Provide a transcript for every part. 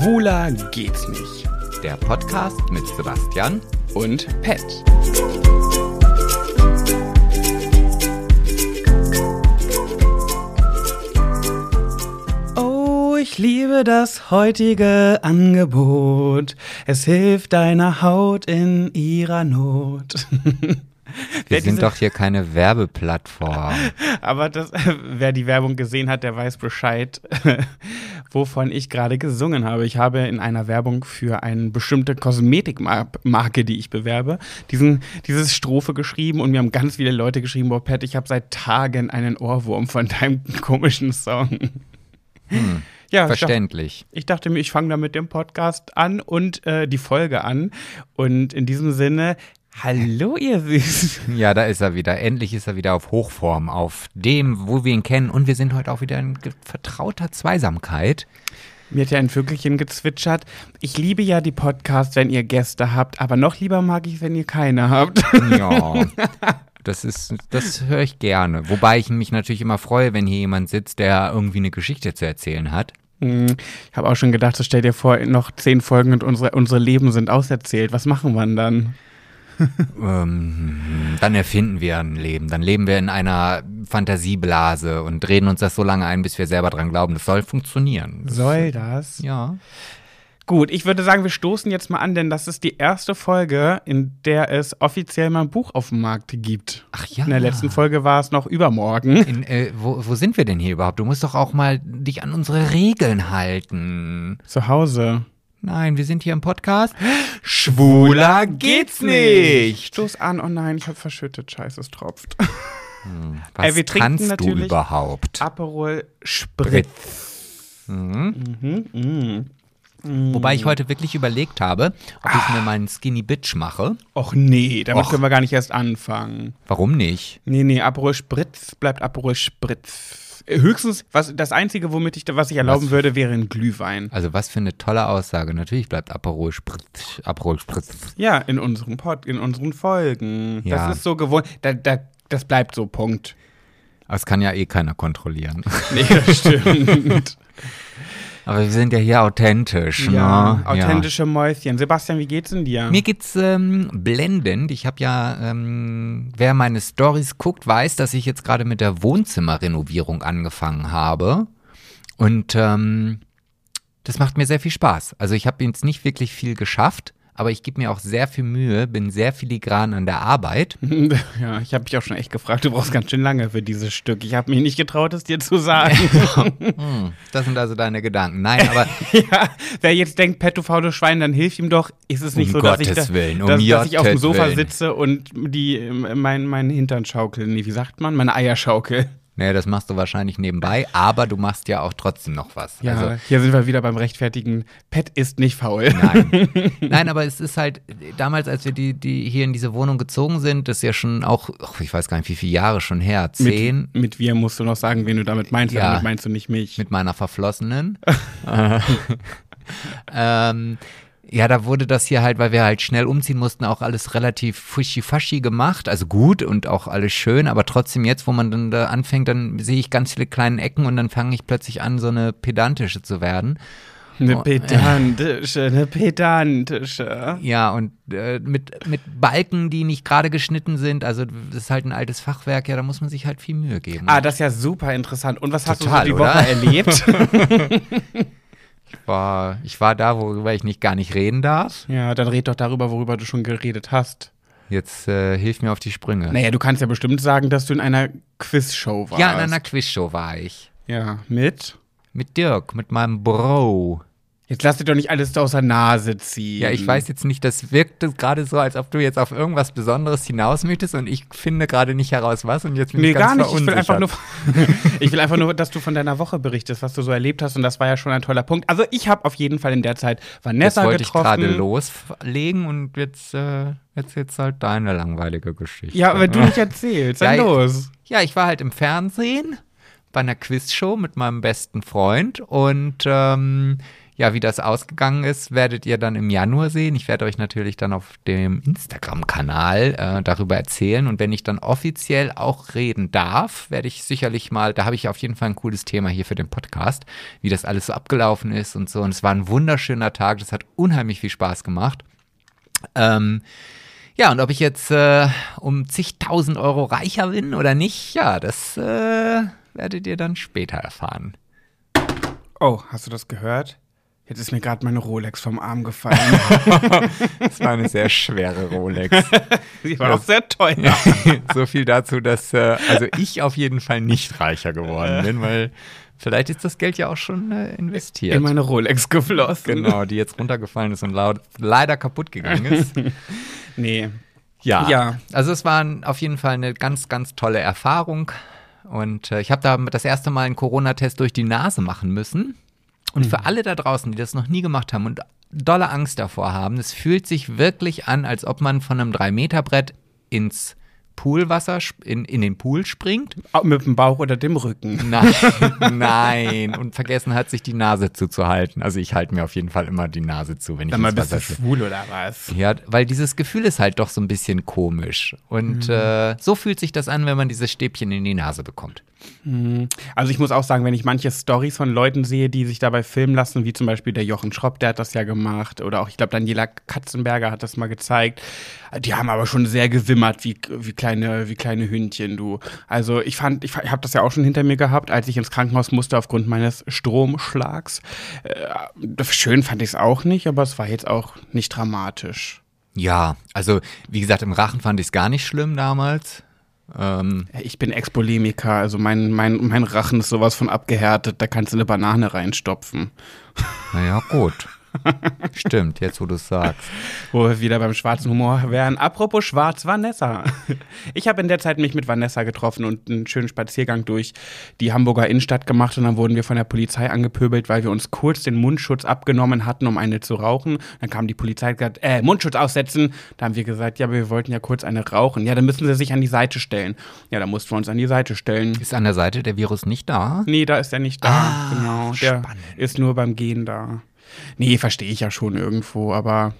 Schwuler geht's nicht. Der Podcast mit Sebastian Und Pet. Oh, ich liebe das heutige Angebot. Es hilft deiner Haut in ihrer Not. Wir sind diese- doch hier keine Werbeplattform. Aber das, wer die Werbung gesehen hat, der weiß Bescheid, wovon ich gerade gesungen habe. Ich habe in einer Werbung für eine bestimmte Kosmetikmarke, die ich bewerbe, diesen, dieses Strophe geschrieben und mir haben ganz viele Leute geschrieben, boah, Pat, ich habe seit Tagen einen Ohrwurm von deinem komischen Song. Ja, ich dachte, Verständlich. ich dachte mir, ich fange da mit dem Podcast an und äh, die Folge an. Und in diesem Sinne, hallo ihr Süßen. Ja, da ist er wieder. Endlich ist er wieder auf Hochform, auf dem, wo wir ihn kennen. Und wir sind heute auch wieder in vertrauter Zweisamkeit. Mir hat ja ein Vögelchen gezwitschert. Ich liebe ja die Podcasts, wenn ihr Gäste habt, aber noch lieber mag ich, wenn ihr keine habt. Ja. Das ist, das höre ich gerne. Wobei ich mich natürlich immer freue, wenn hier jemand sitzt, der irgendwie eine Geschichte zu erzählen hat. Hm, Ich habe auch schon gedacht, so stell dir vor, noch zehn Folgen und unsere, unsere Leben sind auserzählt. Was machen wir denn dann? Ähm, dann erfinden wir ein Leben. Dann leben wir in einer Fantasieblase und reden uns das so lange ein, bis wir selber dran glauben. Das soll funktionieren. Das- Soll das? Ja. Gut, ich würde sagen, wir stoßen jetzt mal an, denn das ist die erste Folge, in der es offiziell mal ein Buch auf dem Markt gibt. Ach ja. In der letzten Folge war es noch übermorgen. In, äh, wo, wo sind wir denn hier überhaupt? Du musst doch auch mal dich an unsere Regeln halten. Zu Hause. Nein, wir sind hier im Podcast. Schwuler geht's nicht. Stoß an, oh nein, ich hab verschüttet, scheiße, es tropft. Was Ey, wir trinken kannst du überhaupt? Aperol Spritz. Mhm. Wobei ich heute wirklich überlegt habe, ob ich mir meinen Skinny Bitch mache. Och nee, damit Och. können wir gar nicht erst anfangen. Warum nicht? Nee, nee, Aperol Spritz bleibt Aperol Spritz. Höchstens, was, das Einzige, womit ich, was ich erlauben Was? würde, wäre ein Glühwein. Also was für eine tolle Aussage. Natürlich bleibt Aperol Spritz. Aperol Spritz. Ja, in unserem Pod, in unseren Folgen. Ja. Das ist so gewohnt. Da, da, das bleibt so, Punkt. Aber das kann ja eh keiner kontrollieren. Nee, das stimmt. Aber wir sind ja hier authentisch. ja, ne? authentische Mäuschen. Sebastian, wie geht's denn dir? Mir geht's ähm, blendend. Ich habe ja, ähm, wer meine Stories guckt, weiß, dass ich jetzt gerade mit der Wohnzimmerrenovierung angefangen habe. Und ähm, das macht mir sehr viel Spaß. Also ich habe jetzt nicht wirklich viel geschafft, aber ich gebe mir auch sehr viel Mühe, bin sehr filigran an der Arbeit. Ja, ich habe mich auch schon echt gefragt, du brauchst ganz schön lange für dieses Stück. Ich habe mich nicht getraut, es dir zu sagen. Hm, das sind also deine Gedanken. Nein, aber ja, wer jetzt denkt, Pet, du faules Schwein, dann hilf ihm doch. Ist es nicht Um so, dass ich, Gottes da, Willen, um dass, dass ich auf dem Gottes Sofa Willen. sitze und die mein, mein Hintern schaukel. Nee, wie sagt man? Meine Eier schaukel. Nee, das machst du wahrscheinlich nebenbei, aber du machst ja auch trotzdem noch was. Ja, Also, hier sind wir wieder beim rechtfertigen. Pet ist nicht faul. Nein. Nein, aber es ist halt, damals, als wir die, die hier in diese Wohnung gezogen sind, das ist ja schon auch, ach, ich weiß gar nicht, wie viele Jahre schon her, zehn, Mit, mit wir musst du noch sagen, wen du damit meinst. Ja. Damit meinst du nicht mich. mit meiner Verflossenen. Äh, ähm, ja, da wurde das hier halt, weil wir halt schnell umziehen mussten, auch alles relativ fuschi-faschi gemacht. Also gut und auch alles schön, aber trotzdem jetzt, wo man dann da anfängt, dann sehe ich ganz viele kleine Ecken und dann fange ich plötzlich an, so eine pedantische zu werden. Eine Oh, pedantische, eine pedantische. Ja, und äh, mit, mit Balken, die nicht gerade geschnitten sind. Also das ist halt ein altes Fachwerk, ja, da muss man sich halt viel Mühe geben. Ah, das ist ja super interessant. Und was hast Total, du so die oder? Woche erlebt? ich, war, ich war da, worüber ich nicht gar nicht reden darf. ja, dann red doch darüber, worüber du schon geredet hast. Jetzt äh, hilf mir auf die Sprünge. Naja, du kannst ja bestimmt sagen, dass du in einer Quizshow warst. ja, in einer Quizshow war ich. Ja, mit? Mit Dirk, mit meinem Bro. Jetzt lass dir doch nicht alles aus der Nase ziehen. Ja, ich weiß jetzt nicht, das wirkte gerade so, als ob du jetzt auf irgendwas Besonderes hinaus möchtest und ich finde gerade nicht heraus, was und jetzt bin Nee, ich ganz gar nicht. Ich will, einfach nur, ich will einfach nur, dass du von deiner Woche berichtest, was du so erlebt hast. Und das war ja schon ein toller Punkt. Also ich habe auf jeden Fall in der Zeit Das Vanessa wollte ich getroffen. gerade loslegen und jetzt, äh, jetzt jetzt halt deine langweilige Geschichte. Ja, aber du nicht erzählst. Dann Ja, los. Ja, ich war halt im Fernsehen bei einer Quizshow mit meinem besten Freund und ähm, ja, wie das ausgegangen ist, werdet ihr dann im Januar sehen. Ich werde euch natürlich dann auf dem Instagram-Kanal äh, darüber erzählen. Und wenn ich dann offiziell auch reden darf, werde ich sicherlich mal, da habe ich auf jeden Fall ein cooles Thema hier für den Podcast, wie das alles so abgelaufen ist und so. Und es war ein wunderschöner Tag. Das hat unheimlich viel Spaß gemacht. Ähm, ja, und ob ich jetzt äh, um zigtausend Euro reicher bin oder nicht, ja, das äh, werdet ihr dann später erfahren. Oh, hast du das gehört? Jetzt ist mir gerade meine Rolex vom Arm gefallen. das war eine sehr schwere Rolex. Sie war auch sehr teuer. so viel dazu, dass äh, also ich auf jeden Fall nicht reicher geworden bin, weil vielleicht ist das Geld ja auch schon äh, investiert. In meine Rolex geflossen. Genau, die jetzt runtergefallen ist und laut, leider kaputt gegangen ist. nee. Ja. ja. Also es war auf jeden Fall eine ganz, ganz tolle Erfahrung. Und äh, ich habe da das erste Mal einen Corona-Test durch die Nase machen müssen. Und für mhm. alle da draußen, die das noch nie gemacht haben und dolle Angst davor haben, es fühlt sich wirklich an, als ob man von einem 3-Meter-Brett ins Poolwasser in, in den Pool springt. Mit dem Bauch oder dem Rücken. Nein, nein. Und vergessen hat, sich die Nase zuzuhalten. Also ich halte mir auf jeden Fall immer die Nase zu, wenn ich Dann mal bist du schwul oder was? Ja, weil dieses Gefühl ist halt doch so ein bisschen komisch. Und mhm. äh, so fühlt sich das an, wenn man dieses Stäbchen in die Nase bekommt. Mhm. Also ich muss auch sagen, wenn ich manche Stories von Leuten sehe, die sich dabei filmen lassen, wie zum Beispiel der Jochen Schropp, der hat das ja gemacht, oder auch, ich glaube, Daniela Katzenberger hat das mal gezeigt. Die haben aber schon sehr gewimmert, wie, wie, kleine, wie kleine Hündchen, du. Also ich fand, ich, ich habe das ja auch schon hinter mir gehabt, als ich ins Krankenhaus musste aufgrund meines Stromschlags. Äh, schön fand ich es auch nicht, aber es war jetzt auch nicht dramatisch. Ja, also wie gesagt, im Rachen fand ich es gar nicht schlimm damals. Ähm, ich bin Ex-Polemiker, also mein, mein, mein Rachen ist sowas von abgehärtet, da kannst du eine Banane reinstopfen. Naja, gut. Stimmt, jetzt wo du es sagst. Wo wir wieder beim schwarzen Humor wären. Apropos schwarz, Vanessa. Ich habe in der Zeit mich mit Vanessa getroffen und einen schönen Spaziergang durch die Hamburger Innenstadt gemacht und dann wurden wir von der Polizei angepöbelt, weil wir uns kurz den Mundschutz abgenommen hatten, um eine zu rauchen. Dann kam die Polizei und gesagt, äh, Mundschutz aussetzen. Da haben wir gesagt, ja, wir wollten ja kurz eine rauchen. Ja, dann müssen sie sich an die Seite stellen. Ja, da mussten wir uns an die Seite stellen. Ist an der Seite der Virus nicht da? Nee, da ist er nicht da. Ah, genau. Der spannend. ist nur beim Gehen da. Nee, verstehe ich ja schon irgendwo, aber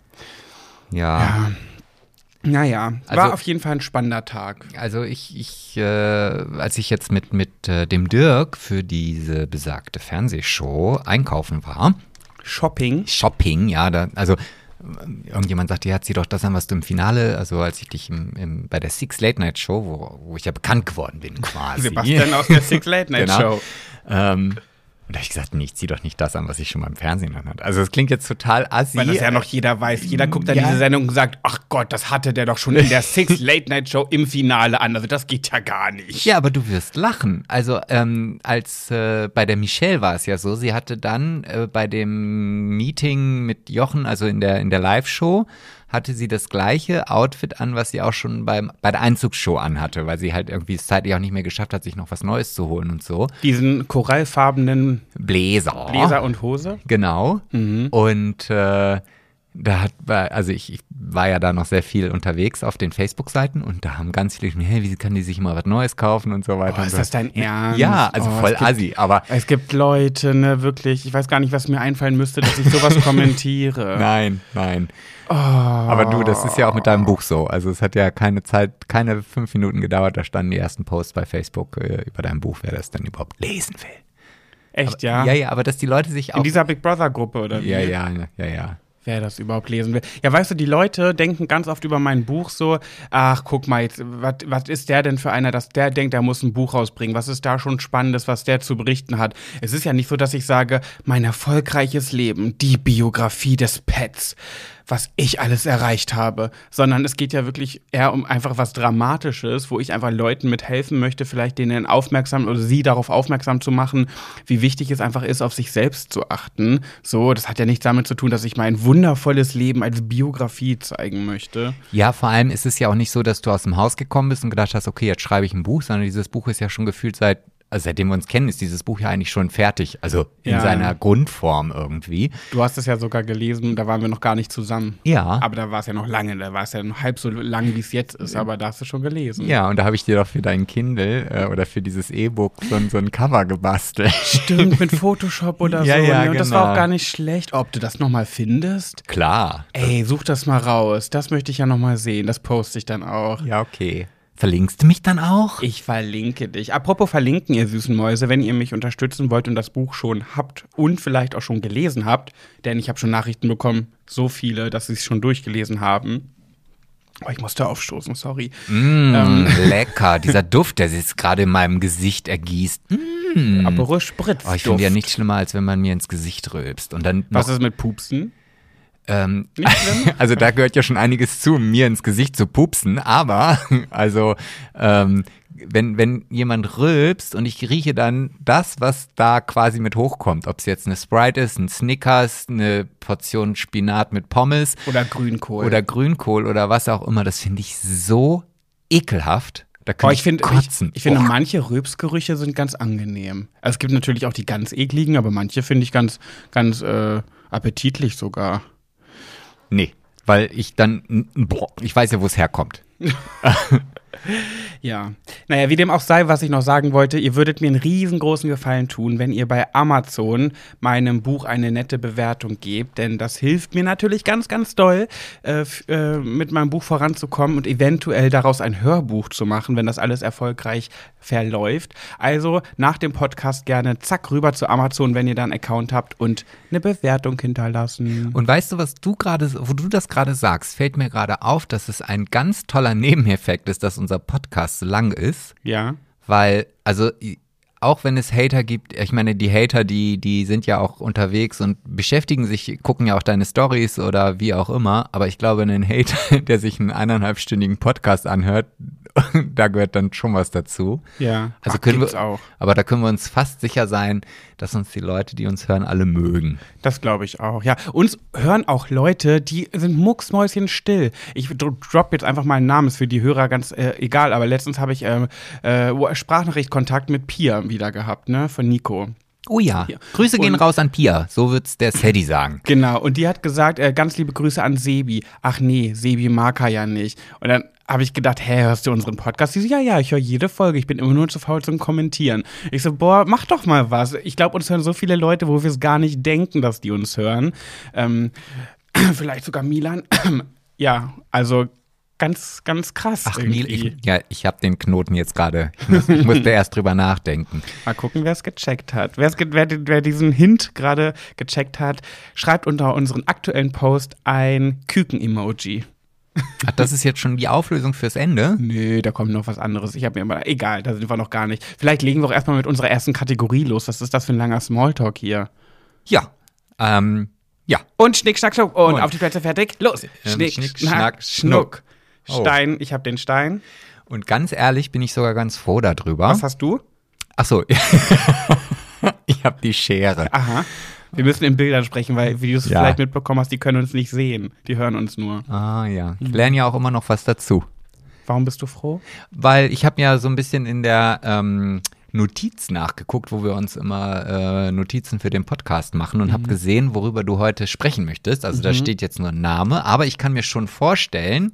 ja. ja. Naja, war also, auf jeden Fall ein spannender Tag. Also ich, ich äh, als ich jetzt mit, mit äh, dem Dirk für diese besagte Fernsehshow einkaufen war. Shopping? Shopping, ja. Da, also irgendjemand sagte, ja, zieh doch das an, was du im Finale, also als ich dich im, im, bei der Six Late Night Show, wo, wo ich ja bekannt geworden bin quasi. Sebastian aus der Six Late Night genau. Show. Ähm, und da habe ich gesagt, nee, ich zieh doch nicht das an, was ich schon mal im Fernsehen anhatte. Also das klingt jetzt total assi. Weil das ja noch jeder weiß. Jeder guckt dann ja. diese Sendung und sagt, ach Gott, das hatte der doch schon in der Six Late Night Show im Finale an. Also das geht ja gar nicht. Ja, aber du wirst lachen. Also ähm, als äh, bei der Michelle war es ja so, sie hatte dann äh, bei dem Meeting mit Jochen, also in der, in der Live-Show, hatte sie das gleiche Outfit an, was sie auch schon beim, bei der Einzugsshow anhatte, weil sie halt irgendwie es zeitlich auch nicht mehr geschafft hat, sich noch was Neues zu holen und so. Diesen korallfarbenen Bläser. Bläser und Hose. Genau. Mhm. Und äh, da hat, also ich, ich, war ja da noch sehr viel unterwegs auf den Facebook-Seiten und da haben ganz viele hey, wie kann die sich immer was Neues kaufen und so weiter. Oh, ist so. das dein Ernst? Ja, also oh, voll gibt, assi, aber. Es gibt Leute, ne, wirklich, ich weiß gar nicht, was mir einfallen müsste, dass ich sowas kommentiere. Nein, nein. Oh. Aber du, das ist ja auch mit deinem Buch so. Also es hat ja keine Zeit, keine fünf Minuten gedauert, da standen die ersten Posts bei Facebook äh, über dein Buch, wer das denn überhaupt lesen will. Echt, aber, ja? Ja, ja, aber dass die Leute sich auch. In dieser Big Brother Gruppe, oder wie? Ja, ja, ja, ja wer das überhaupt lesen will. Ja, weißt du, die Leute denken ganz oft über mein Buch so, ach, guck mal, jetzt, was ist der denn für einer, dass der denkt, er muss ein Buch rausbringen? Was ist da schon Spannendes, was der zu berichten hat? Es ist ja nicht so, dass ich sage, mein erfolgreiches Leben, die Biografie des Pets was ich alles erreicht habe, sondern es geht ja wirklich eher um einfach was Dramatisches, wo ich einfach Leuten mithelfen möchte, vielleicht denen aufmerksam oder sie darauf aufmerksam zu machen, wie wichtig es einfach ist, auf sich selbst zu achten. So, das hat ja nichts damit zu tun, dass ich mein wundervolles Leben als Biografie zeigen möchte. Ja, vor allem ist es ja auch nicht so, dass du aus dem Haus gekommen bist und gedacht hast, okay, jetzt schreibe ich ein Buch, sondern dieses Buch ist ja schon gefühlt seit also seitdem wir uns kennen, ist dieses Buch ja eigentlich schon fertig. Also in Ja. seiner Grundform irgendwie. Du hast es ja sogar gelesen, da waren wir noch gar nicht zusammen. Ja. Aber da war es ja noch lange, da war es ja noch halb so lang, wie es jetzt ist, aber da hast du schon gelesen. Ja, und da habe ich dir doch für dein Kindle äh, oder für dieses E-Book so, ein- so ein Cover gebastelt. Stimmt, mit Photoshop oder Ja, so. ja, ne? Und das war genau. auch gar nicht schlecht. Ob du das nochmal findest? Klar. Ey, such das mal raus. Das möchte ich ja nochmal sehen. Das poste ich dann auch. Ja, okay. Verlinkst du mich dann auch? Ich verlinke dich. Apropos verlinken, ihr süßen Mäuse, wenn ihr mich unterstützen wollt und das Buch schon habt und vielleicht auch schon gelesen habt, denn ich habe schon Nachrichten bekommen, so viele, dass sie es schon durchgelesen haben. Oh, ich musste aufstoßen, sorry. Mm, Ähm. lecker. Dieser Duft, der sich gerade in meinem Gesicht ergießt. Mm. Aperol Spritz. Oh, ich finde ja nichts schlimmer, als wenn man mir ins Gesicht rülpst. Und dann Was ist mit Pupsen? Ähm, also da gehört ja schon einiges zu, mir ins Gesicht zu pupsen. Aber, also, ähm, wenn, wenn jemand rülpst und ich rieche dann das, was da quasi mit hochkommt, ob es jetzt eine Sprite ist, ein Snickers, eine Portion Spinat mit Pommes Oder Grünkohl. oder Grünkohl oder was auch immer, das finde ich so ekelhaft. Da kann Oh, ich, ich finde, ich, kotzen. ich finde Oh. manche Rülpsgerüche sind ganz angenehm. Also es gibt natürlich auch die ganz ekligen, aber manche finde ich ganz, ganz äh, appetitlich sogar. Nee, weil ich dann, boah, ich weiß ja, wo es herkommt. Ja. Naja, wie dem auch sei, was ich noch sagen wollte, ihr würdet mir einen riesengroßen Gefallen tun, wenn ihr bei Amazon meinem Buch eine nette Bewertung gebt, denn das hilft mir natürlich ganz, ganz doll, äh, äh, mit meinem Buch voranzukommen und eventuell daraus ein Hörbuch zu machen, wenn das alles erfolgreich verläuft. Also nach dem Podcast gerne zack rüber zu Amazon, wenn ihr da einen Account habt und eine Bewertung hinterlassen. Und weißt du, was du gerade, wo du das gerade sagst, fällt mir gerade auf, dass es ein ganz toller Nebeneffekt ist, dass unser Podcast so lang ist, Ja. weil, also, auch wenn es Hater gibt, ich meine, die Hater, die, die sind ja auch unterwegs und beschäftigen sich, gucken ja auch deine Stories oder wie auch immer, aber ich glaube, ein Hater, der sich einen eineinhalbstündigen Podcast anhört, da gehört dann schon was dazu. Ja. Also Ach, können gibt's wir, auch. aber da können wir uns fast sicher sein, dass uns die Leute, die uns hören, alle mögen. Das glaube ich auch, ja. Uns hören auch Leute, die sind mucksmäuschen still. Ich dro- drop jetzt einfach mal einen Namen, ist für die Hörer ganz äh, egal, aber letztens habe ich ähm, äh, Sprachnachrichtkontakt mit Pia wieder gehabt, ne, von Nico. Oh ja. Ja. Grüße gehen Und- raus an Pia. So wird's der Sadie sagen. Genau, und die hat gesagt, äh, ganz liebe Grüße an Sebi. Ach nee, Sebi mag er ja nicht. Und dann habe ich gedacht, hä, hörst du unseren Podcast? Sie so, ja, ja, ich höre jede Folge, ich bin immer nur zu faul zum Kommentieren. Ich so, boah, mach doch mal was. Ich glaube, uns hören so viele Leute, wo wir es gar nicht denken, dass die uns hören. Ähm, vielleicht sogar Milan. ja, also ganz, ganz krass. Ach, irgendwie. Neil, ich, ja, ich habe den Knoten jetzt gerade. Ich, muss- ich musste erst drüber nachdenken. Mal gucken, wer es gecheckt hat. Wer's ge wer, wer diesen Hint gerade gecheckt hat, schreibt unter unseren aktuellen Post ein Küken-Emoji. Ach, das ist jetzt schon die Auflösung fürs Ende? Nö, da kommt noch was anderes. Ich habe mir immer, egal, da sind wir noch gar nicht. Vielleicht legen wir auch erstmal mit unserer ersten Kategorie los. Was ist das für ein langer Smalltalk hier? Ja. Ähm, ja. Und Schnick, Schnack, Schnuck. Und, Und. auf die Plätze fertig. Los. Ähm, Schnick, Schnick, Schnack, Schnack, Schnuck. Oh. Stein, ich habe den Stein. Und ganz ehrlich bin ich sogar ganz froh darüber. Was hast du? Ach so. ich habe die Schere. Aha. Wir müssen in Bildern sprechen, weil, wie du es Ja. vielleicht mitbekommen hast, die können uns nicht sehen. Die hören uns nur. Ah ja. Ich lerne ja auch immer noch was dazu. Warum bist du froh? Weil ich habe ja so ein bisschen in der ähm, Notiz nachgeguckt, wo wir uns immer äh, Notizen für den Podcast machen und Mhm. habe gesehen, worüber du heute sprechen möchtest. Also da steht jetzt nur ein Name, aber ich kann mir schon vorstellen,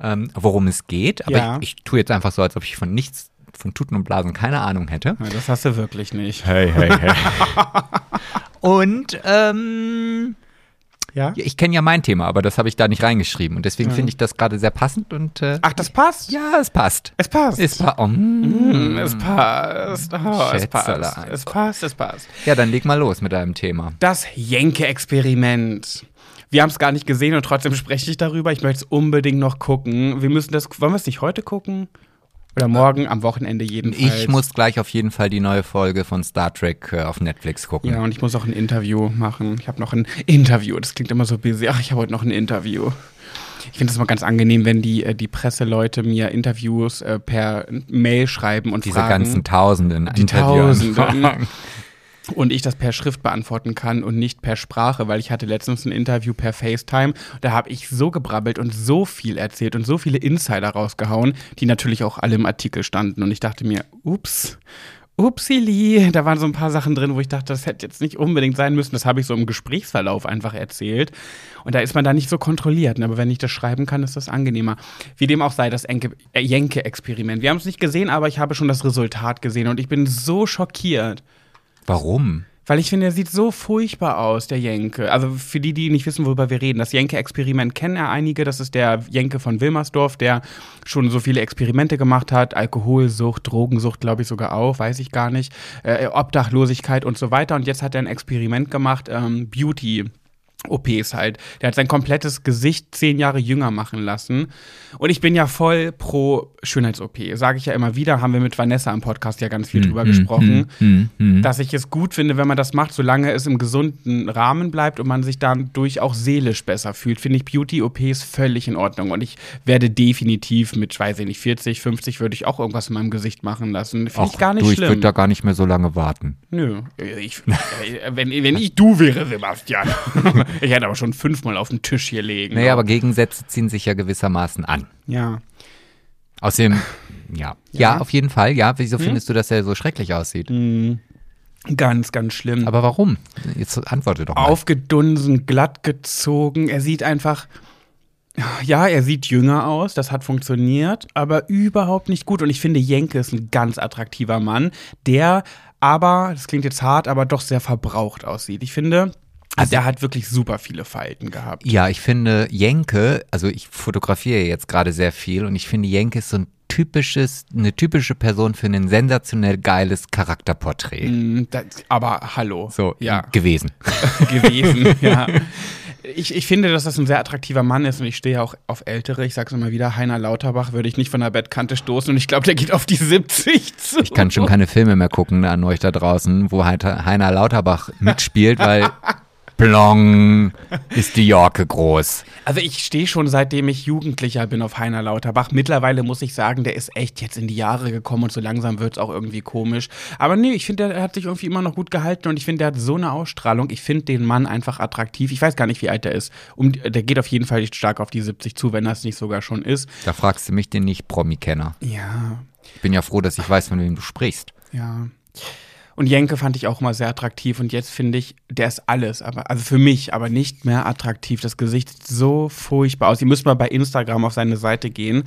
ähm, worum es geht. Aber Ja. ich, ich tue jetzt einfach so, als ob ich von nichts, von Tuten und Blasen keine Ahnung hätte. Ja, das hast du wirklich nicht. Hey, hey, hey. und ähm, Ja? ich kenne ja mein Thema, aber das habe ich da nicht reingeschrieben. Und deswegen finde ich das gerade sehr passend und äh, Ach, das passt? ja, es passt. Es passt. Es pa oh, mm. Es passt. Oh, es passt. Es passt, es passt. Ja, dann leg mal los mit deinem Thema. Das Jenke-Experiment. Wir haben es gar nicht gesehen und trotzdem spreche ich darüber. Ich möchte es unbedingt noch gucken. Wir müssen das, wollen wir es nicht heute gucken? Oder morgen, am Wochenende jedenfalls. Ich muss gleich auf jeden Fall die neue Folge von Star Trek äh, auf Netflix gucken. Ja, und ich muss auch ein Interview machen. Ich habe noch ein Interview. Das klingt immer so busy. Ach, ich habe heute noch ein Interview. Ich finde es immer ganz angenehm, wenn die, äh, die Presseleute mir Interviews äh, per Mail schreiben und Diese fragen. ganzen Tausenden Die Interviewanfragen. Tausenden. und ich das per Schrift beantworten kann und nicht per Sprache, weil ich hatte letztens ein Interview per FaceTime. Da habe ich so gebrabbelt und so viel erzählt und so viele Insider rausgehauen, die natürlich auch alle im Artikel standen. Und ich dachte mir, ups, upsili, da waren so ein paar Sachen drin, wo ich dachte, das hätte jetzt nicht unbedingt sein müssen. Das habe ich so im Gesprächsverlauf einfach erzählt. Und da ist man da nicht so kontrolliert. Aber wenn ich das schreiben kann, ist das angenehmer. Wie dem auch sei, das äh, Jenke-Experiment. Wir haben es nicht gesehen, aber ich habe schon das Resultat gesehen und ich bin so schockiert. Warum? Weil ich finde, er sieht so furchtbar aus, der Jenke. Also für die, die nicht wissen, worüber wir reden, das Jenke-Experiment kennen ja einige. Das ist der Jenke von Wilmersdorf, der schon so viele Experimente gemacht hat. Alkoholsucht, Drogensucht, glaube ich sogar auch, weiß ich gar nicht. Äh, Obdachlosigkeit und so weiter. Und jetzt hat er ein Experiment gemacht, ähm, Beauty. OPs halt. Der hat sein komplettes Gesicht zehn Jahre jünger machen lassen. Und ich bin ja voll pro Schönheits-OP. Sage ich ja immer wieder, haben wir mit Vanessa im Podcast ja ganz viel drüber hm, gesprochen, hm, hm. dass ich es gut finde, wenn man das macht, solange es im gesunden Rahmen bleibt und man sich dadurch auch seelisch besser fühlt. Finde ich Beauty-OPs völlig in Ordnung. Und ich werde definitiv mit, weiß ich nicht, 40, 50 würde ich auch irgendwas in meinem Gesicht machen lassen. Finde ich gar nicht du, ich schlimm. würde da gar nicht mehr so lange warten. Nö, ich, äh, wenn, wenn ich du wäre, Sebastian. ich hätte aber schon fünfmal auf den Tisch hier legen. Naja, aber Gegensätze ziehen sich ja gewissermaßen an. Ja. Außerdem, ja. Ja? Ja, auf jeden Fall, ja. Wieso findest du, dass er so schrecklich aussieht? Mhm. Ganz, ganz schlimm. Aber warum? Jetzt antworte doch mal. Aufgedunsen, glatt gezogen. Er sieht einfach. Ja, er sieht jünger aus, das hat funktioniert, aber überhaupt nicht gut. Und ich finde, Jenke ist ein ganz attraktiver Mann, der aber, das klingt jetzt hart, aber doch sehr verbraucht aussieht. Ich finde, also der hat wirklich super viele Falten gehabt. Ja, ich finde Jenke, also ich fotografiere jetzt gerade sehr viel und ich finde Jenke ist so ein typisches, eine typische Person für ein sensationell geiles Charakterporträt. Mm, das, aber hallo. So, ja. gewesen. gewesen, ja. Ich, ich finde, dass das ein sehr attraktiver Mann ist und ich stehe auch auf Ältere. Ich sag's immer wieder, Heiner Lauterbach würde ich nicht von der Bettkante stoßen und ich glaube, der geht auf die 70 zu. Ich kann schon keine Filme mehr gucken an euch da draußen, wo Heiner Lauterbach mitspielt, weil Plong ist die Jorke groß. Also ich stehe schon seitdem ich Jugendlicher bin auf Heiner Lauterbach. Mittlerweile muss ich sagen, der ist echt jetzt in die Jahre gekommen und so langsam wird's auch irgendwie komisch. Aber nee, ich finde, der hat sich irgendwie immer noch gut gehalten und ich finde, der hat so eine Ausstrahlung. Ich finde den Mann einfach attraktiv. Ich weiß gar nicht, wie alt er ist. Um, der geht auf jeden Fall nicht stark auf die 70 zu, wenn das nicht sogar schon ist. Da fragst du mich den Nicht-Promi-Kenner. Ja, Ich bin ja froh, dass ich weiß, von wem du sprichst. Ja. Und Jenke fand ich auch immer sehr attraktiv und jetzt finde ich, der ist alles, aber also für mich, aber nicht mehr attraktiv. Das Gesicht sieht so furchtbar aus. Ihr müsst mal bei Instagram auf seine Seite gehen.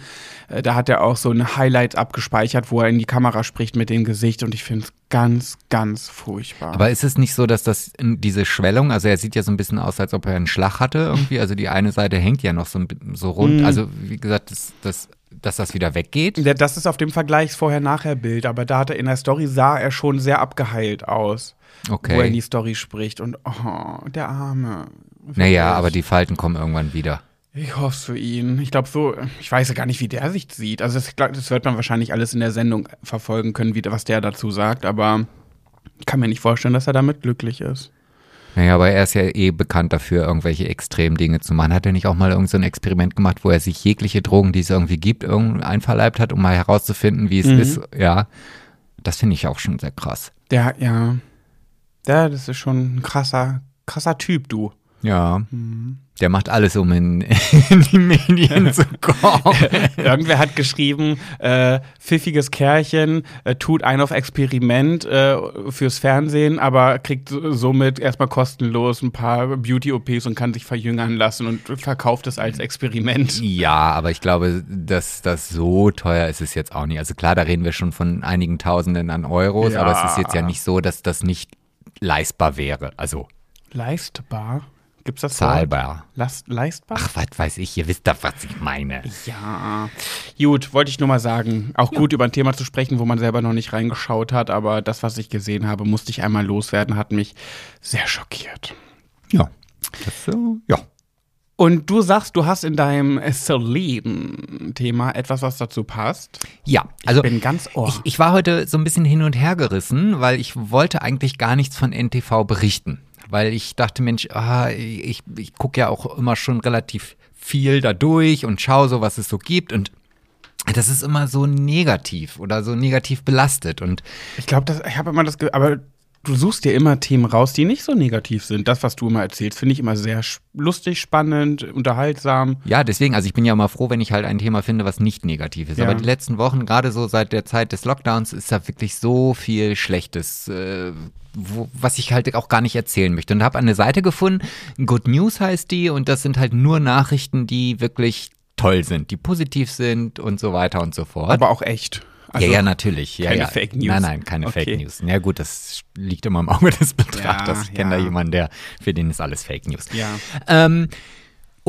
Äh, Da hat er auch so ein Highlight abgespeichert, wo er in die Kamera spricht mit dem Gesicht und ich finde es ganz, ganz furchtbar. Aber ist es nicht so, dass das diese Schwellung, also er sieht ja so ein bisschen aus, als ob er einen Schlag hatte irgendwie, also die eine Seite hängt ja noch so, so rund, Mhm. also wie gesagt, das, das, dass das wieder weggeht. Ja, das ist auf dem Vergleichs Vorher-Nachher-Bild, aber da hat er in der Story sah er schon sehr abgeheilt aus, wo er in die Okay. Story spricht und oh, der Arme. Naja, Wirklich. aber die Falten kommen irgendwann wieder. Ich hoffe es für ihn. Ich glaube so, ich weiß ja gar nicht, wie der sich sieht. Also das, das wird man wahrscheinlich alles in der Sendung verfolgen können, wie, was der dazu sagt, aber ich kann mir nicht vorstellen, dass er damit glücklich ist. Naja, aber er ist ja eh bekannt dafür, irgendwelche Extremdinge zu machen. Hat er nicht auch mal irgend so ein Experiment gemacht, wo er sich jegliche Drogen, die es irgendwie gibt, irgendwie einverleibt hat, um mal herauszufinden, wie es Mhm. ist? Ja, das finde ich auch schon sehr krass. Der, ja, der, das ist schon ein krasser, krasser Typ, du. Ja, Mhm. Der macht alles, um in, in die Medien zu kommen. Irgendwer hat geschrieben, äh, pfiffiges Kerlchen, äh, tut ein auf Experiment äh, fürs Fernsehen, aber kriegt so- somit erstmal kostenlos ein paar Beauty-OPs und kann sich verjüngern lassen und verkauft es als Experiment. Ja, aber ich glaube, dass das so teuer ist es jetzt auch nicht. Also klar, da reden wir schon von einigen Tausenden an Euros, Ja. aber es ist jetzt ja nicht so, dass das nicht leistbar wäre. Also Leistbar? Gibt's das zahlbar. Last, leistbar? Ach, was weiß ich, ihr wisst doch, was ich meine. Ja. Gut, wollte ich nur mal sagen. Auch gut über ein Thema zu sprechen, wo man selber noch nicht reingeschaut hat, aber das, was ich gesehen habe, musste ich einmal loswerden, hat mich sehr schockiert. Ja. Das, äh, ja. Und du sagst, du hast in deinem Celine-Thema etwas, was dazu passt. Ja, also bin ganz ohr. ich, ich war heute so ein bisschen hin und her gerissen, weil ich wollte eigentlich gar nichts von NTV berichten. Weil ich dachte, Mensch, ah, ich, ich gucke ja auch immer schon relativ viel da durch und schaue so, was es so gibt. Und das ist immer so negativ oder so negativ belastet. Und Ich glaube, ich habe immer das, Ge aber du suchst dir immer Themen raus, die nicht so negativ sind. Das, was du immer erzählst, finde ich immer sehr lustig, spannend, unterhaltsam. Ja, deswegen, also ich bin ja immer froh, wenn ich halt ein Thema finde, was nicht negativ ist. Ja. Aber die letzten Wochen, gerade so seit der Zeit des Lockdowns, ist da wirklich so viel Schlechtes, äh, wo, was ich halt auch gar nicht erzählen möchte. Und habe eine Seite gefunden, Good News heißt die, und das sind halt nur Nachrichten, die wirklich toll sind, die positiv sind und so weiter und so fort. Aber auch echt. Also ja, ja, natürlich. Ja, keine ja. Fake News. Nein, nein, keine okay. Fake News. Ja gut, das liegt immer im Auge des Betrachters. Ja, ich kenne da jemanden, der, für den ist alles Fake News. Ja. Ähm,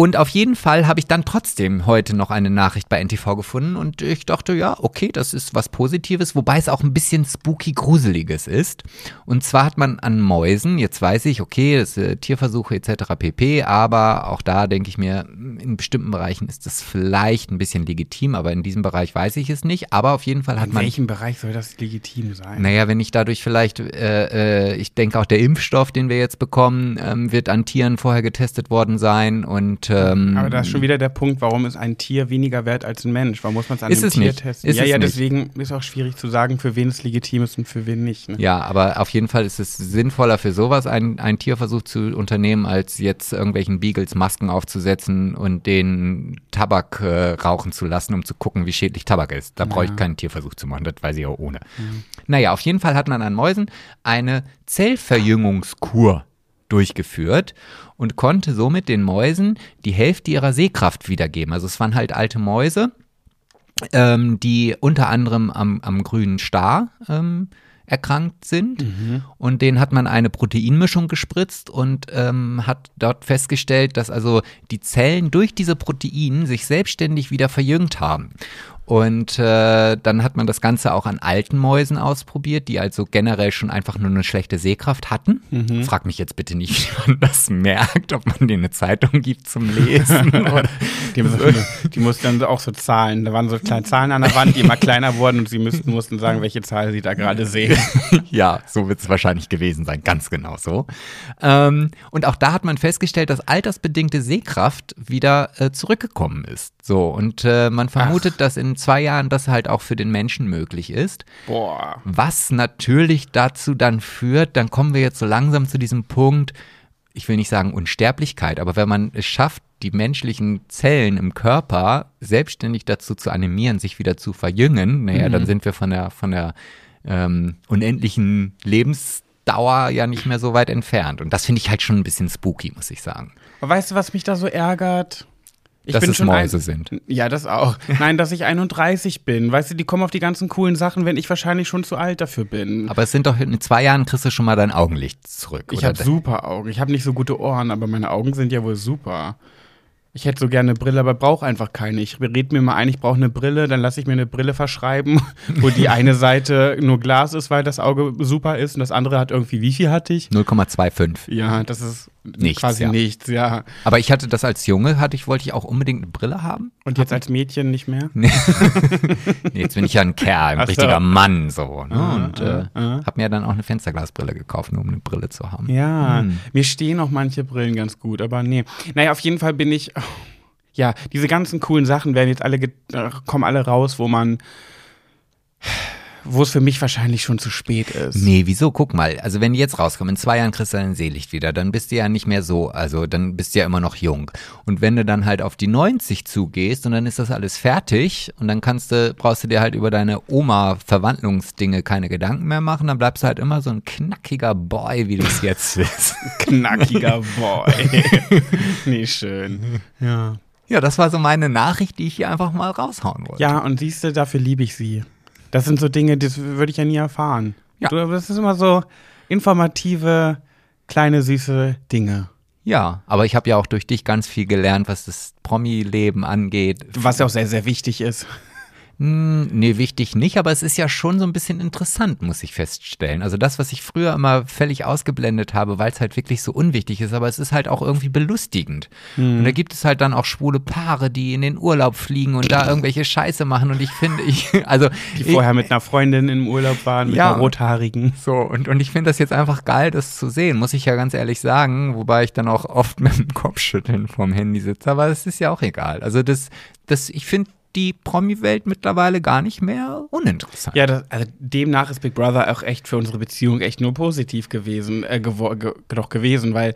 und auf jeden Fall habe ich dann trotzdem heute noch eine Nachricht bei NTV gefunden und ich dachte, ja, okay, das ist was Positives, wobei es auch ein bisschen spooky gruseliges ist. Und zwar hat man an Mäusen, jetzt weiß ich, okay, das sind äh, Tierversuche etc. pp, aber auch da denke ich mir, in bestimmten Bereichen ist das vielleicht ein bisschen legitim, aber in diesem Bereich weiß ich es nicht. Aber auf jeden Fall hat in man. In welchem Bereich soll das legitim sein? Naja, wenn ich dadurch vielleicht, äh, äh, ich denke auch der Impfstoff, den wir jetzt bekommen, ähm, wird an Tieren vorher getestet worden sein und ähm, Aber da ist schon wieder der Punkt, warum ist ein Tier weniger wert als ein Mensch? Warum muss man es an ist einem Tier nicht. testen? Ist ja, ja, nicht. deswegen ist auch schwierig zu sagen, für wen es legitim ist und für wen nicht. Ne? Ja, aber auf jeden Fall ist es sinnvoller für sowas, einen, einen Tierversuch zu unternehmen, als jetzt irgendwelchen Beagles Masken aufzusetzen und den Tabak äh, rauchen zu lassen, um zu gucken, wie schädlich Tabak ist. Da ja. brauche ich keinen Tierversuch zu machen, das weiß ich auch ohne. Ja. Naja, auf jeden Fall hat man an Mäusen eine Zellverjüngungskur durchgeführt und konnte somit den Mäusen die Hälfte ihrer Sehkraft wiedergeben. Also es waren halt alte Mäuse, ähm, die unter anderem am, am grünen Star ähm, erkrankt sind. Mhm. Und denen hat man eine Proteinmischung gespritzt und ähm, hat dort festgestellt, dass also die Zellen durch diese Proteine sich selbstständig wieder verjüngt haben. Und äh, dann hat man das Ganze auch an alten Mäusen ausprobiert, die also generell schon einfach nur eine schlechte Sehkraft hatten. Mhm. Frag mich jetzt bitte nicht, wie man das merkt, ob man denen eine Zeitung gibt zum Lesen. die, die mussten dann auch so Zahlen, da waren so kleine Zahlen an der Wand, die immer kleiner wurden und sie müssten, mussten sagen, welche Zahl sie da gerade sehen. ja, so wird es wahrscheinlich gewesen sein, ganz genau so. Ähm, und auch da hat man festgestellt, dass altersbedingte Sehkraft wieder äh, zurückgekommen ist. So, und äh, man vermutet, Ach. dass in zwei Jahren das halt auch für den Menschen möglich ist. Boah. Was natürlich dazu dann führt, dann kommen wir jetzt so langsam zu diesem Punkt, ich will nicht sagen Unsterblichkeit, aber wenn man es schafft, die menschlichen Zellen im Körper selbstständig dazu zu animieren, sich wieder zu verjüngen, naja, mhm. dann sind wir von der, von der ähm, unendlichen Lebensdauer ja nicht mehr so weit entfernt. Und das finde ich halt schon ein bisschen spooky, muss ich sagen. weißt du, was mich da so ärgert? Ich dass bin es schon Mäuse ein, sind. Ja, das auch. Nein, dass ich 31 bin. Weißt du, die kommen auf die ganzen coolen Sachen, wenn ich wahrscheinlich schon zu alt dafür bin. Aber es sind doch in zwei Jahren kriegst du schon mal dein Augenlicht zurück. Ich habe super Augen. Ich habe nicht so gute Ohren, aber meine Augen sind ja wohl super. Ich hätte so gerne eine Brille, aber brauche einfach keine. Ich rede mir mal ein, ich brauche eine Brille, dann lasse ich mir eine Brille verschreiben, wo die eine Seite nur Glas ist, weil das Auge super ist und das andere hat irgendwie, wie viel hatte ich? 0,25. Ja, das ist nichts, quasi ja. nichts, ja. Aber ich hatte das als Junge, hatte ich, wollte ich auch unbedingt eine Brille haben. Und jetzt als Mädchen nicht mehr? nee, jetzt bin ich ja ein Kerl, ein Ach richtiger so. Mann so. Ne? Ah, und äh, ah, habe mir dann auch eine Fensterglasbrille gekauft, nur um eine Brille zu haben. Ja, hm. mir stehen auch manche Brillen ganz gut, aber nee. Naja, auf jeden Fall bin ich, ja, diese ganzen coolen Sachen werden jetzt alle, äh, kommen alle raus, wo man wo es für mich wahrscheinlich schon zu spät ist. Nee, wieso? Guck mal, also wenn die jetzt rauskommen, in zwei Jahren kriegst du dein Seelicht wieder, dann bist du ja nicht mehr so, also dann bist du ja immer noch jung. Und wenn du dann halt auf die 90 zugehst und dann ist das alles fertig und dann kannst du, brauchst du dir halt über deine Oma-Verwandlungsdinge keine Gedanken mehr machen, dann bleibst du halt immer so ein knackiger Boy, wie du es jetzt bist. knackiger Boy. nee, schön. Ja. Ja, das war so meine Nachricht, die ich hier einfach mal raushauen wollte. Ja, und siehst du, dafür liebe ich sie. Das sind so Dinge, das würde ich ja nie erfahren. Ja. Du, das ist immer so informative, kleine, süße Dinge. Ja, aber ich habe ja auch durch dich ganz viel gelernt, was das Promi-Leben angeht. Was ja auch sehr, sehr wichtig ist. Hm, nee, wichtig nicht, aber es ist ja schon so ein bisschen interessant, muss ich feststellen. Also das, was ich früher immer völlig ausgeblendet habe, weil es halt wirklich so unwichtig ist, aber es ist halt auch irgendwie belustigend. Mhm. Und da gibt es halt dann auch schwule Paare, die in den Urlaub fliegen und da irgendwelche Scheiße machen und ich finde, ich, also. Die vorher mit einer Freundin im Urlaub waren, mit ja, einer rothaarigen. So, und, und ich finde das jetzt einfach geil, das zu sehen, muss ich ja ganz ehrlich sagen, wobei ich dann auch oft mit dem Kopfschütteln vorm Handy sitze, aber es ist ja auch egal. Also das, das, ich finde, die Promi-Welt mittlerweile gar nicht mehr uninteressant. Ja, das, also demnach ist Big Brother auch echt für unsere Beziehung echt nur positiv gewesen, äh, ge doch gewesen, weil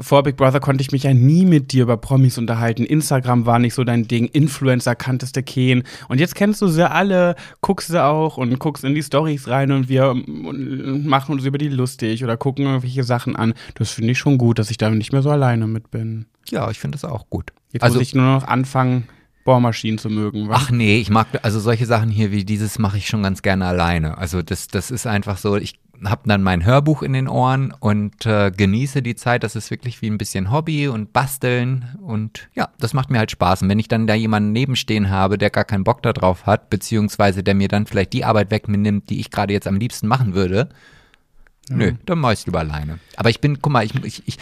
vor Big Brother konnte ich mich ja nie mit dir über Promis unterhalten. Instagram war nicht so dein Ding, Influencer kanntest du keinen. Und jetzt kennst du sie alle, guckst sie auch und guckst in die Stories rein und wir machen uns über die lustig oder gucken irgendwelche Sachen an. Das finde ich schon gut, dass ich da nicht mehr so alleine mit bin. Ja, ich finde das auch gut. Jetzt also, muss ich nur noch anfangen, Bohrmaschinen zu mögen. wa? ach nee, ich mag, also solche Sachen hier wie dieses mache ich schon ganz gerne alleine. Also das, das ist einfach so, ich habe dann mein Hörbuch in den Ohren und äh, genieße die Zeit. Das ist wirklich wie ein bisschen Hobby und Basteln und ja, das macht mir halt Spaß. Und wenn ich dann da jemanden nebenstehen habe, der gar keinen Bock darauf hat, beziehungsweise der mir dann vielleicht die Arbeit wegnimmt, die ich gerade jetzt am liebsten machen würde, nö, dann mach ich's lieber alleine. Aber ich bin, guck mal, ich, ich, ich,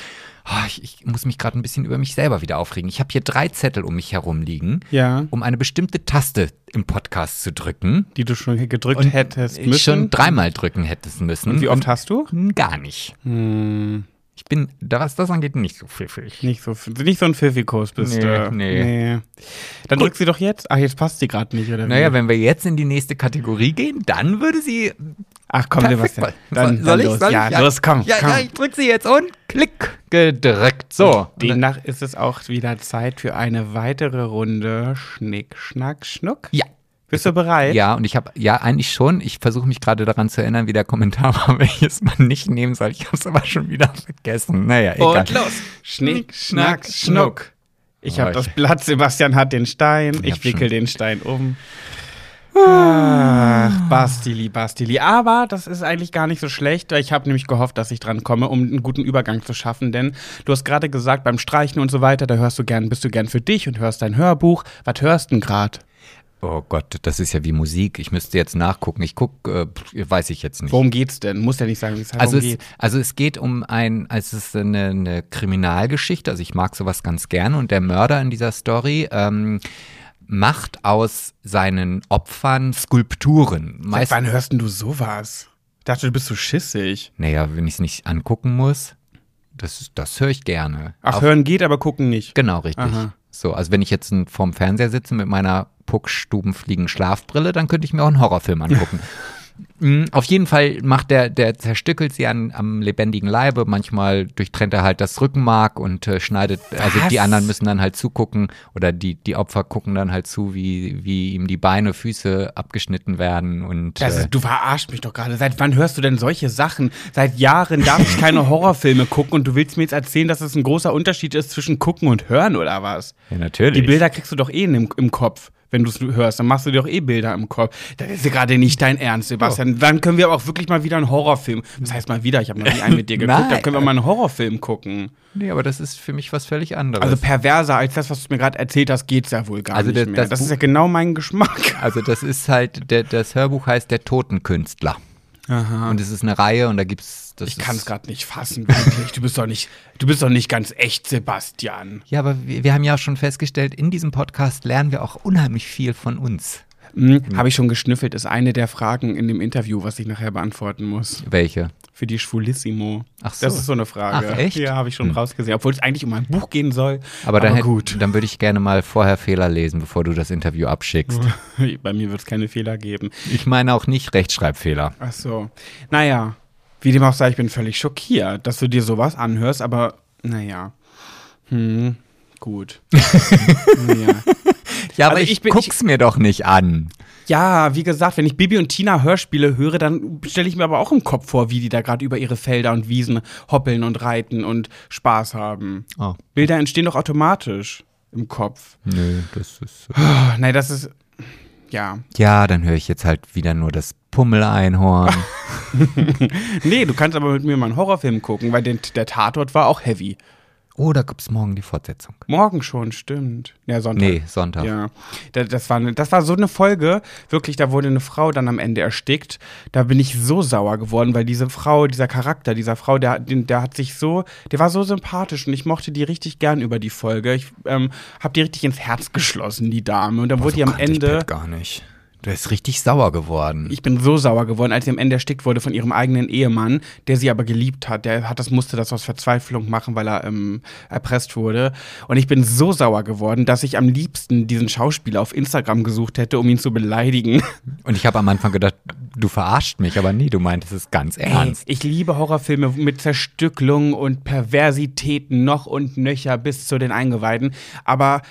oh, ich, ich muss mich gerade ein bisschen über mich selber wieder aufregen. Ich habe hier drei Zettel um mich herum liegen, Ja. um eine bestimmte Taste im Podcast zu drücken. Die du schon gedrückt hättest Ich müssen. schon dreimal drücken hättest müssen. Und wie oft hast du? Hm, Gar nicht. Hm, Ich bin, was das angeht, nicht so pfiffig. nicht so, nicht so ein Pfiffikos bist Nee, du. nee. Dann Gut. drück sie doch jetzt. Ach, jetzt passt sie gerade nicht, oder? Naja, wie? wenn wir jetzt in die nächste Kategorie gehen, dann würde sie. Ach komm, perfekt Sebastian. Dann, soll dann ich? los. Soll ja, ich? los, komm, Ja, komm. ja, ich drück sie jetzt und klick gedrückt. So. Demnach ist es auch wieder Zeit für eine weitere Runde Schnick, Schnack, Schnuck. Ja. Bist du bereit? Ja, und ich habe, ja, eigentlich schon. Ich versuche mich gerade daran zu erinnern, wie der Kommentar war, welches man nicht nehmen soll. Ich habe es aber schon wieder vergessen. Naja, egal. Und los. Schnick, Schnack, Schnuck. Ich habe Oh, das ich- Blatt, Sebastian hat den Stein. Ich hab wickel schon- den Stein um. Ach, Bastili, Bastili. Aber das ist eigentlich gar nicht so schlecht. Ich habe nämlich gehofft, dass ich dran komme, um einen guten Übergang zu schaffen. Denn du hast gerade gesagt, beim Streichen und so weiter, da hörst du gern, bist du gern für dich und hörst dein Hörbuch. Was hörst du denn gerade? Oh Gott, das ist ja wie Musik. Ich müsste jetzt nachgucken. Ich gucke, äh, weiß ich jetzt nicht. Worum geht's denn? Muss ja nicht sagen, wie es Also geht. also es geht um ein, also es ist eine, eine Kriminalgeschichte, also ich mag sowas ganz gerne und der Mörder in dieser Story ähm, macht aus seinen Opfern Skulpturen. Seit Meist, wann hörst denn du sowas? Ich dachte, du bist so schissig. naja, wenn ich es nicht angucken muss, das, das höre ich gerne. Ach, Auf- hören geht, aber gucken nicht. Genau, richtig. Aha. So, also wenn ich jetzt vorm Fernseher sitze mit meiner Puckstubenfliegen Schlafbrille, dann könnte ich mir auch einen Horrorfilm angucken. Mm, Auf jeden Fall macht der, der zerstückelt sie an, am lebendigen Leibe. Manchmal durchtrennt er halt das Rückenmark und äh, schneidet, also Was? die anderen müssen dann halt zugucken oder die, die Opfer gucken dann halt zu, wie, wie ihm die Beine, Füße abgeschnitten werden und Das äh, du verarscht mich doch gerade. Seit wann hörst du denn solche Sachen? Seit Jahren darf ich keine Horrorfilme gucken und du willst mir jetzt erzählen, dass es ein großer Unterschied ist zwischen gucken und hören oder was? ja, natürlich. Die Bilder kriegst du doch eh im, im Kopf. Wenn du es hörst, dann machst du dir doch eh Bilder im Kopf. Das ist ja gerade nicht dein Ernst, Sebastian. Dann können wir aber auch wirklich mal wieder einen Horrorfilm. Das heißt mal wieder, ich habe noch nie einen mit dir geguckt, dann können wir mal einen Horrorfilm gucken. Nee, aber das ist für mich was völlig anderes. Also perverser als das, was du mir gerade erzählt hast, geht's ja wohl gar Also nicht das- mehr. das Das, ist ja genau mein Geschmack. Also das ist halt, der, das Hörbuch heißt Der Totenkünstler. Aha. Und es ist eine Reihe und da gibt's. Das Ich kann es gerade nicht fassen, wirklich. Du bist doch nicht, du bist doch nicht ganz echt, Sebastian. Ja, aber wir, wir haben ja schon festgestellt, in diesem Podcast lernen wir auch unheimlich viel von uns. Hm, Habe ich schon geschnüffelt, ist eine der Fragen in dem Interview, was ich nachher beantworten muss. Welche? Für die Schwulissimo. Ach so. Das ist so eine Frage. Ach, echt? Ja, habe ich schon rausgesehen. Obwohl es eigentlich um ein Buch gehen soll. Aber, dann, hätt- gut. dann würde ich gerne mal vorher Fehler lesen, bevor du das Interview abschickst. Bei mir wird es keine Fehler geben. Ich meine auch nicht Rechtschreibfehler. Ach so. Naja, wie dem auch sei, ich bin völlig schockiert, dass du dir sowas anhörst, aber naja. Hm, gut. naja. Ja, aber Also ich, ich bin- guck's mir doch nicht an. Ja, wie gesagt, wenn ich Bibi und Tina Hörspiele höre, dann stelle ich mir aber auch im Kopf vor, wie die da gerade über ihre Felder und Wiesen hoppeln und reiten und Spaß haben. Oh, Bilder entstehen doch automatisch im Kopf. nö, das ist. Oh, nein, das ist. Ja. Ja, dann höre ich jetzt halt wieder nur das Pummeleinhorn. Nee, du kannst aber mit mir mal einen Horrorfilm gucken, weil den, der Tatort war auch heavy. Oh, da gibt's morgen die Fortsetzung. Morgen schon, stimmt. Ja, Sonntag. Nee, Sonntag. Ja, da- das war, eine, das war so eine Folge, wirklich, da wurde eine Frau dann am Ende erstickt. Da bin ich so sauer geworden, weil diese Frau, dieser Charakter dieser Frau, der, der hat sich so, der war so sympathisch und ich mochte die richtig gern über die Folge. Ich ähm, habe die richtig ins Herz geschlossen, die Dame. Und dann wurde die am ich Ende. Bett gar nicht. Du bist richtig sauer geworden. Ich bin so sauer geworden, als sie am Ende erstickt wurde von ihrem eigenen Ehemann, der sie aber geliebt hat. Der hat das, musste das aus Verzweiflung machen, weil er ähm, erpresst wurde. Und ich bin so sauer geworden, dass ich am liebsten diesen Schauspieler auf Instagram gesucht hätte, um ihn zu beleidigen. Und ich habe am Anfang gedacht, du verarscht mich, aber nee, du meintest es ganz ernst. Ey, ich liebe Horrorfilme mit Zerstücklung und Perversitäten noch und nöcher bis zu den Eingeweiden. Aber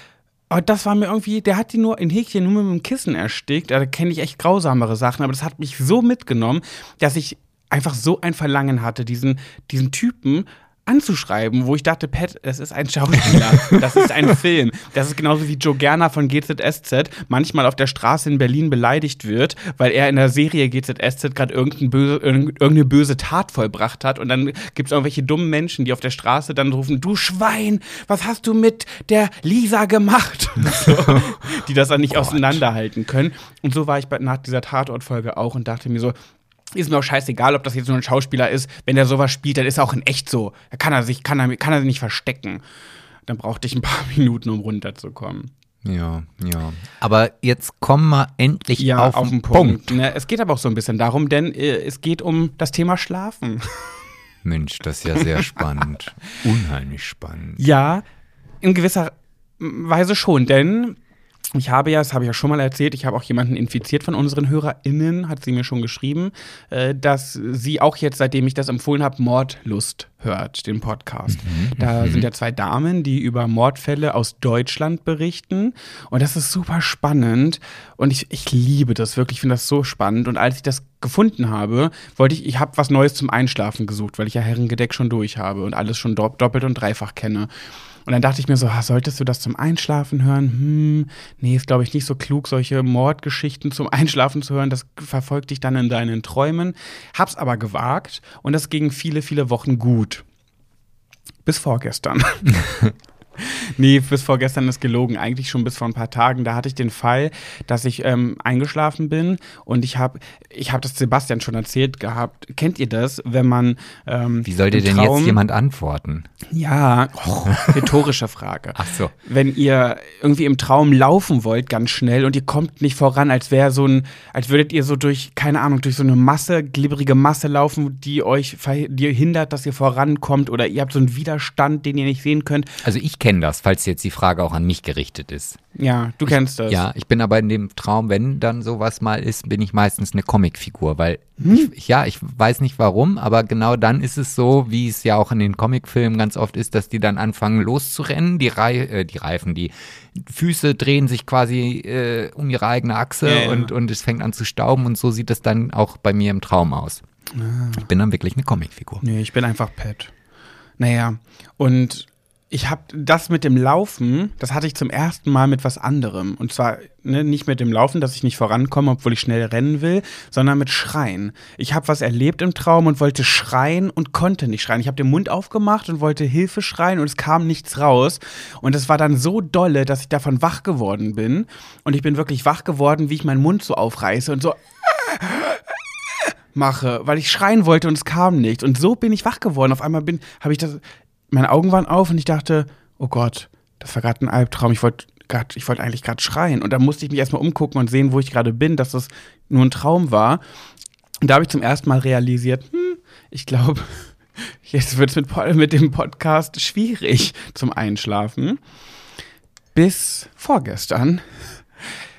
aber das war mir irgendwie, der hat die nur in Häkchen nur mit dem Kissen erstickt. Da kenne ich echt grausamere Sachen, aber das hat mich so mitgenommen, dass ich einfach so ein Verlangen hatte, diesen, diesen Typen anzuschreiben, wo ich dachte, Pat, das ist ein Schauspieler, das ist ein Film. Das ist genauso wie Joe Gerner von GZSZ manchmal auf der Straße in Berlin beleidigt wird, weil er in der Serie GZSZ gerade irgendein böse, irgendeine böse Tat vollbracht hat und dann gibt es irgendwelche dummen Menschen, die auf der Straße dann rufen, du Schwein, was hast du mit der Lisa gemacht? so, die das dann nicht Gott. auseinanderhalten können. Und so war ich nach dieser Tatortfolge auch und dachte mir so, ist mir auch scheißegal, ob das jetzt nur ein Schauspieler ist. Wenn der sowas spielt, dann ist er auch in echt so. Da kann er sich, kann er, kann er sich nicht verstecken. Dann brauchte ich ein paar Minuten, um runterzukommen. Ja, ja. Aber jetzt kommen wir endlich ja, auf, auf den Punkt. Punkt. Ne, es geht aber auch so ein bisschen darum, denn äh, es geht um das Thema Schlafen. Mensch, das ist ja sehr spannend. Unheimlich spannend. Ja, in gewisser Weise schon, denn ich habe ja, das habe ich ja schon mal erzählt, ich habe auch jemanden infiziert von unseren HörerInnen, hat sie mir schon geschrieben, äh, dass sie auch jetzt, seitdem ich das empfohlen habe, Mordlust hört, den Podcast. Mhm, da mhm. sind ja zwei Damen, die über Mordfälle aus Deutschland berichten. Und das ist super spannend. Und ich, ich liebe das wirklich, ich finde das so spannend. Und als ich das gefunden habe, wollte ich, ich habe was Neues zum Einschlafen gesucht, weil ich ja Herrengedeck schon durch habe und alles schon doppelt und dreifach kenne. Und dann dachte ich mir so, solltest du das zum Einschlafen hören? Hm, nee, ist glaube ich nicht so klug, solche Mordgeschichten zum Einschlafen zu hören. Das verfolgt dich dann in deinen Träumen. Hab's aber gewagt und das ging viele, viele Wochen gut. Bis vorgestern. nee, bis vorgestern ist gelogen. Eigentlich schon bis vor ein paar Tagen. Da hatte ich den Fall, dass ich ähm, eingeschlafen bin und ich habe ich hab das Sebastian schon erzählt gehabt. Kennt ihr das, wenn man. Ähm, Wie soll dir denn jetzt jemand antworten? Ja, oh, rhetorische Frage. Ach so. Wenn ihr irgendwie im Traum laufen wollt, ganz schnell und ihr kommt nicht voran, als wäre so ein, als würdet ihr so durch, keine Ahnung, durch so eine Masse, glibberige Masse laufen, die euch die hindert, dass ihr vorankommt oder ihr habt so einen Widerstand, den ihr nicht sehen könnt. Also ich kenne das, falls jetzt die Frage auch an mich gerichtet ist. Ja, du kennst das. Ja, ich bin aber in dem Traum, wenn dann sowas mal ist, bin ich meistens eine Comicfigur, weil hm? ich, ja, ich weiß nicht warum, aber genau dann ist es so, wie es ja auch in den Comicfilmen ganz oft ist, dass die dann anfangen loszurennen, die, Rei äh, die Reifen, die Füße drehen sich quasi äh, um ihre eigene Achse ja, ja. Und, und es fängt an zu stauben und so sieht es dann auch bei mir im Traum aus. Ah. Ich bin dann wirklich eine Comicfigur. Nee, ich bin einfach Pet. Naja, und ich habe das mit dem Laufen, das hatte ich zum ersten Mal mit was anderem. Und zwar ne, nicht mit dem Laufen, dass ich nicht vorankomme, obwohl ich schnell rennen will, sondern mit Schreien. Ich habe was erlebt im Traum und wollte schreien und konnte nicht schreien. Ich habe den Mund aufgemacht und wollte Hilfe schreien und es kam nichts raus. Und es war dann so dolle, dass ich davon wach geworden bin. Und ich bin wirklich wach geworden, wie ich meinen Mund so aufreiße und so mache, weil ich schreien wollte und es kam nichts. Und so bin ich wach geworden. Auf einmal bin, habe ich das, meine Augen waren auf und ich dachte, oh Gott, das war gerade ein Albtraum. Ich wollte ich wollte eigentlich gerade schreien. Und da musste ich mich erstmal umgucken und sehen, wo ich gerade bin, dass das nur ein Traum war. Und da habe ich zum ersten Mal realisiert, hm, ich glaube, jetzt wird es mit, mit dem Podcast schwierig zum Einschlafen. Bis vorgestern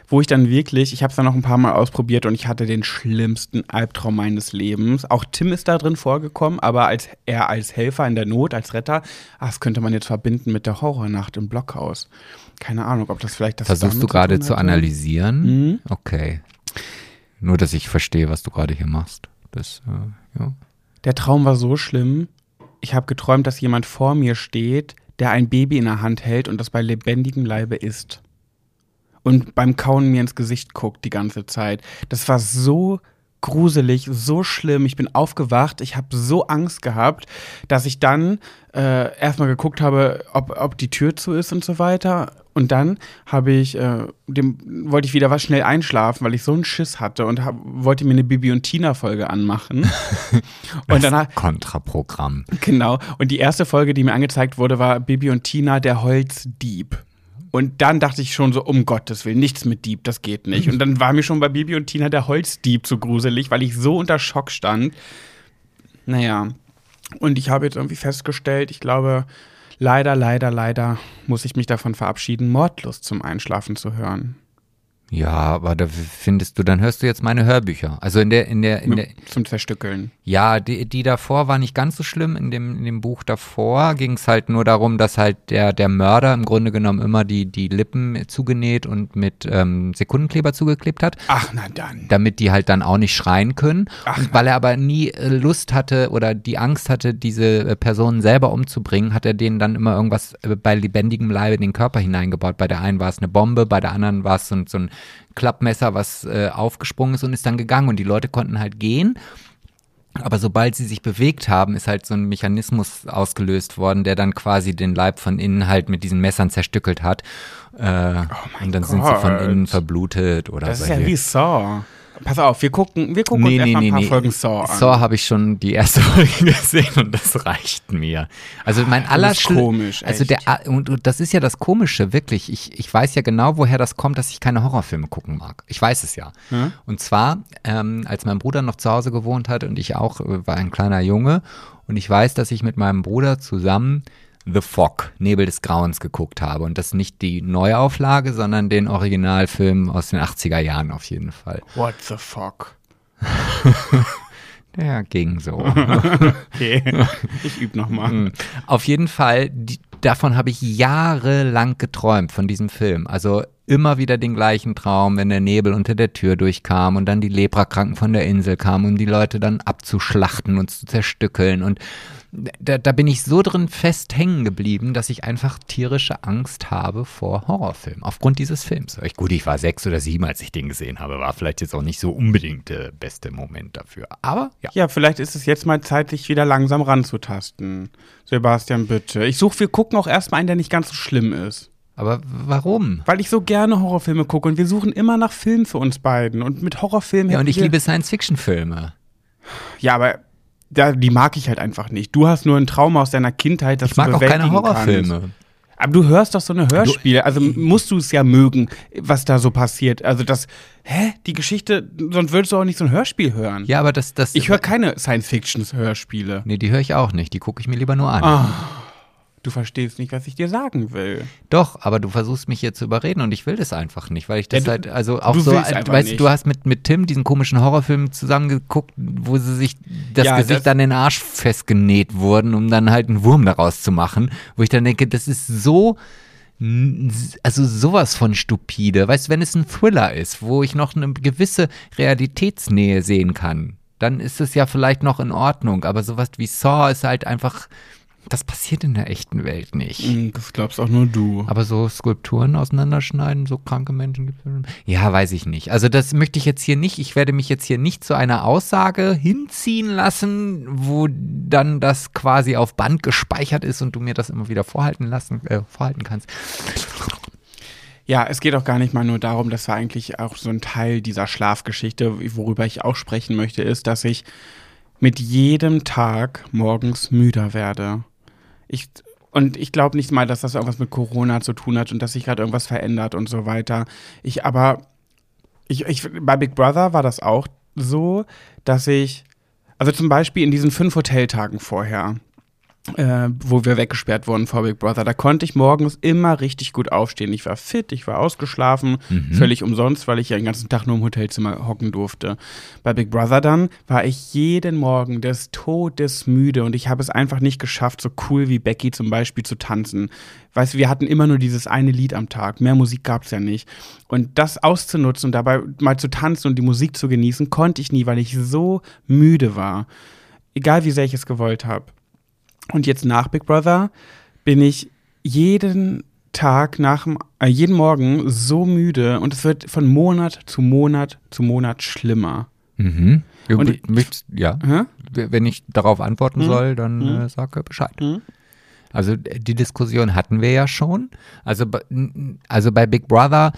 wo ich dann wirklich, ich habe es dann noch ein paar Mal ausprobiert und ich hatte den schlimmsten Albtraum meines Lebens. Auch Tim ist da drin vorgekommen, aber als er als Helfer in der Not, als Retter, ach, das könnte man jetzt verbinden mit der Horrornacht im Blockhaus. Keine Ahnung, ob das vielleicht das Versuchst du gerade zu, zu analysieren? Mhm. Okay. Nur, dass ich verstehe, was du gerade hier machst. Das, äh, ja. Der Traum war so schlimm. Ich habe geträumt, dass jemand vor mir steht, der ein Baby in der Hand hält und das bei lebendigem Leibe isst und beim Kauen mir ins Gesicht guckt die ganze Zeit. Das war so gruselig, so schlimm. Ich bin aufgewacht, ich habe so Angst gehabt, dass ich dann äh, erstmal geguckt habe, ob, ob die Tür zu ist und so weiter. Und dann habe ich, äh, dem, wollte ich wieder was schnell einschlafen, weil ich so einen Schiss hatte und hab, wollte mir eine Bibi und Tina Folge anmachen. und dann Kontraprogramm. Genau. Und die erste Folge, die mir angezeigt wurde, war Bibi und Tina, der Holzdieb. Und dann dachte ich schon so, um Gottes Willen, nichts mit Dieb, das geht nicht. Und dann war mir schon bei Bibi und Tina der Holzdieb zu gruselig, weil ich so unter Schock stand. Naja, und ich habe jetzt irgendwie festgestellt, ich glaube, leider, leider, leider muss ich mich davon verabschieden, Mordlust zum Einschlafen zu hören. Ja, aber da findest du, dann hörst du jetzt meine Hörbücher. Also in der, in der, in der Zum Zerstückeln. ja, die, die davor war nicht ganz so schlimm. In dem, in dem Buch davor ging es halt nur darum, dass halt der, der Mörder im Grunde genommen immer die, die Lippen zugenäht und mit ähm, Sekundenkleber zugeklebt hat. Ach, na dann. damit die halt dann auch nicht schreien können. Ach. und weil er aber nie äh, Lust hatte oder die Angst hatte, diese äh, Personen selber umzubringen, hat er denen dann immer irgendwas äh, bei lebendigem Leibe in den Körper hineingebaut. Bei der einen war es eine Bombe, bei der anderen war es so, ein- so ein Klappmesser, was äh, aufgesprungen ist und ist dann gegangen und die Leute konnten halt gehen. Aber sobald sie sich bewegt haben, ist halt so ein Mechanismus ausgelöst worden, der dann quasi den Leib von innen halt mit diesen Messern zerstückelt hat. Äh, und dann sind sie von Gott. innen verblutet oder Das ist ja wie Saw. Pass auf, wir gucken, wir gucken uns erstmal ein paar Folgen Saw an. Saw habe ich schon die erste Folge gesehen und das reicht mir. Also mein Das ist allerschlimmstes. komisch, Also der und, und das ist ja das Komische, wirklich. Ich, ich weiß ja genau, woher das kommt, dass ich keine Horrorfilme gucken mag. Ich weiß es ja. Hm? Und zwar, ähm, als mein Bruder noch zu Hause gewohnt hat und ich auch äh, war ein kleiner Junge und ich weiß, dass ich mit meinem Bruder zusammen The Fog, Nebel des Grauens geguckt habe. Und das nicht die Neuauflage, sondern den Originalfilm aus den 80er Jahren auf jeden Fall. What the fuck? Der ging so. Okay, ich übe nochmal. Mhm. Auf jeden Fall, die, davon habe ich jahrelang geträumt, von diesem Film. Also immer wieder den gleichen Traum, wenn der Nebel unter der Tür durchkam und dann die Leprakranken von der Insel kamen, um die Leute dann abzuschlachten und zu zerstückeln. Und da, da bin ich so drin fest hängen geblieben, dass ich einfach tierische Angst habe vor Horrorfilmen. Aufgrund dieses Films. Ich, gut, ich war sechs oder sieben, als ich den gesehen habe. War vielleicht jetzt auch nicht so unbedingt der beste Moment dafür. Aber ja. Ja, vielleicht ist es jetzt mal Zeit, sich wieder langsam ranzutasten. Sebastian, bitte. Ich suche, wir gucken auch erstmal einen, der nicht ganz so schlimm ist. Aber warum? Weil ich so gerne Horrorfilme gucke und wir suchen immer nach Filmen für uns beiden. Und mit Horrorfilmen Ja, und ich liebe Science-Fiction-Filme. Ja, aber da, die mag ich halt einfach nicht. Du hast nur ein Trauma aus deiner Kindheit, das Ich mag du auch keine bewältigen Horrorfilme. Kannst. Aber du hörst doch so eine Hörspiele, also musst du es ja mögen, was da so passiert. Also das, hä, die Geschichte, sonst würdest du auch nicht so ein Hörspiel hören. Ja, aber das, das. Ich höre keine Science-Fiction-Hörspiele. Nee, die höre ich auch nicht. Die gucke ich mir lieber nur an. Ah, du verstehst nicht, was ich dir sagen will. Doch, aber du versuchst mich hier zu überreden und ich will das einfach nicht, weil ich das Ja, du- halt, also auch so, weißt du, du hast mit, mit Tim diesen komischen Horrorfilm zusammengeguckt, wo sie sich das Ja, Gesicht das- an den Arsch festgenäht wurden, um dann halt einen Wurm daraus zu machen, wo ich dann denke, das ist so, also sowas von stupide. Weißt du, wenn es ein Thriller ist, wo ich noch eine gewisse Realitätsnähe sehen kann, dann ist es ja vielleicht noch in Ordnung, aber sowas wie Saw ist halt einfach, das passiert in der echten Welt nicht. Hm, Das glaubst auch nur du. Aber so Skulpturen auseinanderschneiden, so kranke Menschen gibt es. Ja, weiß ich nicht. Also das möchte ich jetzt hier nicht. Ich werde mich jetzt hier nicht zu einer Aussage hinziehen lassen, wo dann das quasi auf Band gespeichert ist und du mir das immer wieder vorhalten lassen, äh, vorhalten kannst. Ja, es geht auch gar nicht mal nur darum, das war eigentlich auch so ein Teil dieser Schlafgeschichte, worüber ich auch sprechen möchte, ist, dass ich mit jedem Tag morgens müder werde. Ich, und ich glaube nicht mal, dass das irgendwas mit Corona zu tun hat und dass sich gerade irgendwas verändert und so weiter. Ich aber, ich, ich, bei Big Brother war das auch so, dass ich, also zum Beispiel in diesen fünf Hoteltagen vorher, äh, wo wir weggesperrt wurden vor Big Brother, da konnte ich morgens immer richtig gut aufstehen. Ich war fit, ich war ausgeschlafen, völlig umsonst, weil ich ja den ganzen Tag nur im Hotelzimmer hocken durfte. Bei Big Brother dann war ich jeden Morgen des Todes müde und ich habe es einfach nicht geschafft, so cool wie Becky zum Beispiel zu tanzen. Weißt du, wir hatten immer nur dieses eine Lied am Tag, mehr Musik gab es ja nicht. Und das auszunutzen und dabei mal zu tanzen und die Musik zu genießen, konnte ich nie, weil ich so müde war. Egal wie sehr ich es gewollt habe. Und jetzt nach Big Brother bin ich jeden Tag nach dem, äh, jeden Morgen so müde und es wird von Monat zu Monat zu Monat schlimmer. Mhm. Und ich- ja, Hä? wenn ich darauf antworten Mhm. soll, dann Mhm. äh, sag Bescheid. Mhm. Also äh, die Diskussion hatten wir ja schon. Also, also bei Big Brother,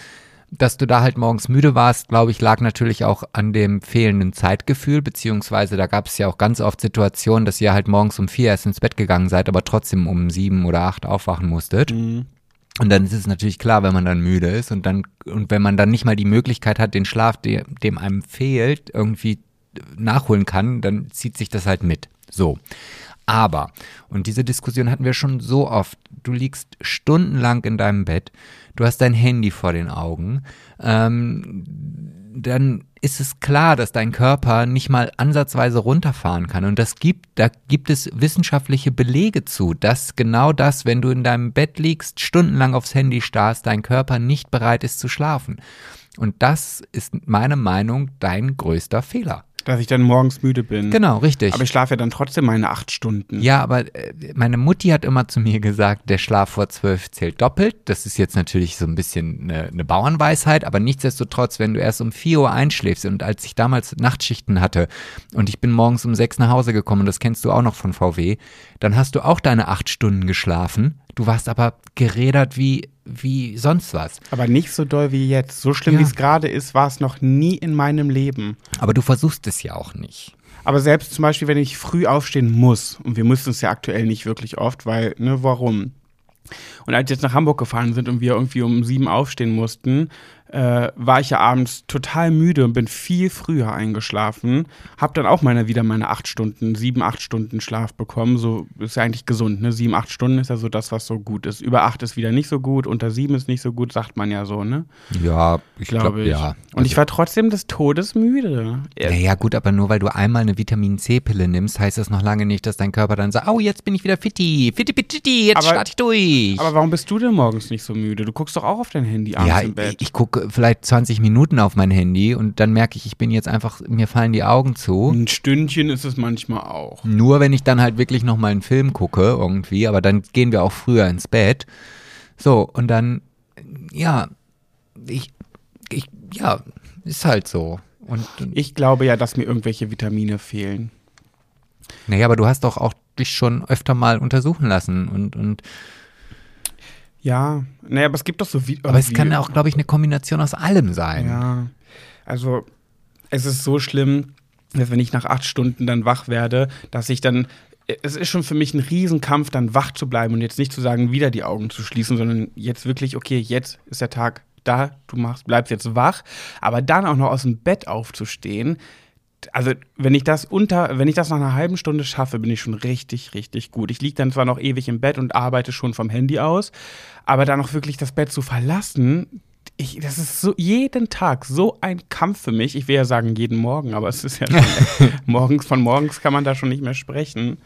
dass du da halt morgens müde warst, glaube ich, lag natürlich auch an dem fehlenden Zeitgefühl, beziehungsweise da gab es ja auch ganz oft Situationen, dass ihr halt morgens um vier erst ins Bett gegangen seid, aber trotzdem um sieben oder acht aufwachen musstet. Mhm. Und dann ist es natürlich klar, wenn man dann müde ist und dann, und wenn man dann nicht mal die Möglichkeit hat, den Schlaf, der, dem einem fehlt, irgendwie nachholen kann, dann zieht sich das halt mit. So. Aber, und diese Diskussion hatten wir schon so oft, du liegst stundenlang in deinem Bett, du hast dein Handy vor den Augen, ähm, dann ist es klar, dass dein Körper nicht mal ansatzweise runterfahren kann. Und das gibt, da gibt es wissenschaftliche Belege zu, dass genau das, wenn du in deinem Bett liegst, stundenlang aufs Handy starrst, dein Körper nicht bereit ist zu schlafen. Und das ist meine Meinung dein größter Fehler. Dass ich dann morgens müde bin. Genau, richtig. Aber ich schlafe ja dann trotzdem meine acht Stunden. Ja, aber äh, meine Mutti hat immer zu mir gesagt, der Schlaf vor zwölf zählt doppelt. Das ist jetzt natürlich so ein bisschen eine, eine Bauernweisheit, aber nichtsdestotrotz, wenn du erst um vier Uhr einschläfst und als ich damals Nachtschichten hatte und ich bin morgens um sechs nach Hause gekommen, das kennst du auch noch von VW, dann hast du auch deine acht Stunden geschlafen. Du warst aber gerädert wie wie sonst was. Aber nicht so doll wie jetzt. So schlimm, Ja. wie es gerade ist, war es noch nie in meinem Leben. Aber du versuchst es ja auch nicht. Aber selbst zum Beispiel, wenn ich früh aufstehen muss, und wir müssen es ja aktuell nicht wirklich oft, weil, ne, warum? Und als wir jetzt nach Hamburg gefahren sind und wir irgendwie um sieben aufstehen mussten, äh, war ich ja abends total müde und bin viel früher eingeschlafen. Hab dann auch meine, wieder meine acht Stunden, sieben, acht Stunden Schlaf bekommen. So ist ja eigentlich gesund, ne? Sieben, acht Stunden ist ja so das, was so gut ist. Über acht ist wieder nicht so gut, unter sieben ist nicht so gut, sagt man ja so, ne? Ja, ich Glaube ich. ja. Und ich war trotzdem des Todes müde. Ja, ja, gut, aber nur weil du einmal eine Vitamin C-Pille nimmst, heißt das noch lange nicht, dass dein Körper dann sagt, oh, jetzt bin ich wieder fitti, fitti, fitti, jetzt Aber- starte ich durch. Aber warum bist du denn morgens nicht so müde? Du guckst doch auch auf dein Handy abends ja, im Bett. ich, ich gucke vielleicht 20 Minuten auf mein Handy und dann merke ich, ich bin jetzt einfach, mir fallen die Augen zu. Ein Stündchen ist es manchmal auch. Nur wenn ich dann halt wirklich noch mal einen Film gucke irgendwie, aber dann gehen wir auch früher ins Bett. So, und dann, ja, ich, ich, ja, ist halt so. Und, Ich glaube ja, dass mir irgendwelche Vitamine fehlen. naja, aber du hast doch auch dich schon öfter mal untersuchen lassen und, und Ja, naja, aber es gibt doch so wie. aber es kann auch, glaube ich, eine Kombination aus allem sein. Ja, also es ist so schlimm, dass wenn ich nach acht Stunden dann wach werde, dass ich dann. Es ist schon für mich ein Riesenkampf, dann wach zu bleiben und jetzt nicht zu sagen, wieder die Augen zu schließen, sondern jetzt wirklich, okay, jetzt ist der Tag da, du machst, bleibst jetzt wach, aber dann auch noch aus dem Bett aufzustehen. Also, wenn ich das unter, wenn ich das nach einer halben Stunde schaffe, bin ich schon richtig, richtig gut. Ich liege dann zwar noch ewig im Bett und arbeite schon vom Handy aus, aber dann auch wirklich das Bett zu verlassen, ich, das ist so jeden Tag so ein Kampf für mich. Ich will ja sagen jeden Morgen, aber es ist ja schon, morgens von morgens kann man da schon nicht mehr sprechen.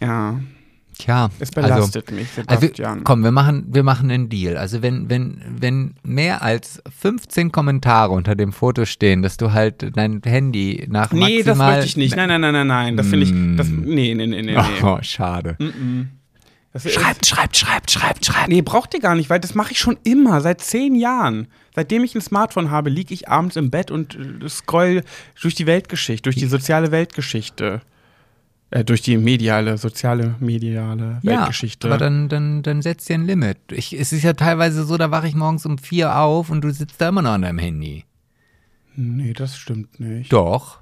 Ja, Tja, es also, belastet mich, also komm, wir machen, wir machen einen Deal. Also wenn, wenn, wenn mehr als 15 Kommentare unter dem Foto stehen, dass du halt dein Handy nach nee, maximal... das möchte ich nicht. Nein, nein, nein, nein, nein. Das finde ich. Das, Mm. nee, nee, nee, nee. nee. Oh, schade. Das ist- Schreibt, schreibt, schreibt, schreibt, schreibt. Nee, braucht ihr gar nicht, weil das mache ich schon immer, seit zehn Jahren. Seitdem ich ein Smartphone habe, liege ich abends im Bett und äh, scroll durch die Weltgeschichte, durch die soziale Weltgeschichte. Äh, durch die mediale, soziale, mediale Ja, Weltgeschichte. aber dann, dann, dann setzt dir ein Limit. Ich, es ist ja teilweise so, da wache ich morgens um vier auf und du sitzt da immer noch an deinem Handy. nee, das stimmt nicht. Doch,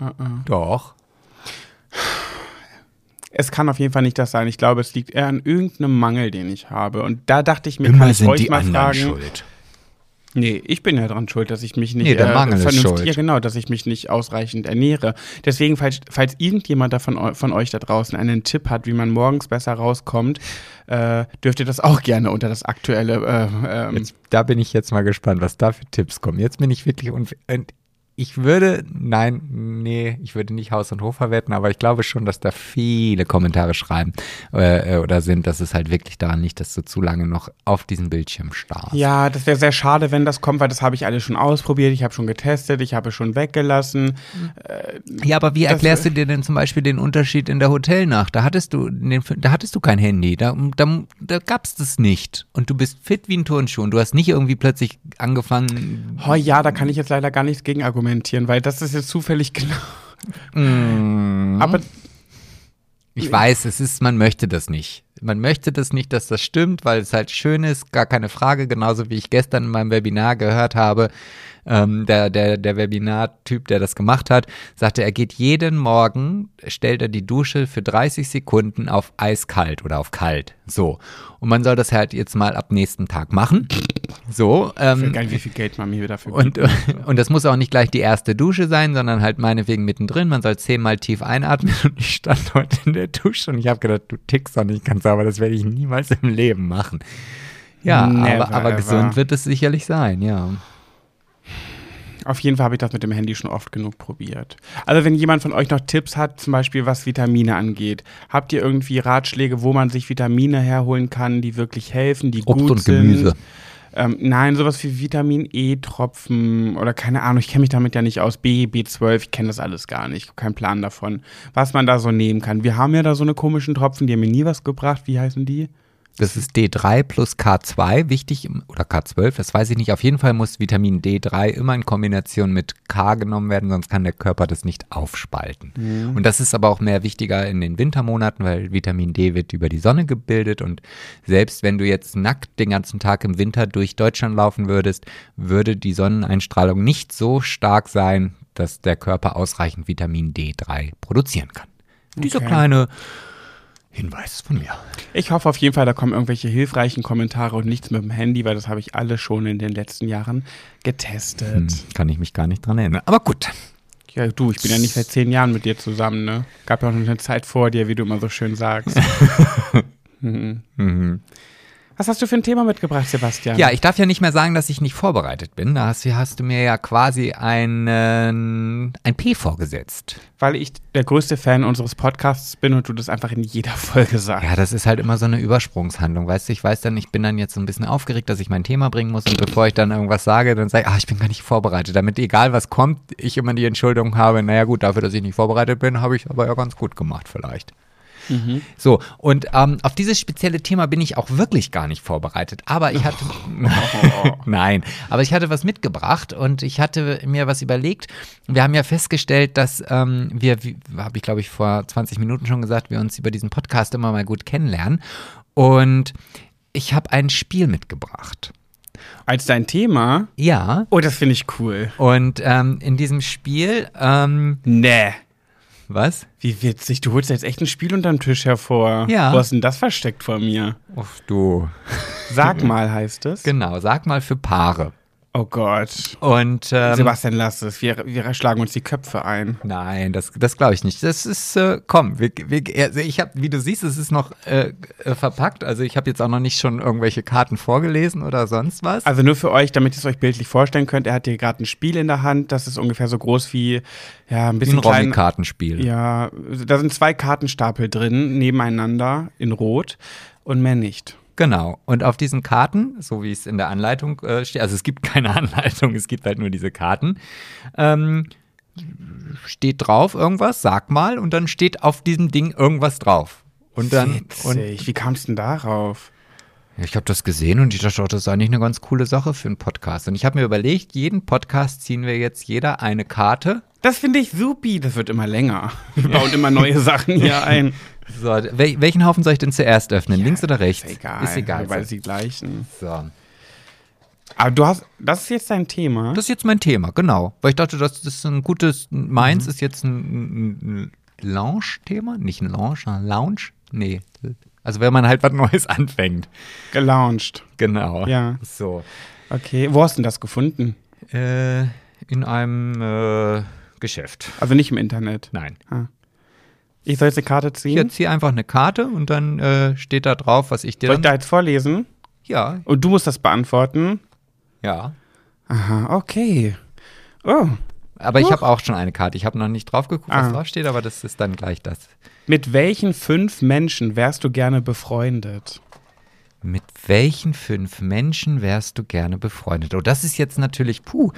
Uh -uh. doch. Es kann auf jeden Fall nicht das sein. Ich glaube, es liegt eher an irgendeinem Mangel, den ich habe. Und da dachte ich mir, kann ich euch mal fragen. Nee, ich bin ja dran schuld, dass ich mich nicht Nee, der Mangel ist vernünftig- schuld. Ja, genau, dass ich mich nicht ausreichend ernähre. Deswegen, falls, falls irgendjemand davon von euch da draußen einen Tipp hat, wie man morgens besser rauskommt, äh, dürft ihr das auch gerne unter das aktuelle. Äh, ähm, Jetzt, da bin ich jetzt mal gespannt, was da für Tipps kommen. Jetzt bin ich wirklich unf und ich würde, nein, nee, ich würde nicht Haus und Hof verwetten, aber ich glaube schon, dass da viele Kommentare schreiben äh, äh, oder sind, dass es halt wirklich daran liegt, dass du zu lange noch auf diesen Bildschirm starrst. ja, das wäre sehr schade, wenn das kommt, weil das habe ich alles schon ausprobiert, ich habe schon getestet, ich habe es schon weggelassen. Ja, aber wie Das- erklärst du dir denn zum Beispiel den Unterschied in der Hotelnacht? Da hattest du, da hattest du kein Handy, da, da, da gab's das nicht. Und du bist fit wie ein Turnschuh und du hast nicht irgendwie plötzlich angefangen. Oh ja, da kann ich jetzt leider gar nichts gegen argumentieren, weil das ist jetzt zufällig genau. Mm, Aber Ich weiß, es ist, man möchte das nicht. Man möchte das nicht, dass das stimmt, weil es halt schön ist, gar keine Frage, genauso wie ich gestern in meinem Webinar gehört habe, ähm, der, der, der Webinar-Typ, der das gemacht hat, sagte, er geht jeden Morgen, stellt er die Dusche für 30 Sekunden auf eiskalt oder auf kalt. So. Und man soll das halt jetzt mal ab nächsten Tag machen. So. Ähm, Geil, wie viel Geld man mir dafür und, und das muss auch nicht gleich die erste Dusche sein, sondern halt meinetwegen mittendrin. Man soll zehnmal tief einatmen und ich stand heute in der Dusche und ich habe gedacht, du tickst doch nicht ganz sauber, das werde ich niemals im Leben machen. Ja, Never aber, aber gesund wird es sicherlich sein, ja. Auf jeden Fall habe ich das mit dem Handy schon oft genug probiert. Also wenn jemand von euch noch Tipps hat, zum Beispiel was Vitamine angeht, habt ihr irgendwie Ratschläge, wo man sich Vitamine herholen kann, die wirklich helfen, die Obst gut und sind? Gemüse. Ähm, nein, sowas wie Vitamin E-Tropfen oder keine Ahnung, ich kenne mich damit ja nicht aus. B, B12, ich kenne das alles gar nicht, kein Plan davon, was man da so nehmen kann. Wir haben ja da so eine komischen Tropfen, die haben mir nie was gebracht. Wie heißen die? Das ist D3 plus K2, wichtig, oder K12, das weiß ich nicht. Auf jeden Fall muss Vitamin D3 immer in Kombination mit K genommen werden, sonst kann der Körper das nicht aufspalten. Und das ist aber auch mehr wichtiger in den Wintermonaten, weil Vitamin D wird über die Sonne gebildet und selbst wenn du jetzt nackt den ganzen Tag im Winter durch Deutschland laufen würdest, würde die Sonneneinstrahlung nicht so stark sein, dass der Körper ausreichend Vitamin D3 produzieren kann. Dieser Okay. kleine Hinweis von mir. Ich hoffe auf jeden Fall, da kommen irgendwelche hilfreichen Kommentare und nichts mit dem Handy, weil das habe ich alles schon in den letzten Jahren getestet. Hm, kann ich mich gar nicht dran erinnern. Aber gut. Ja, du, ich bin ja nicht seit zehn Jahren mit dir zusammen, ne? Gab ja auch noch eine Zeit vor dir, wie du immer so schön sagst. mhm. Mhm. Was hast du für ein Thema mitgebracht, Sebastian? Ja, ich darf ja nicht mehr sagen, dass ich nicht vorbereitet bin. Da hast, hast du mir ja quasi einen, ein P vorgesetzt. Weil ich der größte Fan unseres Podcasts bin und du das einfach in jeder Folge sagst. Ja, das ist halt immer so eine Übersprungshandlung. Weißt du, ich weiß dann, ich bin dann jetzt so ein bisschen aufgeregt, dass ich mein Thema bringen muss. Und bevor ich dann irgendwas sage, dann sage ich, ah, ich bin gar nicht vorbereitet. Damit egal was kommt, ich immer die Entschuldigung habe, naja gut, dafür, dass ich nicht vorbereitet bin, habe ich aber ja ganz gut gemacht vielleicht. Mhm. So, und ähm, auf dieses spezielle Thema bin ich auch wirklich gar nicht vorbereitet. Aber ich hatte. Nein, aber ich hatte was mitgebracht und ich hatte mir was überlegt. Wir haben ja festgestellt, dass ähm, wir, wie habe ich glaube ich vor 20 Minuten schon gesagt, wir uns über diesen Podcast immer mal gut kennenlernen. Und ich habe ein Spiel mitgebracht. Als dein Thema? Ja. Oh, das finde ich cool. Und ähm, in diesem Spiel, ähm, Nee. Was? Wie witzig. Du holst jetzt echt ein Spiel unterm Tisch hervor. Ja. Wo hast denn das versteckt vor mir? Uff, du. Sag mal, heißt es. Genau, sag mal für Paare. Oh Gott. Und ähm, Sebastian, lass es. Wir, wir schlagen uns die Köpfe ein. Nein, das, das glaube ich nicht. Das ist, äh, komm, wir, wir, ich habe, wie du siehst, es ist noch äh, äh, verpackt. Also ich habe jetzt auch noch nicht schon irgendwelche Karten vorgelesen oder sonst was. Also nur für euch, damit ihr es euch bildlich vorstellen könnt, er hat hier gerade ein Spiel in der Hand, das ist ungefähr so groß wie, ja, ein Wie bisschen ein klein. Romy-Kartenspiel. Ja, da sind zwei Kartenstapel drin, nebeneinander, in Rot und mehr nicht. Genau. Und auf diesen Karten, so wie es in der Anleitung äh, steht, also es gibt keine Anleitung, es gibt halt nur diese Karten, ähm, steht drauf irgendwas, sag mal, und dann steht auf diesem Ding irgendwas drauf. Und dann, und Witzig. Wie kamst du denn darauf? Ich habe das gesehen und ich dachte, auch, das ist eigentlich eine ganz coole Sache für einen Podcast. Und ich habe mir überlegt, jeden Podcast ziehen wir jetzt jeder eine Karte. Das finde ich supi. Das wird immer länger. Wir bauen immer neue Sachen hier ein. So, wel welchen Haufen soll ich denn zuerst öffnen? Links oder rechts? Ist egal. Ist egal. Weil sie gleichen. So. Aber du hast, das ist jetzt dein Thema. Das ist jetzt mein Thema, genau. Weil ich dachte, das ist ein gutes, meins Mhm. ist jetzt ein, ein, Lounge-Thema. Nicht ein Lounge, sondern Lounge. Nee. Also wenn man halt was Neues anfängt. gelauncht. Genau. Ja. So. Okay. Wo hast du denn das gefunden? Äh, in einem äh, Geschäft. Also nicht im Internet. Nein. Ich soll jetzt eine Karte Ich ziehen. erziehe einfach eine Karte und dann äh, steht da drauf, was ich dir Soll ich da jetzt vorlesen? Ja, Und du musst das beantworten? ja. Aha, okay. Oh. Aber ich habe auch schon eine Karte. Ich habe noch nicht drauf geguckt, was Ah. drauf steht, aber das ist dann gleich das. Mit welchen fünf Menschen wärst du gerne befreundet? Mit welchen fünf Menschen wärst du gerne befreundet? Oh, das ist jetzt natürlich, puh.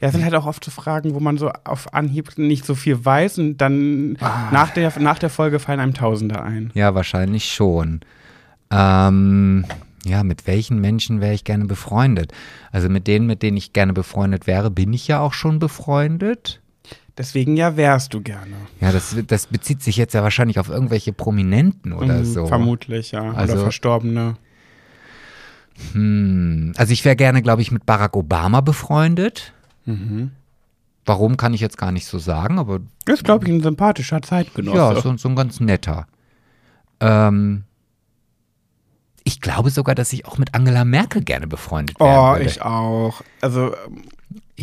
Ja, das sind halt auch oft so Fragen, wo man so auf Anhieb nicht so viel weiß und dann Ah. nach, der, nach der Folge fallen einem Tausende ein. Ja, wahrscheinlich schon. Ähm, ja, mit welchen Menschen wäre ich gerne befreundet? Also mit denen, mit denen ich gerne befreundet wäre, bin ich ja auch schon befreundet. Deswegen ja wärst du gerne. Ja, das, das bezieht sich jetzt ja wahrscheinlich auf irgendwelche Prominenten oder Mhm, so. Vermutlich, ja. Also- Oder Verstorbene. Hm, also ich wäre gerne, glaube ich, mit Barack Obama befreundet. Mhm. Warum kann ich jetzt gar nicht so sagen, aber Ist, glaube ich, ein sympathischer Zeitgenosse. ja, so, so ein ganz netter. Ähm, ich glaube sogar, dass ich auch mit Angela Merkel gerne befreundet wäre. oh, würde. ich auch. Also, ähm,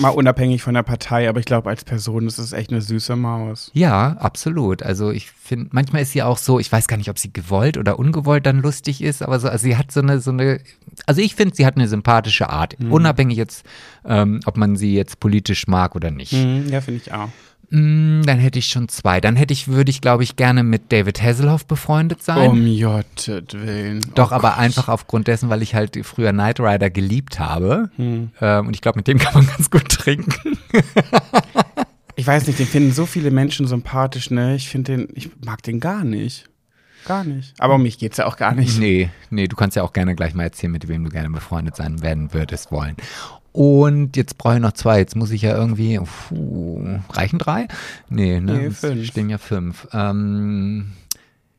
mal unabhängig von der Partei, aber ich glaube, als Person ist es echt eine süße Maus. Ja, absolut. Also ich finde, manchmal ist sie auch so, ich weiß gar nicht, ob sie gewollt oder ungewollt dann lustig ist, aber so, also sie hat so eine, so eine, also ich finde, sie hat eine sympathische Art, Mhm. unabhängig jetzt, ähm, ob man sie jetzt politisch mag oder nicht. Mhm, ja, finde ich auch. Mm, dann hätte ich schon zwei. Dann hätte ich, würde ich, glaube ich, gerne mit David Hasselhoff befreundet sein. Um Jottet Willen. Doch, Oh aber Gott. einfach aufgrund dessen, weil ich halt früher Knight Rider geliebt habe. Hm. Ähm, und ich glaube, mit dem kann man ganz gut trinken. Ich weiß nicht, den finden so viele Menschen sympathisch, ne? Ich finde den, ich mag den gar nicht. Gar nicht. Aber um mich geht's ja auch gar nicht. Nee, nee, du kannst ja auch gerne gleich mal erzählen, mit wem du gerne befreundet sein werden würdest wollen. Und jetzt brauche ich noch zwei. Jetzt muss ich ja irgendwie. Puh, reichen drei? Nee, ne? Nee, fünf. stehen ja fünf. Ähm,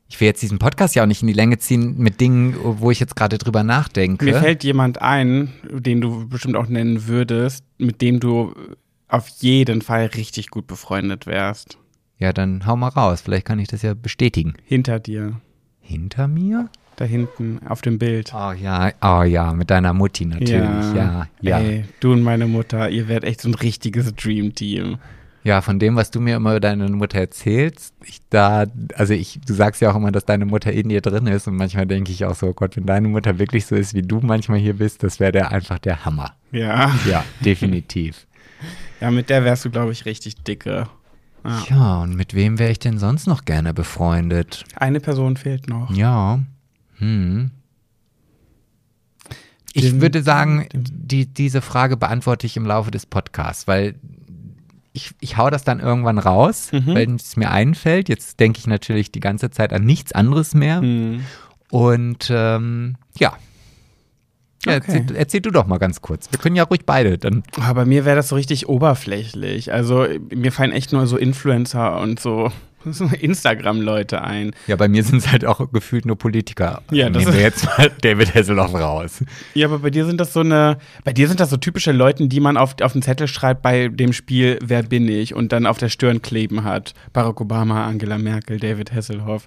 ich will jetzt diesen Podcast ja auch nicht in die Länge ziehen mit Dingen, wo ich jetzt gerade drüber nachdenke. Mir fällt jemand ein, den du bestimmt auch nennen würdest, mit dem du auf jeden Fall richtig gut befreundet wärst. ja, dann hau mal raus. Vielleicht kann ich das ja bestätigen. Hinter dir. Hinter mir? Da hinten auf dem Bild. Oh ja, oh ja, mit deiner Mutti natürlich. Ja, ja. Ey, du und meine Mutter, ihr werdet echt so ein richtiges Dream-Team. Ja, von dem, was du mir immer über deine Mutter erzählst, ich da, also ich, du sagst ja auch immer, dass deine Mutter in dir drin ist und manchmal denke ich auch so, oh Gott, wenn deine Mutter wirklich so ist, wie du manchmal hier bist, das wäre der einfach der Hammer. Ja. Ja, definitiv. Ja, mit der wärst du, glaube ich, richtig dicke. Ja. Ja, und mit wem wäre ich denn sonst noch gerne befreundet? Eine Person fehlt noch. Ja, hm. Ich Dim, würde sagen, dim. die, diese Frage beantworte ich im Laufe des Podcasts, weil ich, ich hau das dann irgendwann raus, Mhm. wenn es mir einfällt. Jetzt denke ich natürlich die ganze Zeit an nichts anderes mehr. Hm. Und ähm, ja. Ja Okay. erzähl, erzähl du doch mal ganz kurz. Wir können ja ruhig beide. Dann, Ah, bei mir wäre das so richtig oberflächlich. Also mir fallen echt nur so Influencer und so, Instagram-Leute ein. ja, bei mir sind es halt auch gefühlt nur Politiker. Ja, das Nehmen wir jetzt mal David Hasselhoff raus. Ja, aber bei dir sind das so eine, bei dir sind das so typische Leute, die man auf, auf den Zettel schreibt bei dem Spiel Wer bin ich und dann auf der Stirn kleben hat. Barack Obama, Angela Merkel, David Hasselhoff.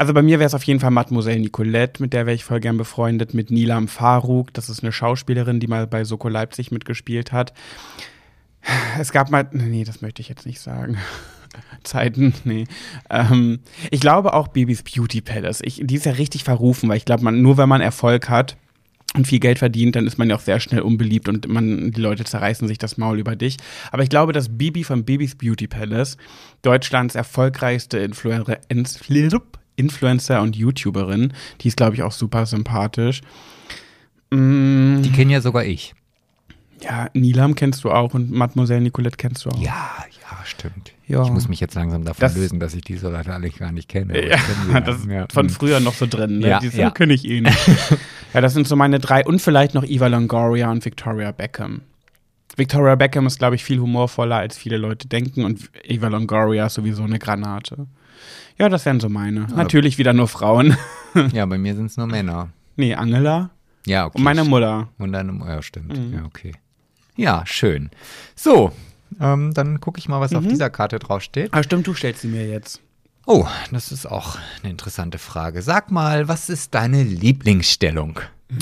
Also bei mir wäre es auf jeden Fall Mademoiselle Nicolette, mit der wäre ich voll gern befreundet, mit Nilam Farouk, das ist eine Schauspielerin, die mal bei Soko Leipzig mitgespielt hat. Es gab mal, nee, das möchte ich jetzt nicht sagen. Zeiten, nee. Ähm, ich glaube auch Babys Beauty Palace. Ich, die ist ja richtig verrufen, weil ich glaube, man, nur wenn man Erfolg hat und viel Geld verdient, dann ist man ja auch sehr schnell unbeliebt und man, die Leute zerreißen sich das Maul über dich. Aber ich glaube, dass Bibi von Babys Beauty Palace Deutschlands erfolgreichste Influencer, Influ- Influencer und YouTuberin, die ist, glaube ich, auch super sympathisch. Mm, Die kenne ja sogar ich. ja, Nilam kennst du auch und Mademoiselle Nicolette kennst du auch. Ja, ja, stimmt. Ja. Ich muss mich jetzt langsam davon Das- lösen, dass ich diese Leute alle gar nicht kenne. Ja, kenne das ja. von Hm. früher noch so drin. Ne? Ja, Die ja. kenne ich eh nicht. ja, das sind so meine drei. Und vielleicht noch Eva Longoria und Victoria Beckham. Victoria Beckham ist, glaube ich, viel humorvoller, als viele Leute denken. Und Eva Longoria ist sowieso eine Granate. Ja, das wären so meine. Natürlich wieder nur Frauen. Ja, bei mir sind es nur Männer. nee, Angela Ja, okay. und meine Mutter. Und deine Mu- Ja, stimmt. Mhm. Ja, okay. Ja, schön. So, ähm, dann gucke ich mal, was auf Mhm. dieser Karte draufsteht. Ah, stimmt, du stellst sie mir jetzt. Oh, das ist auch eine interessante Frage. Sag mal, was ist deine Lieblingsstellung?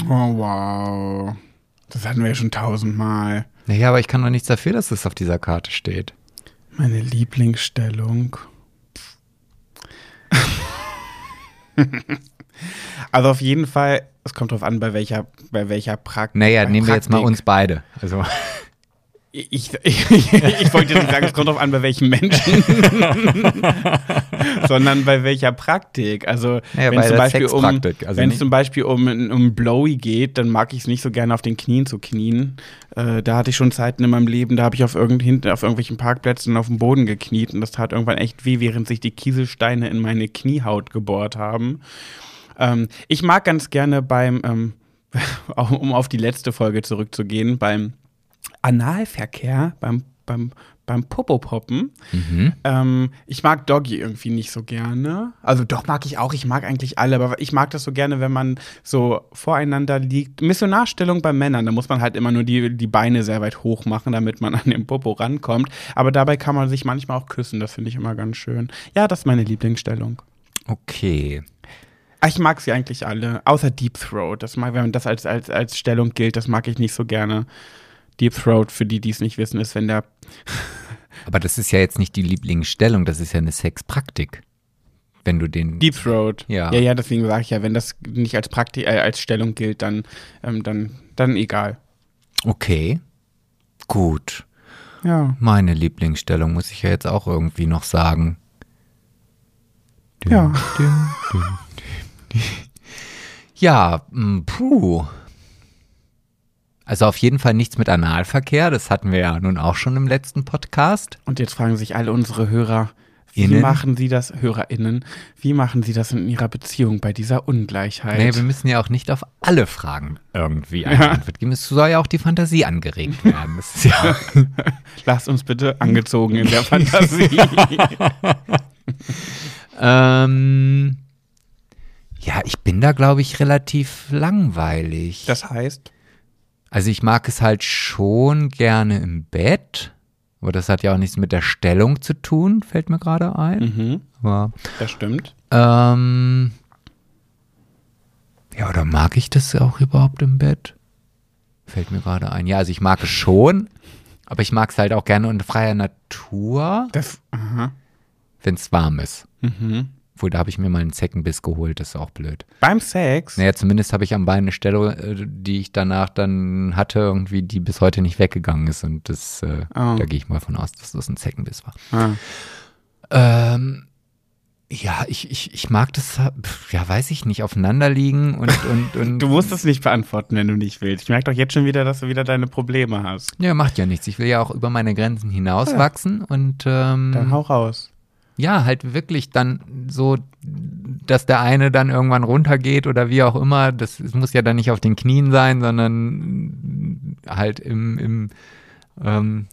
Oh, wow. Das hatten wir ja schon tausendmal. Naja, aber ich kann doch nichts dafür, dass es auf dieser Karte steht. Meine Lieblingsstellung. also auf jeden Fall, es kommt drauf an, bei welcher, bei welcher Praktik. Naja, nehmen wir jetzt mal uns beide. Also, Ich, ich, ich wollte jetzt nicht sagen, es kommt drauf an, bei welchem Menschen, sondern bei welcher Praktik. Also Naja, wenn bei es zum Beispiel um, also wenn zum Beispiel um, um Blowy geht, dann mag ich es nicht so gerne auf den Knien zu knien. Äh, da hatte ich schon Zeiten in meinem Leben, da habe ich auf, irgend, hinten, auf irgendwelchen Parkplätzen auf dem Boden gekniet und das tat irgendwann echt weh, während sich die Kieselsteine in meine Kniehaut gebohrt haben. Ähm, ich mag ganz gerne beim, ähm, um auf die letzte Folge zurückzugehen, beim Analverkehr, beim, beim beim Popopoppen. Mhm. Ähm, ich mag Doggy irgendwie nicht so gerne. Also doch mag ich auch, ich mag eigentlich alle, aber ich mag das so gerne, wenn man so voreinander liegt. Missionarstellung bei Männern, da muss man halt immer nur die, die Beine sehr weit hoch machen, damit man an den Popo rankommt. Aber dabei kann man sich manchmal auch küssen, das finde ich immer ganz schön. Ja, das ist meine Lieblingsstellung. Okay. Ah, Ich mag sie eigentlich alle, außer Deep Throat. Das mag, wenn das als, als, als Stellung gilt, das mag ich nicht so gerne. Deep Throat, für die, die es nicht wissen, ist, wenn der Aber das ist ja jetzt nicht die Lieblingsstellung, das ist ja eine Sexpraktik. Wenn du den. Deep Throat. Ja. Ja, ja, deswegen sage ich ja, wenn das nicht als Praktik, äh, als Stellung gilt, dann, ähm, dann, dann egal. Okay. Gut. Ja. Meine Lieblingsstellung muss ich ja jetzt auch irgendwie noch sagen. Düm, Ja. düm, düm. Ja, puh. Also auf jeden Fall nichts mit Analverkehr, das hatten wir ja nun auch schon im letzten Podcast. Und jetzt fragen sich alle unsere Hörer, wie Innen? machen sie das, HörerInnen, wie machen sie das in ihrer Beziehung bei dieser Ungleichheit? Nee, wir müssen ja auch nicht auf alle Fragen irgendwie eine Antwort geben. Es soll ja auch die Fantasie angeregt werden. Ja Lasst uns bitte angezogen in der Fantasie. ähm, ja, ich bin da, glaube ich, relativ langweilig. Das heißt, Also ich mag es halt schon gerne im Bett, aber das hat ja auch nichts mit der Stellung zu tun, fällt mir gerade ein. mhm, Aber, das stimmt. ähm, ja, oder mag ich das auch überhaupt im Bett? Fällt mir gerade ein. Ja, also ich mag es schon, aber ich mag es halt auch gerne in freier Natur, wenn es warm ist. Mhm. Obwohl, da habe ich mir mal einen Zeckenbiss geholt, das ist auch blöd. Beim Sex, Naja, zumindest habe ich am Bein eine Stelle, äh, die ich danach dann hatte, irgendwie, die bis heute nicht weggegangen ist. Und das, äh, Oh. da gehe ich mal von aus, dass das ein Zeckenbiss war. ah, Ähm, ja, ich, ich, ich mag das, pf, ja, weiß ich nicht, aufeinanderliegen und, und, und. du musst es nicht beantworten, wenn du nicht willst. Ich merke doch jetzt schon wieder, dass du wieder deine Probleme hast. Ja, macht ja nichts. Ich will ja auch über meine Grenzen hinauswachsen und ähm, Dann hau raus. Ja, halt wirklich dann so, dass der eine dann irgendwann runtergeht oder wie auch immer. Das muss ja dann nicht auf den Knien sein, sondern halt im, im ähm,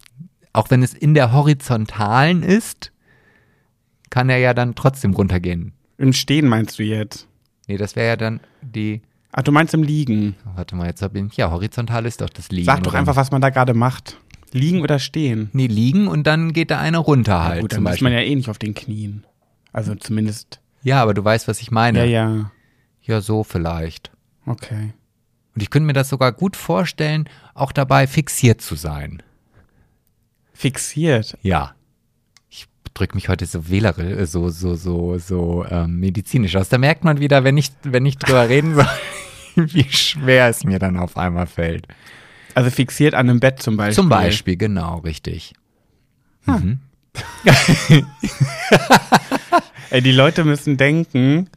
auch wenn es in der horizontalen ist, kann er ja dann trotzdem runtergehen. Im Stehen meinst du jetzt? Nee, das wäre ja dann die, Ach, du meinst im Liegen. warte mal, jetzt hab ich, ja, horizontal ist doch das Liegen. Sag doch einfach, was man da gerade macht. Liegen oder stehen? Nee, liegen und dann geht der eine runter Ja, halt gut, zum dann ist man ja eh nicht auf den Knien. Also zumindest. ja, aber du weißt, was ich meine. Ja, ja. ja so vielleicht. Okay. Und ich könnte mir das sogar gut vorstellen, auch dabei fixiert zu sein. Fixiert. Ja. Ich drücke mich heute so wählerisch, so, so, so, so ähm, medizinisch aus. Da merkt man wieder, wenn ich, wenn ich drüber reden soll, wie schwer es mir dann auf einmal fällt. Also fixiert an einem Bett zum Beispiel. Zum Beispiel, genau, richtig. Mhm. Ey, die Leute müssen denken,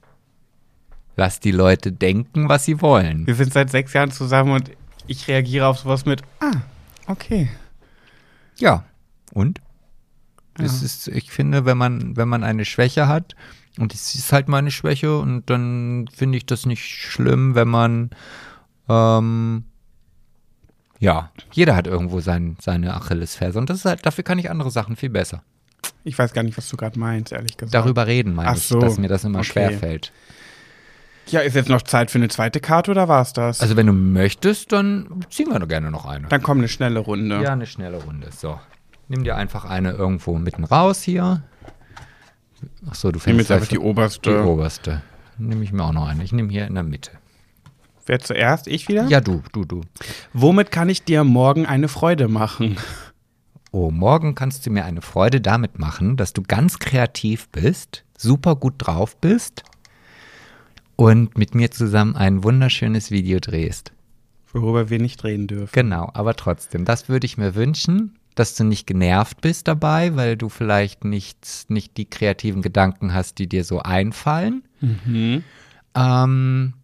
Lass die Leute denken, was sie wollen. wir sind seit sechs Jahren zusammen und ich reagiere auf sowas mit, ah, okay. Ja. Und? Es Ja. ist, ich finde, wenn man, wenn man eine Schwäche hat, und es ist halt meine Schwäche, und dann finde ich das nicht schlimm, wenn man, ähm, ja, jeder hat irgendwo sein, seine Achillesferse. Und das ist halt, dafür kann ich andere Sachen viel besser. Ich weiß gar nicht, was du gerade meinst, ehrlich gesagt. Darüber reden, meine ich, so, dass mir das immer okay. schwer fällt. Ja, ist jetzt noch Zeit für eine zweite Karte oder war's das? Also wenn du möchtest, dann ziehen wir doch gerne noch eine. Dann kommt eine schnelle Runde. Ja, eine schnelle Runde. So. Nimm dir einfach eine irgendwo mitten raus hier. Ach so, du fängst jetzt einfach die die oberste. oberste. Nehme ich mir auch noch eine. Ich nehme hier in der Mitte. Wer zuerst? Ich wieder? Ja, du, du, du. Womit kann ich dir morgen eine Freude machen? Oh, morgen kannst du mir eine Freude damit machen, dass du ganz kreativ bist, super gut drauf bist und mit mir zusammen ein wunderschönes Video drehst. Worüber wir nicht reden dürfen. Genau, aber trotzdem, das würde ich mir wünschen, dass du nicht genervt bist dabei, weil du vielleicht nicht, nicht die kreativen Gedanken hast, die dir so einfallen. Mhm. Ähm,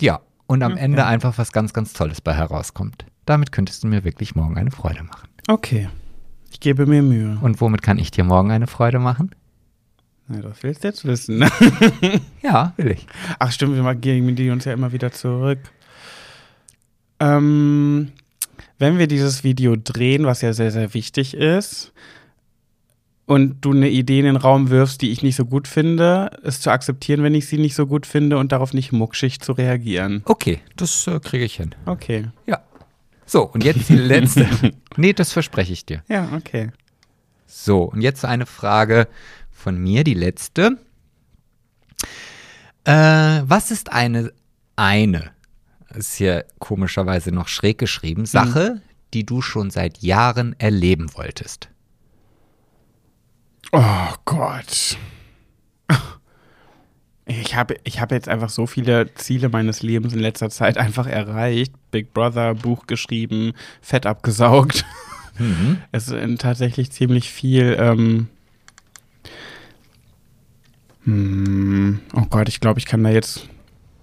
ja, und am Ende einfach was ganz, ganz Tolles bei herauskommt. Damit könntest du mir wirklich morgen eine Freude machen. Okay. Ich gebe mir Mühe. Und womit kann ich dir morgen eine Freude machen? Na, das willst du jetzt wissen. ne? Ja, will ich. Ach stimmt, wir geben die uns ja immer wieder zurück. Ähm, wenn wir dieses Video drehen, was ja sehr, sehr wichtig ist, und du eine Idee in den Raum wirfst, die ich nicht so gut finde, es zu akzeptieren, wenn ich sie nicht so gut finde und darauf nicht muckschig zu reagieren. Okay, das äh, kriege ich hin. Okay. Ja. So, und jetzt die letzte. nee, das verspreche ich dir. Ja, okay. So, und jetzt eine Frage von mir, die letzte. Äh, was ist eine, eine, ist hier komischerweise noch schräg geschrieben, Sache, die du schon seit Jahren erleben wolltest? Oh Gott. Ich habe ich hab jetzt einfach so viele Ziele meines Lebens in letzter Zeit einfach erreicht. Big Brother, Buch geschrieben, Fett abgesaugt. Mhm. Es ist tatsächlich ziemlich viel. Ähm hm, oh Gott, ich glaube, ich kann da jetzt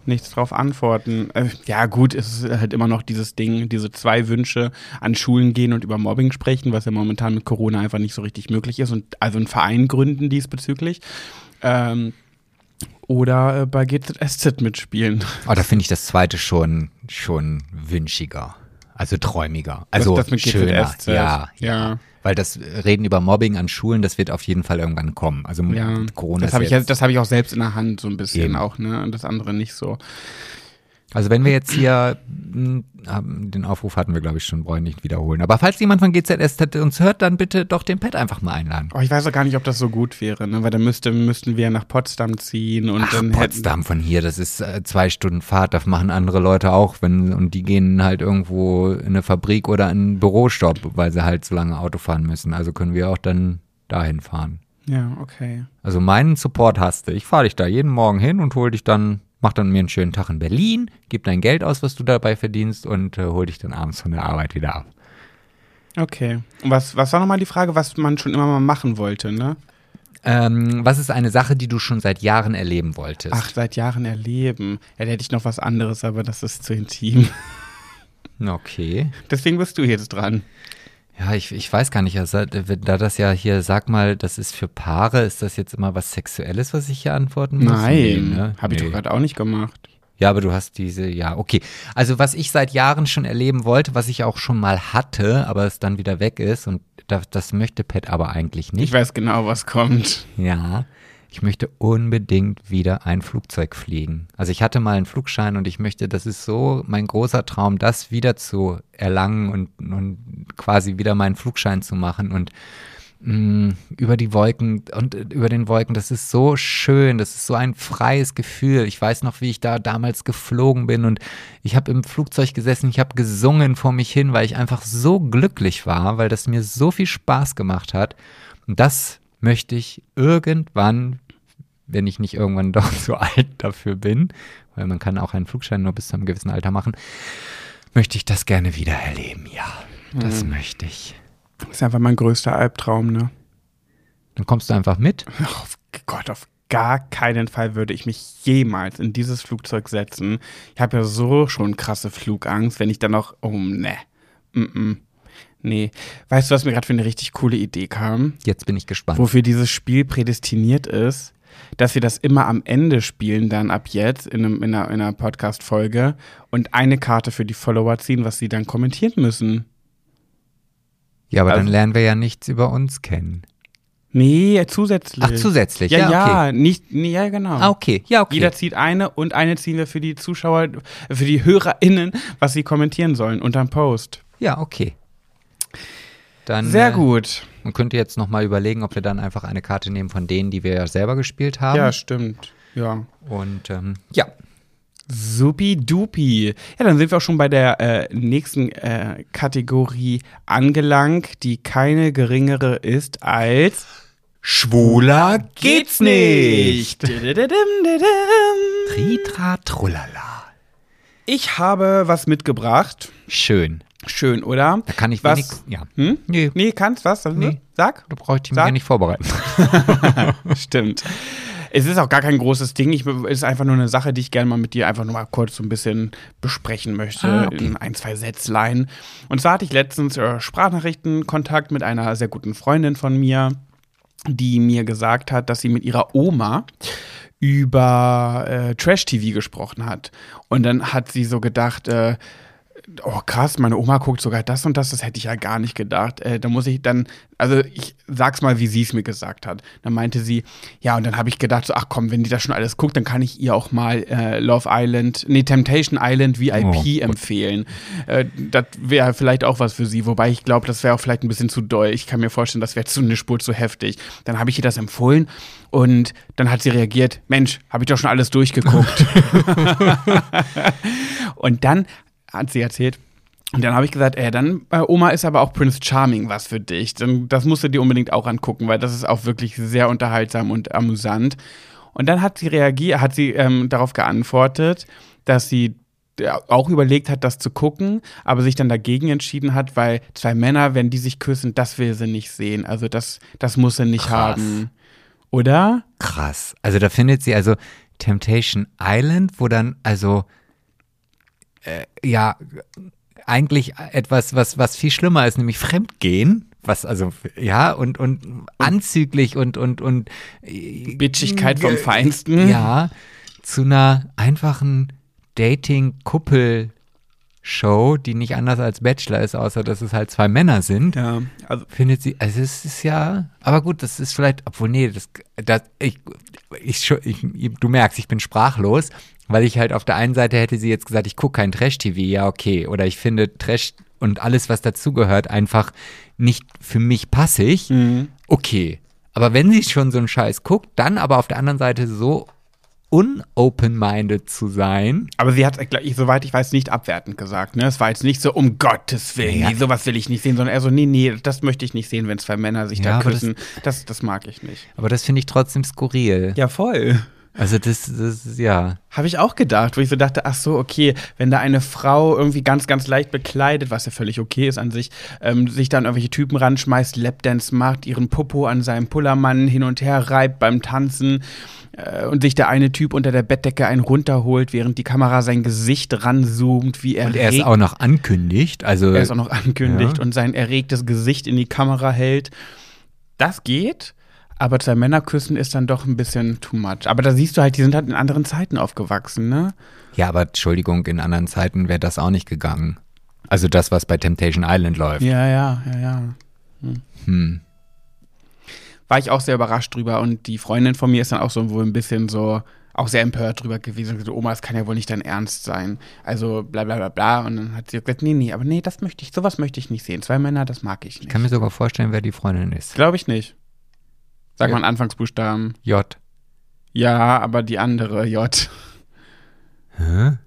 nichts drauf antworten. Äh, ja, gut, es ist halt immer noch dieses Ding, diese zwei Wünsche an Schulen gehen und über Mobbing sprechen, was ja momentan mit Corona einfach nicht so richtig möglich ist und also einen Verein gründen diesbezüglich. Ähm, oder äh, bei GZSZ mitspielen. Oh, da finde ich das zweite schon, schon wünschiger. Also träumiger. Also das, das mit schöner. GZSZ. Ja, ja, ja. Weil das Reden über Mobbing an Schulen, das wird auf jeden Fall irgendwann kommen. Also Ja, Corona das habe ich, das hab ich auch selbst in der Hand, so ein bisschen Eben. auch, ne? Und das andere nicht so. Also wenn wir jetzt hier haben- den Aufruf hatten wir, glaube ich, schon, brauche ich nicht wiederholen. Aber falls jemand von GZSZ uns hört, dann bitte doch den Pet einfach mal einladen. Aber ich weiß auch gar nicht, ob das so gut wäre, ne? Weil dann müsste, müssten wir nach Potsdam ziehen und Ach, dann Potsdam von hier, das ist äh, zwei Stunden Fahrt, das machen andere Leute auch, wenn und die gehen halt irgendwo in eine Fabrik oder in einen Bürostopp, weil sie halt so lange Auto fahren müssen. Also können wir auch dann dahin fahren. Ja, okay. Also meinen Support hast du. Ich fahre dich da jeden Morgen hin und hol dich dann, mach dann mir einen schönen Tag in Berlin, gib dein Geld aus, was du dabei verdienst und äh, hol dich dann abends von der Arbeit wieder ab. Okay. Und was, was war nochmal die Frage, was man schon immer mal machen wollte, ne? Ähm, was ist eine Sache, die du schon seit Jahren erleben wolltest? Ach, seit Jahren erleben. Ja, da hätte ich noch was anderes, aber das ist zu intim. Okay. Deswegen bist du jetzt dran. Ja, ich, ich weiß gar nicht, also, da das ja hier, sag mal, das ist für Paare, ist das jetzt immer was Sexuelles, was ich hier antworten muss? Nee, Nein, ne? habe ich Nee. doch gerade auch nicht gemacht. Ja, aber du hast diese, ja, okay. Also was ich seit Jahren schon erleben wollte, was ich auch schon mal hatte, aber es dann wieder weg ist und das, das möchte Pat aber eigentlich Ich nicht. weiß genau, was kommt. Ja, ich möchte unbedingt wieder ein Flugzeug fliegen. Also ich hatte mal einen Flugschein und ich möchte, das ist so mein großer Traum, das wieder zu erlangen und, und quasi wieder meinen Flugschein zu machen und mh, über die Wolken und äh, über den Wolken, das ist so schön, das ist so ein freies Gefühl. Ich weiß noch, wie ich da damals geflogen bin und ich habe im Flugzeug gesessen, ich habe gesungen vor mich hin, weil ich einfach so glücklich war, weil das mir so viel Spaß gemacht hat. Und das möchte ich irgendwann, wenn ich nicht irgendwann doch zu alt dafür bin, weil man kann auch einen Flugschein nur bis zu einem gewissen Alter machen, möchte ich das gerne wieder erleben. Ja, das möchte ich. Das ist einfach mein größter Albtraum, ne? Dann kommst du einfach mit. Ach, auf Gott, auf gar keinen Fall würde ich mich jemals in dieses Flugzeug setzen. Ich habe ja so schon krasse Flugangst, wenn ich dann noch, oh ne, mm -mm. Nee. Weißt du, was mir gerade für eine richtig coole Idee kam? Jetzt bin ich gespannt. Wofür dieses Spiel prädestiniert ist, dass wir das immer am Ende spielen, dann ab jetzt in, einem, in einer, in einer Podcast-Folge und eine Karte für die Follower ziehen, was sie dann kommentieren müssen. Ja, aber Also- dann lernen wir ja nichts über uns kennen. Nee, zusätzlich. Ach, zusätzlich. Ja, Ja, ja, okay. nicht, nee, ja, genau. Ah, okay. Ja, okay. Jeder zieht eine und eine ziehen wir für die Zuschauer, für die HörerInnen, was sie kommentieren sollen unterm Post. Ja, okay. Dann, Sehr äh, gut. Man könnte jetzt nochmal überlegen, ob wir dann einfach eine Karte nehmen von denen, die wir ja selber gespielt haben. Ja, stimmt. Ja. Und ähm, ja, Supi-dupi. Ja, dann sind wir auch schon bei der äh, nächsten äh, Kategorie angelangt, die keine geringere ist als schwuler Geht's nicht. Tritra Trullala. Ich habe was mitgebracht. Schön. Schön, oder? Da kann ich Was? wenig. Ja. Hm? Nee, Nee, kannst was? Nee. Sag. da brauche ich mich Sag. ja nicht vorbereiten. Stimmt. Es ist auch gar kein großes Ding. Ich, es ist einfach nur eine Sache, die ich gerne mal mit dir einfach nur mal kurz so ein bisschen besprechen möchte. Ah, okay. In ein, zwei Sätzlein. Und zwar hatte ich letztens äh, Sprachnachrichtenkontakt mit einer sehr guten Freundin von mir, die mir gesagt hat, dass sie mit ihrer Oma über äh, Trash-TV gesprochen hat. Und dann hat sie so gedacht, äh, oh krass, meine Oma guckt sogar das und das, das hätte ich ja gar nicht gedacht. Äh, da muss ich dann, also ich sag's mal, wie sie es mir gesagt hat. Dann meinte sie, ja, und dann habe ich gedacht, so, ach komm, wenn die das schon alles guckt, dann kann ich ihr auch mal äh, Love Island, nee, Temptation Island VIP oh, empfehlen. Äh, das wäre vielleicht auch was für sie, wobei ich glaube, das wäre auch vielleicht ein bisschen zu doll. Ich kann mir vorstellen, das wäre zu eine Spur zu heftig. Dann habe ich ihr das empfohlen und dann hat sie reagiert, Mensch, habe ich doch schon alles durchgeguckt. und dann hat sie erzählt, und dann habe ich gesagt, ey, dann, äh, Oma, ist aber auch Prince Charming was für dich. Dann, das musst du dir unbedingt auch angucken, weil das ist auch wirklich sehr unterhaltsam und amüsant. Und dann hat sie reagiert, hat sie ähm, darauf geantwortet, dass sie auch überlegt hat, das zu gucken, aber sich dann dagegen entschieden hat, weil zwei Männer, wenn die sich küssen, das will sie nicht sehen. Also das, das muss sie nicht Krass. haben. Oder? Krass. Also da findet sie also Temptation Island, wo dann also äh, ja eigentlich etwas, was, was viel schlimmer ist, nämlich Fremdgehen. Was also, ja, und, und anzüglich und, und, und. Bitchigkeit vom Feinsten. Ja, zu einer einfachen Dating-Kuppel- Show, die nicht anders als Bachelor ist, außer dass es halt zwei Männer sind. Ja, also findet sie, also es ist ja, aber gut, das ist vielleicht, obwohl nee, das, das ich, ich, ich, du merkst, ich bin sprachlos, weil ich halt auf der einen Seite hätte sie jetzt gesagt, ich gucke kein Trash-TV, ja okay, oder ich finde Trash und alles, was dazugehört, einfach nicht für mich passig, mhm. okay. Aber wenn sie schon so einen Scheiß guckt, dann aber auf der anderen Seite so unopen-minded zu sein. Aber sie hat, soweit ich weiß, nicht abwertend gesagt. Ne? Es war jetzt nicht so, um Gottes Willen, ja. sowas will ich nicht sehen, sondern eher so, nee, nee, das möchte ich nicht sehen, wenn zwei Männer sich ja, da küssen. Das, das, das mag ich nicht. Aber das finde ich trotzdem skurril. Ja, voll. Also das, das ja. Habe ich auch gedacht, wo ich so dachte, ach so, okay, wenn da eine Frau irgendwie ganz, ganz leicht bekleidet, was ja völlig okay ist an sich, ähm, sich dann irgendwelche Typen ranschmeißt, Lapdance macht, ihren Popo an seinem Pullermann hin und her reibt beim Tanzen äh, und sich der eine Typ unter der Bettdecke einen runterholt, während die Kamera sein Gesicht ranzoomt, wie er Und er ist auch noch ankündigt, also er ist auch noch ankündigt ja. und sein erregtes Gesicht in die Kamera hält. Das geht. Aber zwei Männer küssen ist dann doch ein bisschen too much. Aber da siehst du halt, die sind halt in anderen Zeiten aufgewachsen, ne? Ja, aber Entschuldigung, in anderen Zeiten wäre das auch nicht gegangen. Also das, was bei Temptation Island läuft. Ja, ja, ja, ja. Hm. hm. War ich auch sehr überrascht drüber und die Freundin von mir ist dann auch so wohl ein bisschen so, auch sehr empört drüber gewesen und gesagt, Oma, das kann ja wohl nicht dein Ernst sein. Also bla bla bla bla. Und dann hat sie gesagt, nee, nee, aber nee, das möchte ich, sowas möchte ich nicht sehen. Zwei Männer, das mag ich nicht. Ich kann mir sogar vorstellen, wer die Freundin ist. Glaube ich nicht. Sag mal Anfangsbuchstaben. J. Ja, aber die andere J. Hä?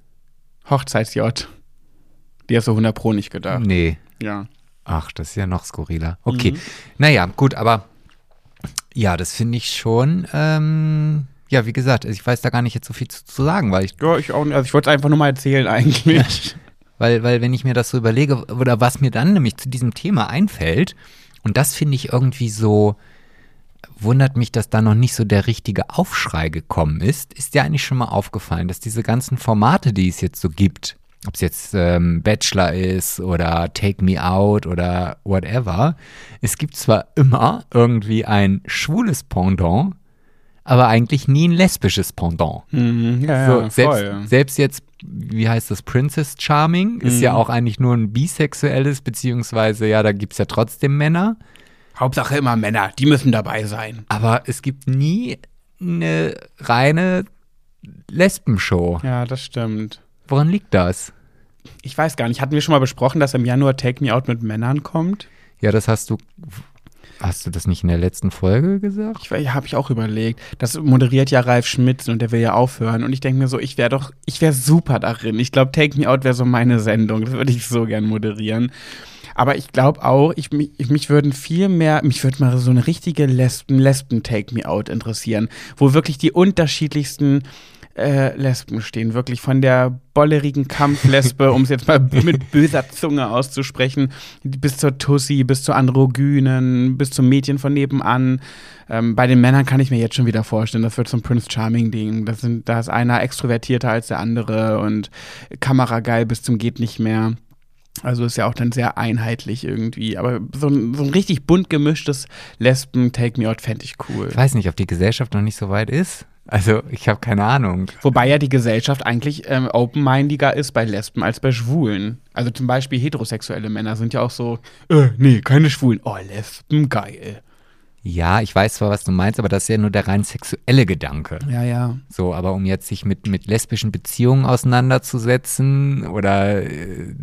Hochzeits-J. Die hast du 100 Pro nicht gedacht. Nee. Ja. Ach, das ist ja noch skurriler. Okay. Mhm. Naja, gut, aber ja, das finde ich schon. Ähm, ja, wie gesagt, ich weiß da gar nicht jetzt so viel zu, zu sagen, weil ich. Ja, ich auch nicht. Also ich wollte es einfach nur mal erzählen eigentlich. weil, weil, wenn ich mir das so überlege, oder was mir dann nämlich zu diesem Thema einfällt, und das finde ich irgendwie so wundert mich, dass da noch nicht so der richtige Aufschrei gekommen ist. Ist dir eigentlich schon mal aufgefallen, dass diese ganzen Formate, die es jetzt so gibt, ob es jetzt ähm, Bachelor ist oder Take Me Out oder whatever, es gibt zwar immer irgendwie ein schwules Pendant, aber eigentlich nie ein lesbisches Pendant. Mhm, ja, so, ja, selbst, voll, ja. selbst jetzt, wie heißt das, Princess Charming, ist mhm. ja auch eigentlich nur ein bisexuelles, beziehungsweise ja, da gibt es ja trotzdem Männer. Hauptsache immer Männer, die müssen dabei sein. Aber es gibt nie eine reine Lesbenshow. Ja, das stimmt. Woran liegt das? Ich weiß gar nicht. Hatten wir schon mal besprochen, dass im Januar Take Me Out mit Männern kommt? Ja, das hast du. Hast du das nicht in der letzten Folge gesagt? Ich, ja, habe ich auch überlegt. Das moderiert ja Ralf Schmitz und der will ja aufhören. Und ich denke mir so, ich wäre doch, ich wäre super darin. Ich glaube, Take Me Out wäre so meine Sendung. Das würde ich so gern moderieren. Aber ich glaube auch, ich, ich, mich würden viel mehr, mich würde mal so eine richtige Lesben, Lesben Take Me Out interessieren, wo wirklich die unterschiedlichsten äh, Lesben stehen. Wirklich von der bollerigen Kampflesbe, um es jetzt mal mit böser Zunge auszusprechen, bis zur Tussi, bis zur Androgynen, bis zum Mädchen von nebenan. Ähm, bei den Männern kann ich mir jetzt schon wieder vorstellen, das wird so ein Prince Charming-Ding. Da ist einer extrovertierter als der andere und kamerageil bis zum geht nicht mehr. Also ist ja auch dann sehr einheitlich irgendwie. Aber so ein, so ein richtig bunt gemischtes Lesben-Take Me Out fände ich cool. Ich weiß nicht, ob die Gesellschaft noch nicht so weit ist. Also ich habe keine Ahnung. Wobei ja die Gesellschaft eigentlich ähm, open-mindiger ist bei Lesben als bei Schwulen. Also zum Beispiel heterosexuelle Männer sind ja auch so, äh, nee, keine Schwulen. Oh, Lesben, geil. Ja, ich weiß zwar, was du meinst, aber das ist ja nur der rein sexuelle Gedanke. Ja, ja. So, aber um jetzt sich mit, mit lesbischen Beziehungen auseinanderzusetzen oder äh,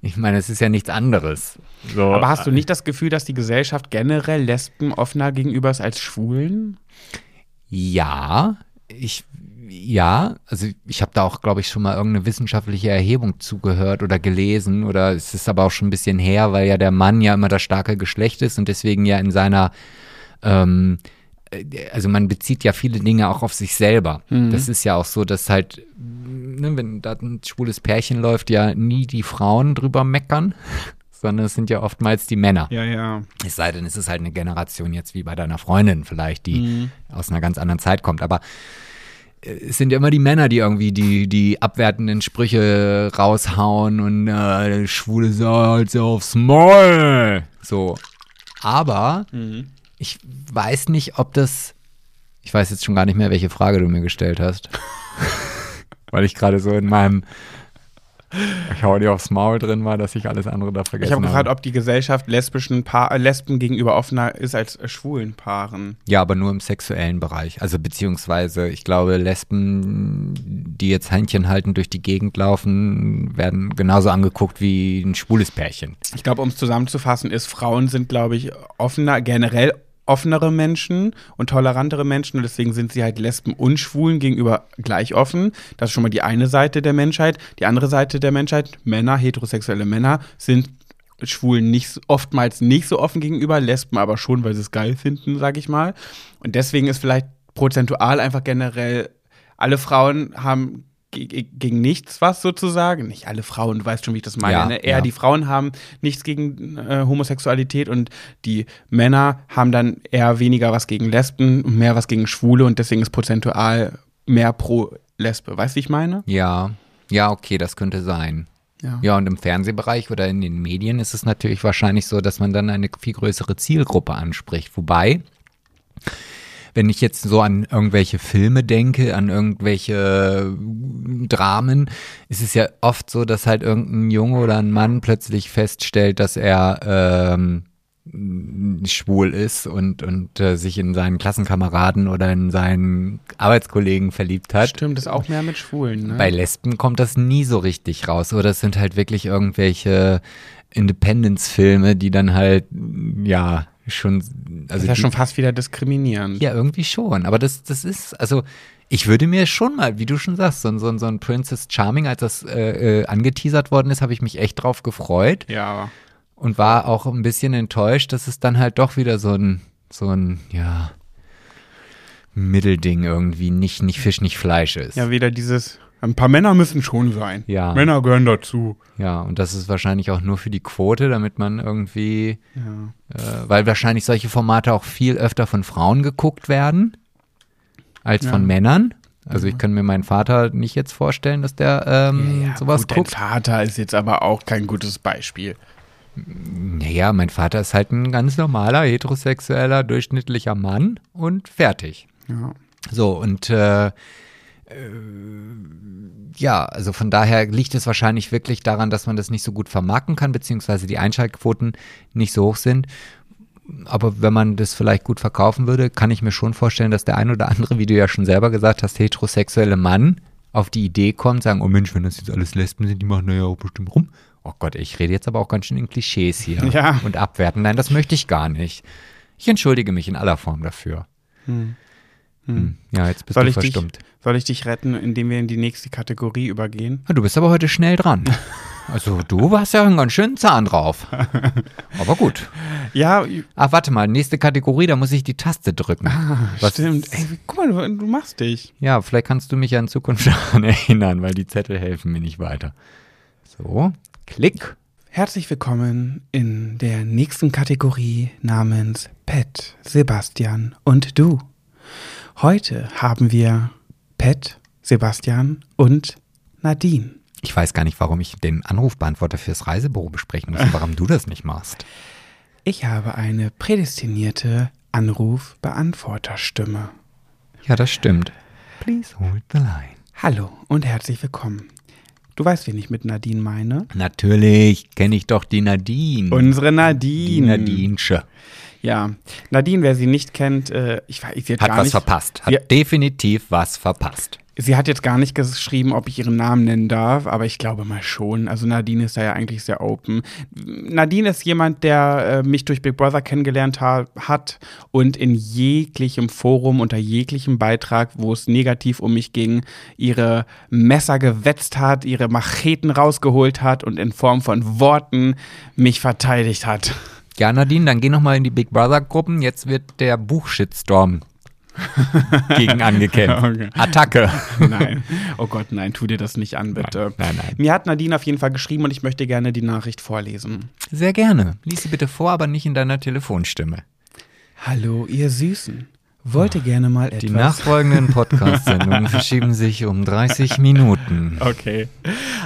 ich meine, es ist ja nichts anderes. So, Aber hast du nicht das Gefühl, dass die Gesellschaft generell Lesben offener gegenüber ist als Schwulen? Ja, ich ja, also ich habe da auch, glaube ich, schon mal irgendeine wissenschaftliche Erhebung zugehört oder gelesen oder es ist aber auch schon ein bisschen her, weil ja der Mann ja immer das starke Geschlecht ist und deswegen ja in seiner ähm, äh, also man bezieht ja viele Dinge auch auf sich selber. Mhm. Das ist ja auch so, dass halt, ne, wenn da ein schwules Pärchen läuft, ja nie die Frauen drüber meckern, sondern es sind ja oftmals die Männer. Ja, ja. Es sei denn, es ist halt eine Generation jetzt wie bei deiner Freundin vielleicht, die Mhm. aus einer ganz anderen Zeit kommt. Aber äh, es sind ja immer die Männer, die irgendwie die, die abwertenden Sprüche raushauen und äh, schwule Sau halt so aufs Maul. So. Aber Mhm. Ich weiß nicht, ob das. Ich weiß jetzt schon gar nicht mehr, welche Frage du mir gestellt hast. Weil ich gerade so in meinem Ich hau dir aufs Maul drin war, dass ich alles andere da vergessen Ich habe gefragt, habe. ob die Gesellschaft lesbischen Paar, äh, Lesben gegenüber offener ist als äh, schwulen Paaren. Ja, aber nur im sexuellen Bereich. Also beziehungsweise, ich glaube, Lesben, die jetzt Händchen halten durch die Gegend laufen, werden genauso angeguckt wie ein schwules Pärchen. Ich glaube, um es zusammenzufassen, ist, Frauen sind, glaube ich, offener, generell offenere Menschen und tolerantere Menschen und deswegen sind sie halt Lesben und Schwulen gegenüber gleich offen. Das ist schon mal die eine Seite der Menschheit. Die andere Seite der Menschheit, Männer, heterosexuelle Männer, sind Schwulen nicht, oftmals nicht so offen gegenüber, Lesben aber schon, weil sie es geil finden, sag ich mal. Und deswegen ist vielleicht prozentual einfach generell, alle Frauen haben gegen nichts was sozusagen. Nicht alle Frauen, du weißt schon, wie ich das meine. Ja, ne? Eher ja. die Frauen haben nichts gegen äh, Homosexualität und die Männer haben dann eher weniger was gegen Lesben und mehr was gegen Schwule und deswegen ist prozentual mehr pro Lesbe. Weißt du, wie ich meine? Ja, ja, okay, das könnte sein. Ja. Ja, und im Fernsehbereich oder in den Medien ist es natürlich wahrscheinlich so, dass man dann eine viel größere Zielgruppe anspricht. Wobei, wenn ich jetzt so an irgendwelche Filme denke, an irgendwelche Dramen, ist es ja oft so, dass halt irgendein Junge oder ein Mann plötzlich feststellt, dass er ähm, schwul ist und, und äh, sich in seinen Klassenkameraden oder in seinen Arbeitskollegen verliebt hat. Stimmt, ist auch mehr mit Schwulen. Ne? Bei Lesben kommt das nie so richtig raus. Oder es sind halt wirklich irgendwelche Independence-Filme, die dann halt, ja, schon. das Also ist ja die, schon fast wieder diskriminierend. ja, irgendwie schon. Aber das, das ist, also. Ich würde mir schon mal, wie du schon sagst, so, ein- so, so ein Princess Charming, als das äh, äh, angeteasert worden ist, habe ich mich echt drauf gefreut Ja, und war auch ein bisschen enttäuscht, dass es dann halt doch wieder so ein, so ein, ja, Mittelding irgendwie, nicht, nicht Fisch, nicht Fleisch ist. ja, wieder dieses, ein paar Männer müssen schon sein. Ja. Männer gehören dazu. Ja, und das ist wahrscheinlich auch nur für die Quote, damit man irgendwie, Ja. äh, weil wahrscheinlich solche Formate auch viel öfter von Frauen geguckt werden als Ja. von Männern. Also ich kann mir meinen Vater nicht jetzt vorstellen, dass der ähm, Ja, sowas gut, guckt. Dein Vater ist jetzt aber auch kein gutes Beispiel. Naja, mein Vater ist halt ein ganz normaler, heterosexueller, durchschnittlicher Mann und fertig. Ja. So, und äh, ja, also von daher liegt es wahrscheinlich wirklich daran, dass man das nicht so gut vermarkten kann, beziehungsweise die Einschaltquoten nicht so hoch sind. Aber wenn man das vielleicht gut verkaufen würde, kann ich mir schon vorstellen, dass der ein oder andere, wie du ja schon selber gesagt hast, heterosexuelle Mann auf die Idee kommt, sagen, oh Mensch, wenn das jetzt alles Lesben sind, die machen da ja auch bestimmt rum. Oh Gott, ich rede jetzt aber auch ganz schön in Klischees hier Ja. und abwerten. Nein, das möchte ich gar nicht. Ich entschuldige mich in aller Form dafür. Hm. Hm. Ja, jetzt bist Soll du ich, dich, verstummt. soll ich dich retten, indem wir in die nächste Kategorie übergehen? Ja, Du bist aber heute schnell dran. Also du hast ja einen ganz schönen Zahn drauf. Aber gut. Ja, Ah, warte mal, nächste Kategorie, da muss ich die Taste drücken. Was- stimmt. Ey, guck mal, du, du machst dich. Ja, vielleicht kannst du mich ja in Zukunft daran erinnern, weil die Zettel helfen mir nicht weiter. So, klick. Herzlich willkommen in der nächsten Kategorie namens Pet, Sebastian und du. Heute haben wir Pet, Sebastian und Nadine. Ich weiß gar nicht, warum ich den Anrufbeantworter fürs Reisebüro besprechen muss und warum du das nicht machst. Ich habe eine prädestinierte Anruf-Beantworterstimme. Ja, das stimmt. Please hold the line. Hallo und herzlich willkommen. Du weißt, wen ich mit Nadine meine? Natürlich kenne ich doch die Nadine. Unsere die Nadine. Ja, Nadine, wer sie nicht kennt, äh, ich weiß, hat, Hat gar was nicht, verpasst. Hat Ja. definitiv was verpasst. Sie hat jetzt gar nicht geschrieben, ob ich ihren Namen nennen darf, aber ich glaube mal schon. Also Nadine ist da ja eigentlich sehr open. Nadine ist jemand, der äh, mich durch Big Brother kennengelernt ha hat und in jeglichem Forum, unter jeglichem Beitrag, wo es negativ um mich ging, ihre Messer gewetzt hat, ihre Macheten rausgeholt hat und in Form von Worten mich verteidigt hat. Ja, Nadine, dann geh noch mal in die Big Brother Gruppen. Jetzt wird der Buchshitstorm gegen angekämpft. Okay. Attacke. Nein. Oh Gott, nein, tu dir das nicht an, bitte. Nein, nein. Mir hat Nadine auf jeden Fall geschrieben und ich möchte gerne die Nachricht vorlesen. Sehr gerne. Lies sie bitte vor, aber nicht in deiner Telefonstimme. Hallo, ihr Süßen. Wollte gerne mal etwas. Die nachfolgenden Podcast-Sendungen verschieben sich um 30 Minuten. Okay.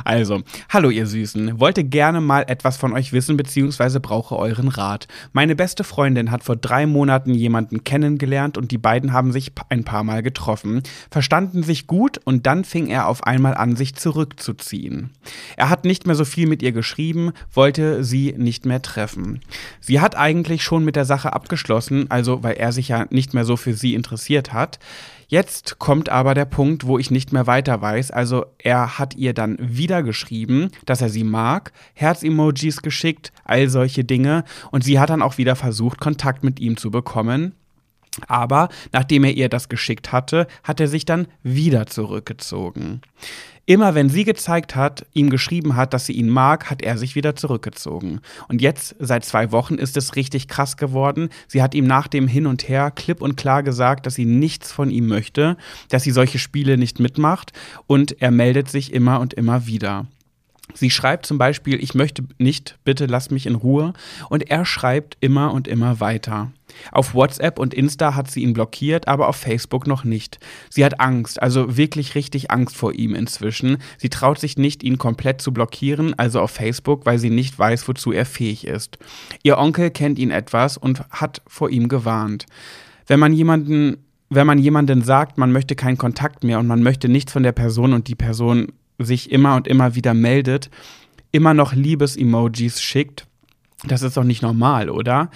Also, hallo ihr Süßen. Wollte gerne mal etwas von euch wissen, beziehungsweise brauche euren Rat. Meine beste Freundin hat vor drei Monaten jemanden kennengelernt und die beiden haben sich ein paar Mal getroffen, verstanden sich gut und dann fing er auf einmal an, sich zurückzuziehen. Er hat nicht mehr so viel mit ihr geschrieben, wollte sie nicht mehr treffen. Sie hat eigentlich schon mit der Sache abgeschlossen, also weil er sich ja nicht mehr so für sie interessiert hat. Jetzt kommt aber der Punkt, wo ich nicht mehr weiter weiß. Also er hat ihr dann wieder geschrieben, dass er sie mag, Herz-Emojis geschickt, all solche Dinge. Und sie hat dann auch wieder versucht, Kontakt mit ihm zu bekommen. Aber nachdem er ihr das geschickt hatte, hat er sich dann wieder zurückgezogen. Immer wenn sie gezeigt hat, ihm geschrieben hat, dass sie ihn mag, hat er sich wieder zurückgezogen. Und jetzt, seit zwei Wochen, ist es richtig krass geworden. Sie hat ihm nach dem Hin und Her klipp und klar gesagt, dass sie nichts von ihm möchte, dass sie solche Spiele nicht mitmacht und er meldet sich immer und immer wieder. Sie schreibt zum Beispiel, ich möchte nicht, bitte lass mich in Ruhe. Und er schreibt immer und immer weiter. Auf WhatsApp und Insta hat sie ihn blockiert, aber auf Facebook noch nicht. Sie hat Angst, also wirklich richtig Angst vor ihm inzwischen. Sie traut sich nicht, ihn komplett zu blockieren, also auf Facebook, weil sie nicht weiß, wozu er fähig ist. Ihr Onkel kennt ihn etwas und hat vor ihm gewarnt. Wenn man jemanden wenn man jemanden sagt, man möchte keinen Kontakt mehr und man möchte nichts von der Person und die Person sich immer und immer wieder meldet, immer noch Liebes-Emojis schickt, das ist doch nicht normal, oder?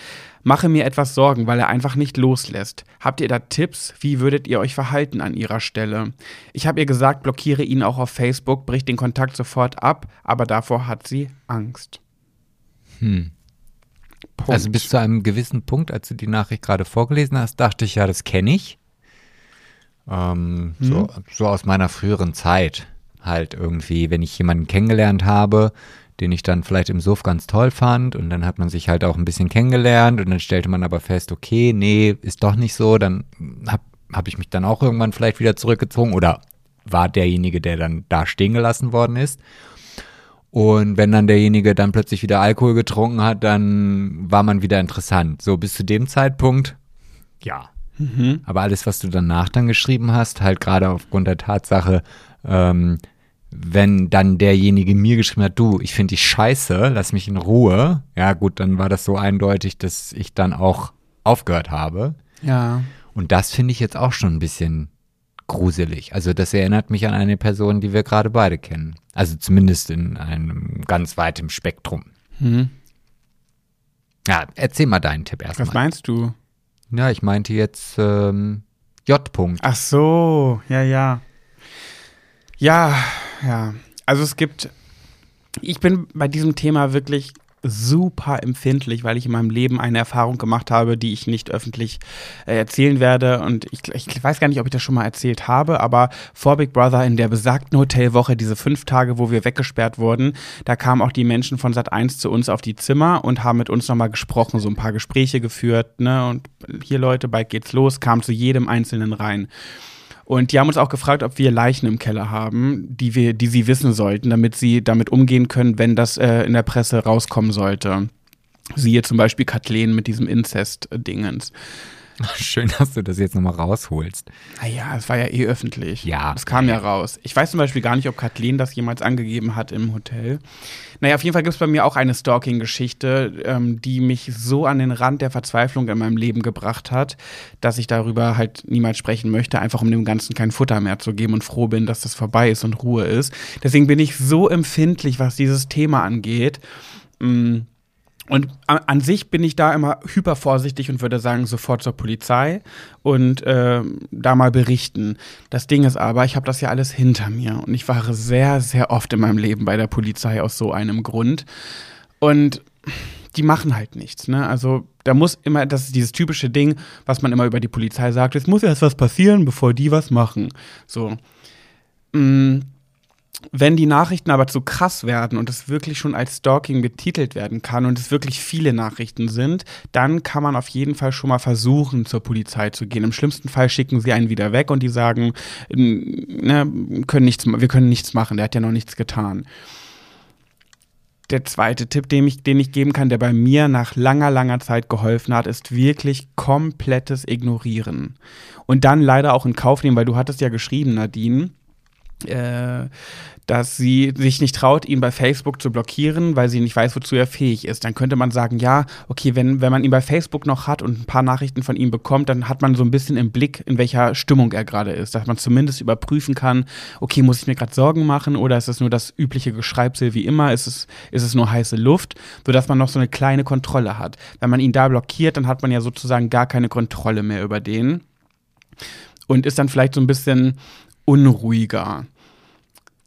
Mache mir etwas Sorgen, weil er einfach nicht loslässt. Habt ihr da Tipps? Wie würdet ihr euch verhalten an ihrer Stelle? Ich habe ihr gesagt, blockiere ihn auch auf Facebook, bricht den Kontakt sofort ab, aber davor hat sie Angst. Hm. Punkt. Also bis zu einem gewissen Punkt, als du die Nachricht gerade vorgelesen hast, dachte ich, ja, das kenne ich. Ähm, so, so aus meiner früheren Zeit. Halt irgendwie, wenn ich jemanden kennengelernt habe, den ich dann vielleicht im Suff ganz toll fand und dann hat man sich halt auch ein bisschen kennengelernt und dann stellte man aber fest, okay, nee, ist doch nicht so, dann habe hab ich mich dann auch irgendwann vielleicht wieder zurückgezogen oder war derjenige, der dann da stehen gelassen worden ist. Und wenn dann derjenige dann plötzlich wieder Alkohol getrunken hat, dann war man wieder interessant. So bis zu dem Zeitpunkt, ja. Mhm. Aber alles, was du danach dann geschrieben hast, halt gerade aufgrund der Tatsache, ähm, wenn dann derjenige mir geschrieben hat, du, ich finde dich scheiße, lass mich in Ruhe, ja gut, dann war das so eindeutig, dass ich dann auch aufgehört habe. Ja. Und das finde ich jetzt auch schon ein bisschen gruselig. Also das erinnert mich an eine Person, die wir gerade beide kennen. Also zumindest in einem ganz weiten Spektrum. Mhm. Ja, erzähl mal deinen Tipp Was erstmal. meinst du? Ja, ich meinte jetzt ähm, J. -Punkt. Ach so, ja, ja. Ja, ja. Also es gibt, ich bin bei diesem Thema wirklich super empfindlich, weil ich in meinem Leben eine Erfahrung gemacht habe, die ich nicht öffentlich äh, erzählen werde. Und ich, ich weiß gar nicht, ob ich das schon mal erzählt habe, aber vor Big Brother in der besagten Hotelwoche, diese fünf Tage, wo wir weggesperrt wurden, da kamen auch die Menschen von Sat 1 zu uns auf die Zimmer und haben mit uns nochmal gesprochen, so ein paar Gespräche geführt, ne? Und hier Leute, bald geht's los, kam zu jedem Einzelnen rein. Und die haben uns auch gefragt, ob wir Leichen im Keller haben, die wir, die sie wissen sollten, damit sie damit umgehen können, wenn das äh, in der Presse rauskommen sollte. Siehe zum Beispiel Kathleen mit diesem Inzest-Dingens. Schön, dass du das jetzt nochmal rausholst. Naja, es war ja eh öffentlich. Ja. Es kam ja raus. Ich weiß zum Beispiel gar nicht, ob Kathleen das jemals angegeben hat im Hotel. Naja, auf jeden Fall gibt es bei mir auch eine Stalking-Geschichte, ähm, die mich so an den Rand der Verzweiflung in meinem Leben gebracht hat, dass ich darüber halt niemals sprechen möchte, einfach um dem Ganzen kein Futter mehr zu geben und froh bin, dass das vorbei ist und Ruhe ist. Deswegen bin ich so empfindlich, was dieses Thema angeht. Mm. Und an, sich bin ich da immer hyper vorsichtig und würde sagen, sofort zur Polizei und äh, da mal berichten. Das Ding ist aber, ich habe das ja alles hinter mir und ich war sehr, sehr oft in meinem Leben bei der Polizei aus so einem Grund. Und die machen halt nichts. Ne? Also da muss immer, das ist dieses typische Ding, was man immer über die Polizei sagt, es muss erst was passieren, bevor die was machen. So. Mm wenn die Nachrichten aber zu krass werden und es wirklich schon als Stalking betitelt werden kann und es wirklich viele Nachrichten sind, dann kann man auf jeden Fall schon mal versuchen, zur Polizei zu gehen. Im schlimmsten Fall schicken sie einen wieder weg und die sagen, ne, können nichts, wir können nichts machen, der hat ja noch nichts getan. Der zweite Tipp, den ich, den ich geben kann, der bei mir nach langer, langer Zeit geholfen hat, ist wirklich komplettes Ignorieren. Und dann leider auch in Kauf nehmen, weil du hattest ja geschrieben, Nadine, äh, dass sie sich nicht traut, ihn bei Facebook zu blockieren, weil sie nicht weiß, wozu er fähig ist. Dann könnte man sagen, ja, okay, wenn, wenn man ihn bei Facebook noch hat und ein paar Nachrichten von ihm bekommt, dann hat man so ein bisschen im Blick, in welcher Stimmung er gerade ist, dass man zumindest überprüfen kann, okay, muss ich mir gerade Sorgen machen oder ist es nur das übliche Geschreibsel wie immer, ist es, ist es nur heiße Luft, sodass man noch so eine kleine Kontrolle hat. Wenn man ihn da blockiert, dann hat man ja sozusagen gar keine Kontrolle mehr über den und ist dann vielleicht so ein bisschen unruhiger.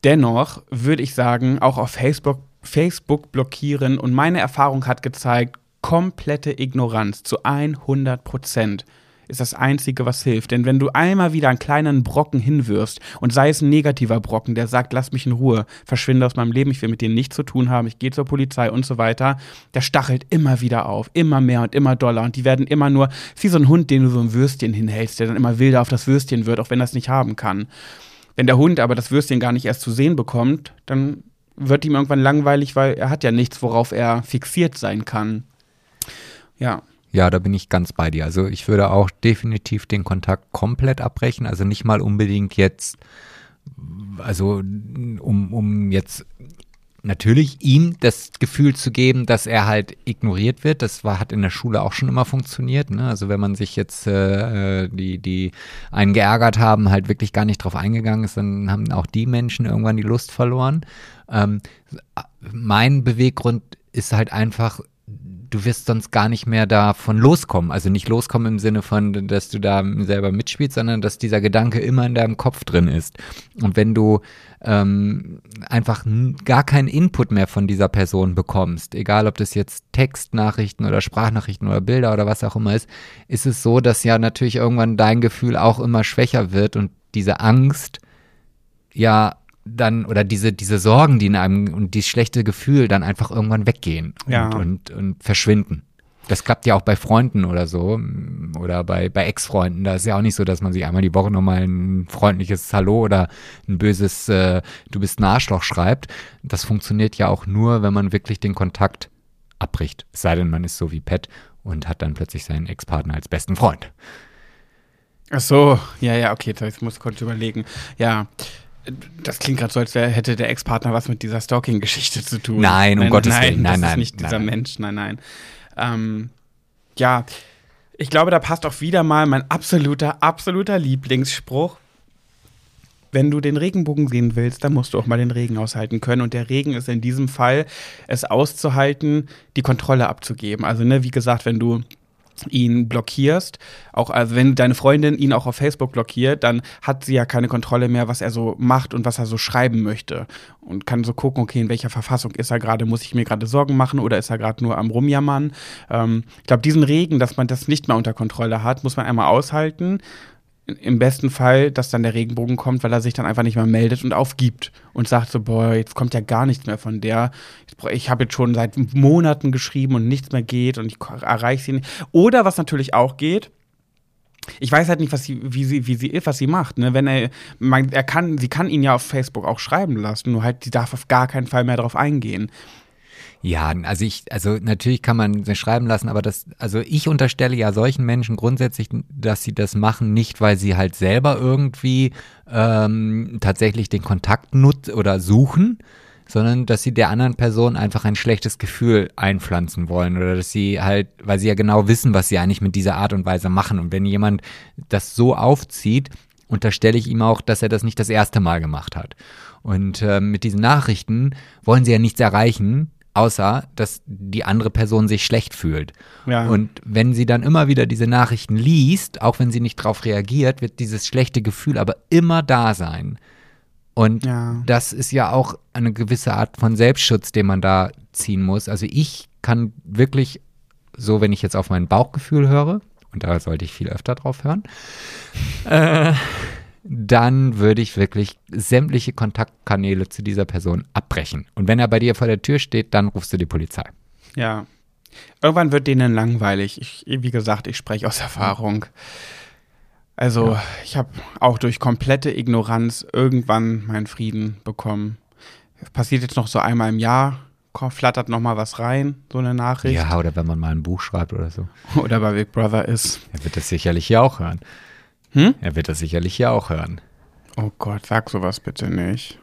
Dennoch würde ich sagen, auch auf Facebook, Facebook blockieren und meine Erfahrung hat gezeigt, komplette Ignoranz zu 100 Prozent ist das Einzige, was hilft. Denn wenn du einmal wieder einen kleinen Brocken hinwirfst und sei es ein negativer Brocken, der sagt, lass mich in Ruhe, verschwinde aus meinem Leben, ich will mit dir nichts zu tun haben, ich gehe zur Polizei und so weiter, der stachelt immer wieder auf, immer mehr und immer doller und die werden immer nur, wie so ein Hund, den du so ein Würstchen hinhältst, der dann immer wilder auf das Würstchen wird, auch wenn er es nicht haben kann. Wenn der Hund aber das Würstchen gar nicht erst zu sehen bekommt, dann wird ihm irgendwann langweilig, weil er hat ja nichts, worauf er fixiert sein kann. Ja. Ja, da bin ich ganz bei dir. Also ich würde auch definitiv den Kontakt komplett abbrechen. Also nicht mal unbedingt jetzt, also um, um jetzt natürlich ihm das Gefühl zu geben, dass er halt ignoriert wird. Das war, hat in der Schule auch schon immer funktioniert. Ne? Also wenn man sich jetzt äh, äh, die, die einen geärgert haben, halt wirklich gar nicht drauf eingegangen ist, dann haben auch die Menschen irgendwann die Lust verloren. Ähm, mein Beweggrund ist halt einfach du wirst sonst gar nicht mehr davon loskommen. Also nicht loskommen im Sinne von, dass du da selber mitspielst, sondern dass dieser Gedanke immer in deinem Kopf drin ist. Und wenn du ähm, einfach gar keinen Input mehr von dieser Person bekommst, egal ob das jetzt Textnachrichten oder Sprachnachrichten oder Bilder oder was auch immer ist, ist es so, dass ja natürlich irgendwann dein Gefühl auch immer schwächer wird und diese Angst ja dann oder diese, diese Sorgen, die in einem und dieses schlechte Gefühl dann einfach irgendwann weggehen ja. und, und, und verschwinden. Das klappt ja auch bei Freunden oder so oder bei, bei Ex-Freunden. Da ist ja auch nicht so, dass man sich einmal die Woche nochmal ein freundliches Hallo oder ein böses äh, Du bist ein Arschloch schreibt. Das funktioniert ja auch nur, wenn man wirklich den Kontakt abbricht. Es sei denn, man ist so wie Pat und hat dann plötzlich seinen Ex-Partner als besten Freund. Ach so, ja, ja, okay, jetzt muss ich kurz überlegen. Ja, das klingt gerade so, als hätte der Ex-Partner was mit dieser Stalking-Geschichte zu tun. Nein, um nein, Gottes nein, Willen. Nein, das nein. ist nicht dieser nein. Mensch. Nein, nein. Ähm, ja, ich glaube, da passt auch wieder mal mein absoluter, absoluter Lieblingsspruch. Wenn du den Regenbogen sehen willst, dann musst du auch mal den Regen aushalten können. Und der Regen ist in diesem Fall, es auszuhalten, die Kontrolle abzugeben. Also, ne, wie gesagt, wenn du ihn blockierst, auch also wenn deine Freundin ihn auch auf Facebook blockiert, dann hat sie ja keine Kontrolle mehr, was er so macht und was er so schreiben möchte. Und kann so gucken, okay, in welcher Verfassung ist er gerade, muss ich mir gerade Sorgen machen oder ist er gerade nur am rumjammern. Ähm, ich glaube, diesen Regen, dass man das nicht mehr unter Kontrolle hat, muss man einmal aushalten im besten Fall, dass dann der Regenbogen kommt, weil er sich dann einfach nicht mehr meldet und aufgibt und sagt so, boah, jetzt kommt ja gar nichts mehr von der. Ich habe jetzt schon seit Monaten geschrieben und nichts mehr geht und ich erreiche sie nicht. Oder was natürlich auch geht, ich weiß halt nicht, was sie, wie sie, wie sie ist, was sie macht. Ne? Wenn er, man, er kann, sie kann ihn ja auf Facebook auch schreiben lassen, nur halt, sie darf auf gar keinen Fall mehr darauf eingehen. Ja, also ich, also natürlich kann man das schreiben lassen, aber das, also ich unterstelle ja solchen Menschen grundsätzlich, dass sie das machen, nicht weil sie halt selber irgendwie ähm, tatsächlich den Kontakt nut oder suchen, sondern dass sie der anderen Person einfach ein schlechtes Gefühl einpflanzen wollen oder dass sie halt, weil sie ja genau wissen, was sie eigentlich mit dieser Art und Weise machen. Und wenn jemand das so aufzieht, unterstelle ich ihm auch, dass er das nicht das erste Mal gemacht hat. Und äh, mit diesen Nachrichten wollen sie ja nichts erreichen, außer dass die andere Person sich schlecht fühlt. Ja. Und wenn sie dann immer wieder diese Nachrichten liest, auch wenn sie nicht darauf reagiert, wird dieses schlechte Gefühl aber immer da sein. Und Ja. das ist ja auch eine gewisse Art von Selbstschutz, den man da ziehen muss. Also ich kann wirklich, so wenn ich jetzt auf mein Bauchgefühl höre, und da sollte ich viel öfter drauf hören, äh, dann würde ich wirklich sämtliche Kontaktkanäle zu dieser Person abbrechen. Und wenn er bei dir vor der Tür steht, dann rufst du die Polizei. Ja. Irgendwann wird denen langweilig. Ich, wie gesagt, ich spreche aus Erfahrung. Also, ich habe auch durch komplette Ignoranz irgendwann meinen Frieden bekommen. Passiert jetzt noch so einmal im Jahr, flattert noch mal was rein, so eine Nachricht. Ja, oder wenn man mal ein Buch schreibt oder so. Oder bei Big Brother ist. Er wird das sicherlich hier auch hören. Hm? Er wird das sicherlich hier auch hören. Oh Gott, sag sowas bitte nicht.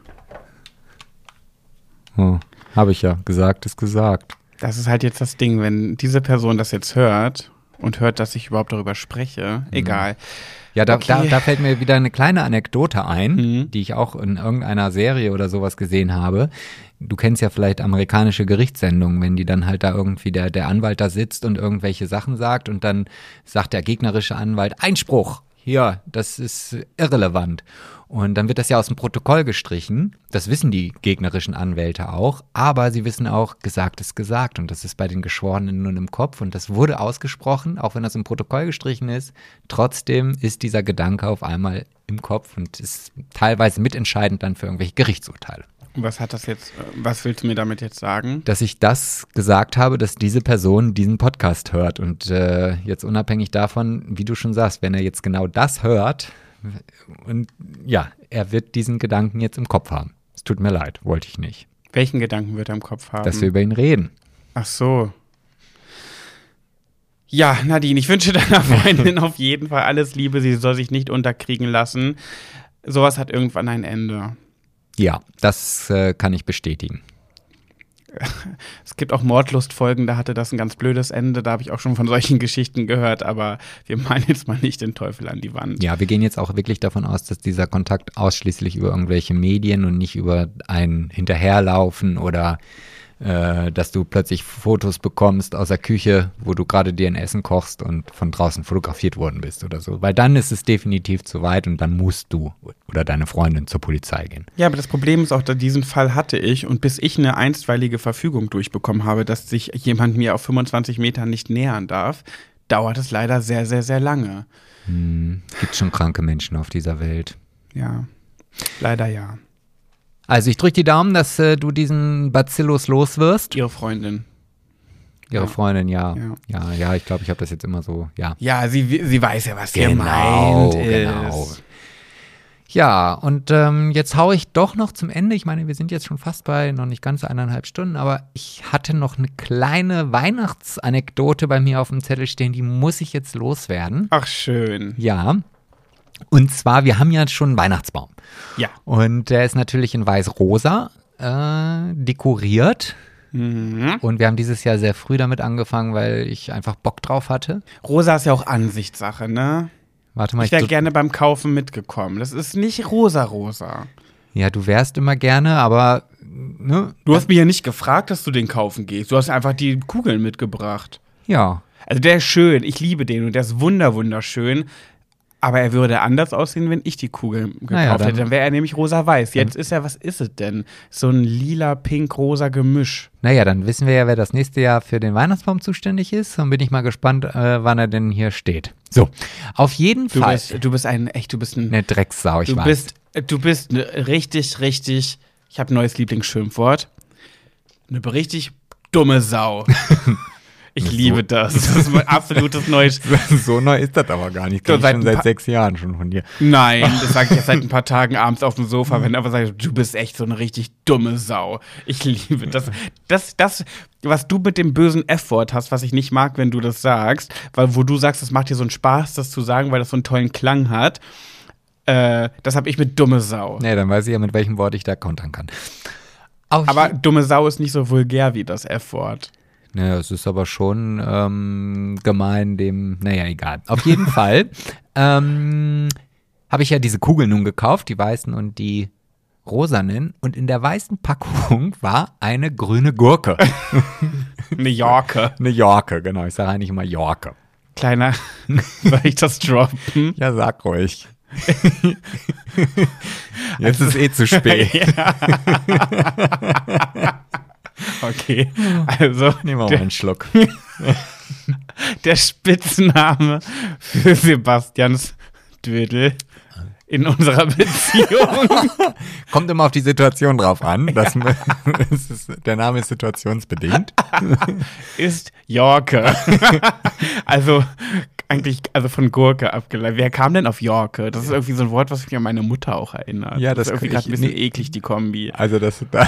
Oh, Habe ich ja. Gesagt ist gesagt. Das ist halt jetzt das Ding, wenn diese Person das jetzt hört und hört, dass ich überhaupt darüber spreche, egal. Ja, da, Okay. da, da fällt mir wieder eine kleine Anekdote ein, Mhm. die ich auch in irgendeiner Serie oder sowas gesehen habe. Du kennst ja vielleicht amerikanische Gerichtssendungen, wenn die dann halt da irgendwie der, der Anwalt da sitzt und irgendwelche Sachen sagt und dann sagt der gegnerische Anwalt Einspruch. Hier, das ist irrelevant. Und dann wird das ja aus dem Protokoll gestrichen. Das wissen die gegnerischen Anwälte auch. Aber sie wissen auch, gesagt ist gesagt. Und das ist bei den Geschworenen nun im Kopf. Und das wurde ausgesprochen, auch wenn das im Protokoll gestrichen ist. Trotzdem ist dieser Gedanke auf einmal im Kopf und ist teilweise mitentscheidend dann für irgendwelche Gerichtsurteile. Was hat das jetzt, was willst du mir damit jetzt sagen? Dass ich das gesagt habe, dass diese Person diesen Podcast hört. Und äh, jetzt unabhängig davon, wie du schon sagst, wenn er jetzt genau das hört, und ja, er wird diesen Gedanken jetzt im Kopf haben. Es tut mir leid, wollte ich nicht. Welchen Gedanken wird er im Kopf haben? Dass wir über ihn reden. Ach so. Ja, Nadine, ich wünsche deiner Freundin auf jeden Fall alles Liebe. Sie soll sich nicht unterkriegen lassen. Sowas hat irgendwann ein Ende. Ja, das äh, kann ich bestätigen. Es gibt auch Mordlustfolgen, da hatte das ein ganz blödes Ende. Da habe ich auch schon von solchen Geschichten gehört, aber wir malen jetzt mal nicht den Teufel an die Wand. Ja, wir gehen jetzt auch wirklich davon aus, dass dieser Kontakt ausschließlich über irgendwelche Medien und nicht über ein Hinterherlaufen oder äh, dass du plötzlich Fotos bekommst aus der Küche, wo du gerade dir ein Essen kochst und von draußen fotografiert worden bist oder so. Weil dann ist es definitiv zu weit und dann musst du oder deine Freundin zur Polizei gehen. Ja, aber das Problem ist auch, dass diesen Fall hatte ich und bis ich eine einstweilige Verfügung durchbekommen habe, dass sich jemand mir auf 25 Metern nicht nähern darf, dauert es leider sehr, sehr, sehr lange. Hm, gibt schon kranke Menschen auf dieser Welt. Ja, leider ja. Also ich drücke die Daumen, dass äh, du diesen Bacillus los wirst. Ihre Freundin. Ihre Ja. Freundin, ja. Ja. Ja, ja, ich glaube, ich habe das jetzt immer so, ja. Ja, sie, sie weiß ja, was Genau, gemeint ist. genau. Ja, und ähm, jetzt haue ich doch noch zum Ende. Ich meine, wir sind jetzt schon fast bei noch nicht ganz eineinhalb Stunden, aber ich hatte noch eine kleine Weihnachtsanekdote bei mir auf dem Zettel stehen, die muss ich jetzt loswerden. Ach, schön. Ja. Und zwar, wir haben ja schon einen Weihnachtsbaum. Ja. Und der ist natürlich in weiß-rosa äh, dekoriert. Mhm. Und wir haben dieses Jahr sehr früh damit angefangen, weil ich einfach Bock drauf hatte. Rosa ist ja auch Ansichtssache, ne? Warte mal, Ich wäre gerne beim Kaufen mitgekommen. Das ist nicht rosa-rosa. Ja, du wärst immer gerne, aber ne? Du hast mich ja nicht gefragt, dass du den kaufen gehst. Du hast einfach die Kugeln mitgebracht. Ja. Also der ist schön. Ich liebe den und der ist wunder wunderschön. Aber er würde anders aussehen, wenn ich die Kugel gekauft Naja, dann- hätte. Dann wäre er nämlich rosa-weiß. Jetzt ist er, was ist es denn? So ein lila-pink-rosa Gemisch. Naja, dann wissen wir ja, wer das nächste Jahr für den Weihnachtsbaum zuständig ist. Und bin ich mal gespannt, äh, wann er denn hier steht. So, auf jeden Du Fall. bist, du bist ein, echt, du bist ein, eine Drecksau, ich du weiß. bist, du bist eine richtig, richtig, ich habe ein neues Lieblingsschimpfwort. Eine richtig dumme Sau. Ich So- liebe das. Das ist mein absolutes neues. so neu ist das aber gar nicht. So, Kenn ich schon seit sechs Jahren schon von dir. Nein, das sage ich jetzt seit ein paar Tagen abends auf dem Sofa, wenn aber sagst, du bist echt so eine richtig dumme Sau. Ich liebe das. Das, das, was du mit dem bösen F-Wort hast, was ich nicht mag, wenn du das sagst, weil wo du sagst, es macht dir so einen Spaß, das zu sagen, weil das so einen tollen Klang hat. Äh, das habe ich mit dumme Sau. Nee, dann weiß ich ja, mit welchem Wort ich da kontern kann. Auf Aber dumme Sau ist nicht so vulgär wie das F-Wort. Naja, es ist aber schon ähm, gemein dem, naja, egal. Auf jeden Fall ähm, habe ich ja diese Kugeln nun gekauft, die weißen und die rosanen. Und in der weißen Packung war eine grüne Gurke. Eine Yorke. Eine Yorke, genau. Ich sage eigentlich immer Yorke. Kleiner, soll ich das droppen? Ja, sag ruhig. Jetzt ist eh zu spät. Okay, also Nehmen wir mal einen Schluck. der Spitzname für Sebastians Dödel in unserer Beziehung Kommt immer auf die Situation drauf an. Das, es ist, der Name ist situationsbedingt. ist Jorke. also eigentlich, also von Gurke abgeleitet. Wer kam denn auf Jorke? Das ist irgendwie so ein Wort, was mich an meine Mutter auch erinnert. Ja, das ist irgendwie gerade ein ich- bisschen nee. eklig, die Kombi. Also das, da,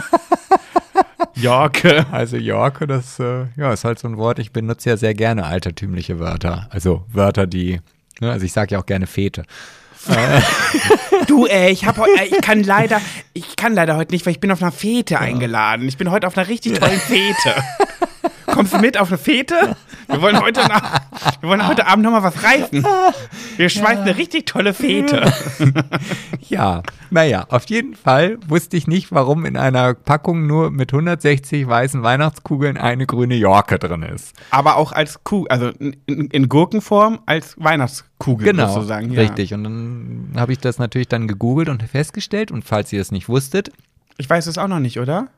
Jorke. also Yorke, das äh, ja, ist halt so ein Wort. Ich benutze ja sehr gerne altertümliche Wörter. Also Wörter, die, ne, also ich sage ja auch gerne Fete. Du, ey, ich hab ey, ich kann leider, ich kann leider heute nicht, weil ich bin auf einer Fete eingeladen. Ich bin heute auf einer richtig tollen Fete. Kommst du mit auf eine Fete? Wir wollen heute, nach, wir wollen heute Abend nochmal was reißen. Wir schmeißen eine richtig tolle Fete. Ja, naja, auf jeden Fall wusste ich nicht, warum in einer Packung nur mit 160 weißen Weihnachtskugeln eine grüne Yorke drin ist. Aber auch als Kuh, also in, in Gurkenform als Weihnachtskugel Genau, sozusagen. Ja. richtig. Und dann habe ich das natürlich dann gegoogelt und festgestellt. Und falls ihr es nicht wusstet, Ich weiß es auch noch nicht, oder?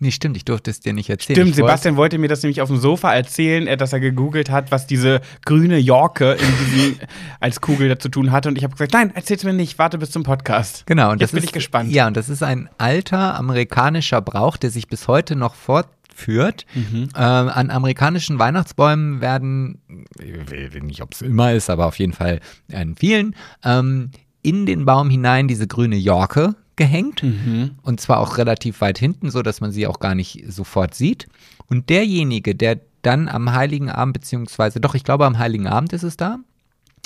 Nee, stimmt, ich durfte es dir nicht erzählen. Stimmt, Ich Sebastian wollte mir das nämlich auf dem Sofa erzählen, äh, dass er gegoogelt hat, was diese grüne diesem, als Kugel da zu tun hatte. Und ich habe gesagt, nein, erzähl's mir nicht, warte bis zum Podcast. Genau, und Jetzt das bin ist, ich gespannt. Ja, und das ist ein alter amerikanischer Brauch, der sich bis heute noch fortführt. Mhm. Ähm, an amerikanischen Weihnachtsbäumen werden, ich weiß nicht, ob es immer ist, aber auf jeden Fall in vielen, ähm, in den Baum hinein diese grüne Yorke gehängt. Mhm. Und zwar auch relativ weit hinten, so dass man sie auch gar nicht sofort sieht. Und derjenige, der dann am Heiligen Abend, beziehungsweise doch, ich glaube, am Heiligen Abend ist es da,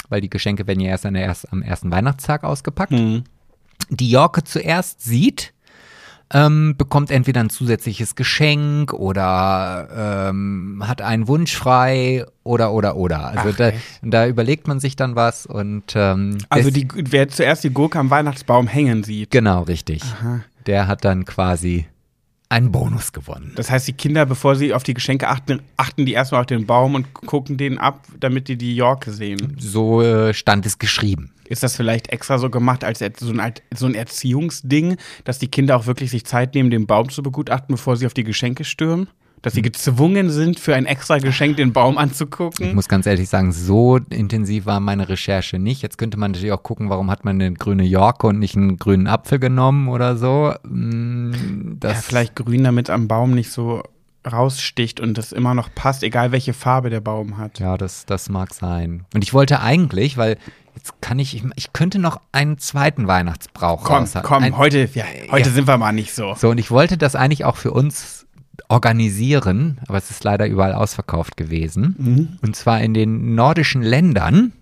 weil die Geschenke werden ja erst, an der erst am ersten Weihnachtstag ausgepackt Mhm. die Jorke zuerst sieht, ähm, bekommt entweder ein zusätzliches Geschenk oder ähm, hat einen Wunsch frei oder oder oder. Also Ach, da, da überlegt man sich dann was und ähm, Also die, wer zuerst die Gurke am Weihnachtsbaum hängen sieht. genau richtig. Der hat dann quasi einen Bonus gewonnen. Das heißt, die Kinder, bevor sie auf die Geschenke achten, achten die erstmal auf den Baum und gucken den ab, damit die die Yorke sehen. So äh, stand es geschrieben. Ist das vielleicht extra so gemacht als so ein, so ein Erziehungsding, dass die Kinder auch wirklich sich Zeit nehmen, den Baum zu begutachten, bevor sie auf die Geschenke stürmen? Dass sie gezwungen sind, für ein extra Geschenk den Baum Ich anzugucken? muss ganz ehrlich sagen, so intensiv war meine Recherche nicht. Jetzt könnte man natürlich auch gucken, warum hat man eine grüne Yorke und nicht einen grünen Apfel genommen oder so. Mm, Das Ja, vielleicht grün, damit am Baum nicht so raussticht und das immer noch passt, egal welche Farbe der Baum hat. Ja, das, das mag sein. Und ich wollte eigentlich, weil jetzt kann ich, ich, ich könnte noch einen zweiten Weihnachtsbrauch Komm, komm, Ein, heute, ja, heute ja. sind wir mal nicht so. So, und ich wollte das eigentlich auch für uns organisieren, aber es ist leider überall ausverkauft gewesen. Mhm. Und zwar in den nordischen Ländern.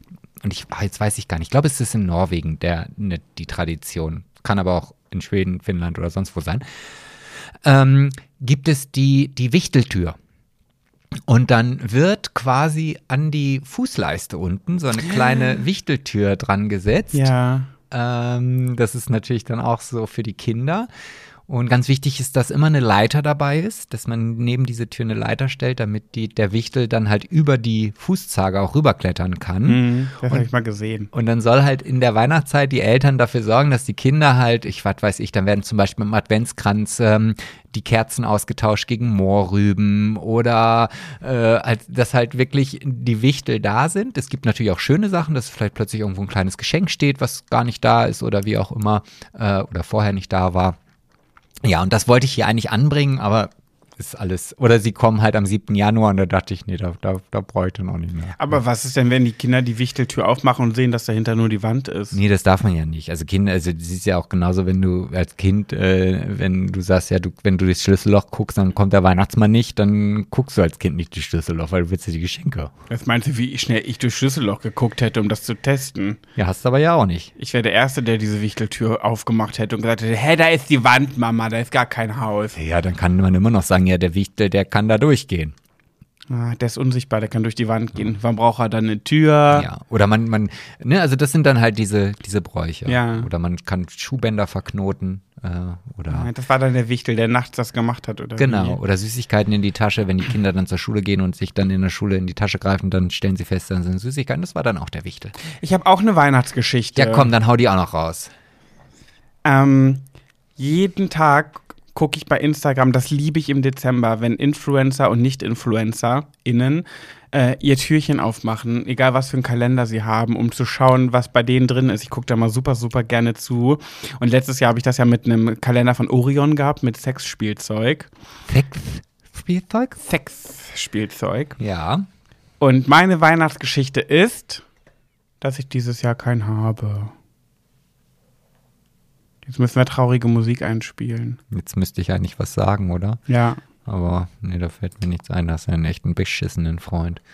Und ich, ah, jetzt weiß ich gar nicht, ich glaube, es ist in Norwegen der, ne, die Tradition. Kann aber auch in Schweden, Finnland oder sonst wo sein. Ähm, gibt es die, die Wichteltür. Und dann wird quasi an die Fußleiste unten so eine kleine Wichteltür dran gesetzt. Ja. Ähm, das ist natürlich dann auch so für die Kinder. Und ganz wichtig ist, dass immer eine Leiter dabei ist, dass man neben diese Tür eine Leiter stellt, damit die, der Wichtel dann halt über die Fußzage auch rüberklettern kann. Mhm, das habe ich mal gesehen. Und dann soll halt in der Weihnachtszeit die Eltern dafür sorgen, dass die Kinder halt, ich was weiß ich, dann werden zum Beispiel im Adventskranz ähm, die Kerzen ausgetauscht gegen Moorrüben oder äh, halt, dass halt wirklich die Wichtel da sind. Es gibt natürlich auch schöne Sachen, dass vielleicht plötzlich irgendwo ein kleines Geschenk steht, was gar nicht da ist oder wie auch immer äh, oder vorher nicht da war. Ja, und das wollte ich hier eigentlich anbringen, aber ist alles. Oder sie kommen halt am 7. Januar und da dachte ich, nee, da, da, da bräuchte noch nicht mehr. Aber was ist denn, wenn die Kinder die Wichteltür aufmachen und sehen, dass dahinter nur die Wand ist? Nee, das darf man ja nicht. Also Kinder, also das ist ja auch genauso, wenn du als Kind, äh, wenn du sagst, ja, du, wenn du durchs Schlüsselloch guckst, dann kommt der Weihnachtsmann nicht, dann guckst du als Kind nicht durchs Schlüsselloch, weil du willst ja die Geschenke. Was meinst du, wie schnell ich durchs Schlüsselloch geguckt hätte, um das zu testen? Ja, hast du aber ja auch nicht. Ich wäre der Erste, der diese Wichteltür aufgemacht hätte und gesagt hätte, hä, da ist die Wand, Mama, da ist gar kein Haus. Ja, dann kann man immer noch sagen, ja, der Wichtel, der kann da durchgehen. Ah, der ist unsichtbar, der kann durch die Wand gehen. Wann braucht er dann eine Tür? Ja. Oder man, man, ne, also das sind dann halt diese, diese Bräuche. Ja. Oder man kann Schuhbänder verknoten, äh, oder. Ah, Das war dann der Wichtel, der nachts das gemacht hat, oder? Genau, Wie? oder Süßigkeiten in die Tasche, wenn die Kinder dann zur Schule gehen und sich dann in der Schule in die Tasche greifen, dann stellen sie fest, dann sind Süßigkeiten. Das war dann auch der Wichtel. Ich habe auch eine Weihnachtsgeschichte. Ja, komm, dann hau die auch noch raus. Ähm, jeden Tag gucke ich bei Instagram, das liebe ich im Dezember, wenn Influencer und Nicht-InfluencerInnen äh, ihr Türchen aufmachen, egal was für einen Kalender sie haben, um zu schauen, was bei denen drin ist. Ich gucke da mal super, super gerne zu. Und letztes Jahr habe ich das ja mit einem Kalender von Orion gehabt, mit Sexspielzeug. Sexspielzeug? Sexspielzeug. Ja. Und meine Weihnachtsgeschichte ist, dass ich dieses Jahr keinen habe. Jetzt müssen wir traurige Musik einspielen. Jetzt müsste ich eigentlich was sagen, oder? Ja. Aber nee, da fällt mir nichts ein. Das ist einen echten beschissenen Freund.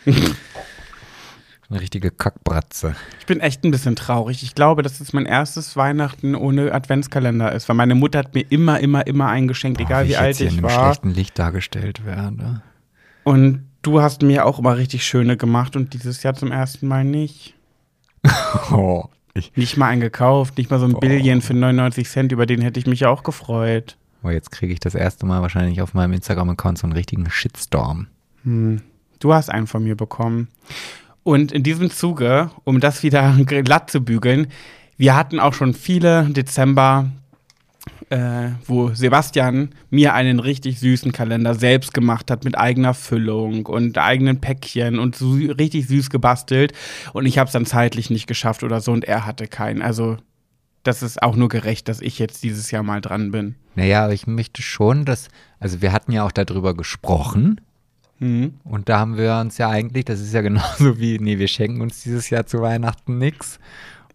Eine richtige Kackbratze. Ich bin echt ein bisschen traurig. Ich glaube, dass es mein erstes Weihnachten ohne Adventskalender ist, weil meine Mutter hat mir immer, immer, immer eingeschenkt, egal wie, ich alt jetzt hier ich in einem war. schlechten Licht dargestellt werde. Und du hast mir auch immer richtig schöne gemacht und dieses Jahr zum ersten Mal nicht. Oh, ich, Nicht mal einen gekauft, nicht mal so ein Billion für 99 Cent, über den hätte ich mich ja auch gefreut. oh, jetzt kriege ich das erste Mal wahrscheinlich auf meinem Instagram-Account so einen richtigen Shitstorm. Hm. Du hast einen von mir bekommen. Und in diesem Zuge, um das wieder glatt zu bügeln, wir hatten auch schon viele Dezember, äh, wo Sebastian mir einen richtig süßen Kalender selbst gemacht hat mit eigener Füllung und eigenen Päckchen und so richtig süß gebastelt. Und ich habe es dann zeitlich nicht geschafft oder so und er hatte keinen. Also das ist auch nur gerecht, dass ich jetzt dieses Jahr mal dran bin. Naja, aber ich möchte schon, dass, also wir hatten ja auch darüber gesprochen Hm. und da haben wir uns ja eigentlich, das ist ja genauso wie, nee, wir schenken uns dieses Jahr zu Weihnachten nix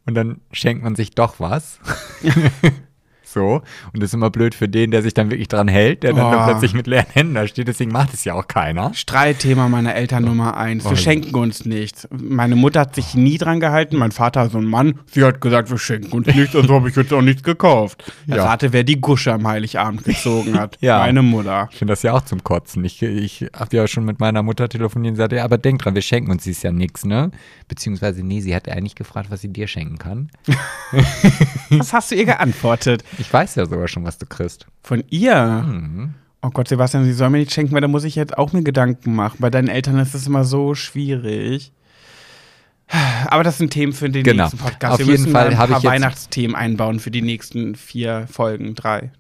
und dann schenkt man sich doch was. so. Und das ist immer blöd für den, der sich dann wirklich dran hält, der dann, Oh. dann plötzlich mit leeren Händen da steht. Deswegen macht es ja auch keiner. Streitthema meiner Eltern Nummer eins. Wir Oh. schenken uns nichts. Meine Mutter hat sich nie dran gehalten. Mein Vater so ein Mann. Sie hat gesagt, wir schenken uns nichts, also habe ich jetzt auch nichts gekauft. Ja. Ja. Rate, wer die Gusche am Heiligabend gezogen hat. Ja. Meine Mutter. Ich finde das ja auch zum Kotzen. Ich, ich habe ja schon mit meiner Mutter telefoniert und gesagt, ja, aber denk dran, wir schenken uns dies ja nichts, ne? Beziehungsweise, nee, sie hat eigentlich gefragt, was sie dir schenken kann. Was hast du ihr geantwortet? Ich weiß ja sogar schon, was du kriegst. Von ihr? Mhm. Oh Gott, Sebastian, sie soll mir nicht schenken, weil da muss ich jetzt auch mir Gedanken machen. Bei deinen Eltern ist das immer so schwierig. Aber das sind Themen für den Genau. nächsten Podcast. Auf Wir jeden Fall habe paar ich Weihnachtsthemen einbauen für die nächsten vier Folgen, drei.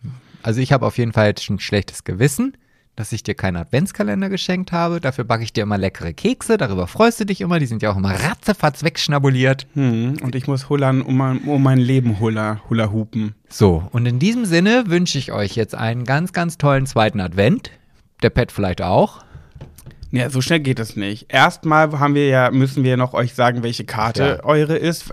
Also ich habe auf jeden Fall jetzt schon ein schlechtes Gewissen, dass ich dir keinen Adventskalender geschenkt habe. Dafür backe ich dir immer leckere Kekse. Darüber freust du dich immer. Die sind ja auch immer ratzefatz wegschnabuliert. Hm, und ich muss hullern, um mein, um mein Leben huller, hula hupen. So, und in diesem Sinne wünsche ich euch jetzt einen ganz, ganz tollen zweiten Advent. Der Pet vielleicht auch. Ja, so schnell geht es nicht. Erstmal haben wir ja, müssen wir noch euch sagen, welche Karte Ja. eure ist,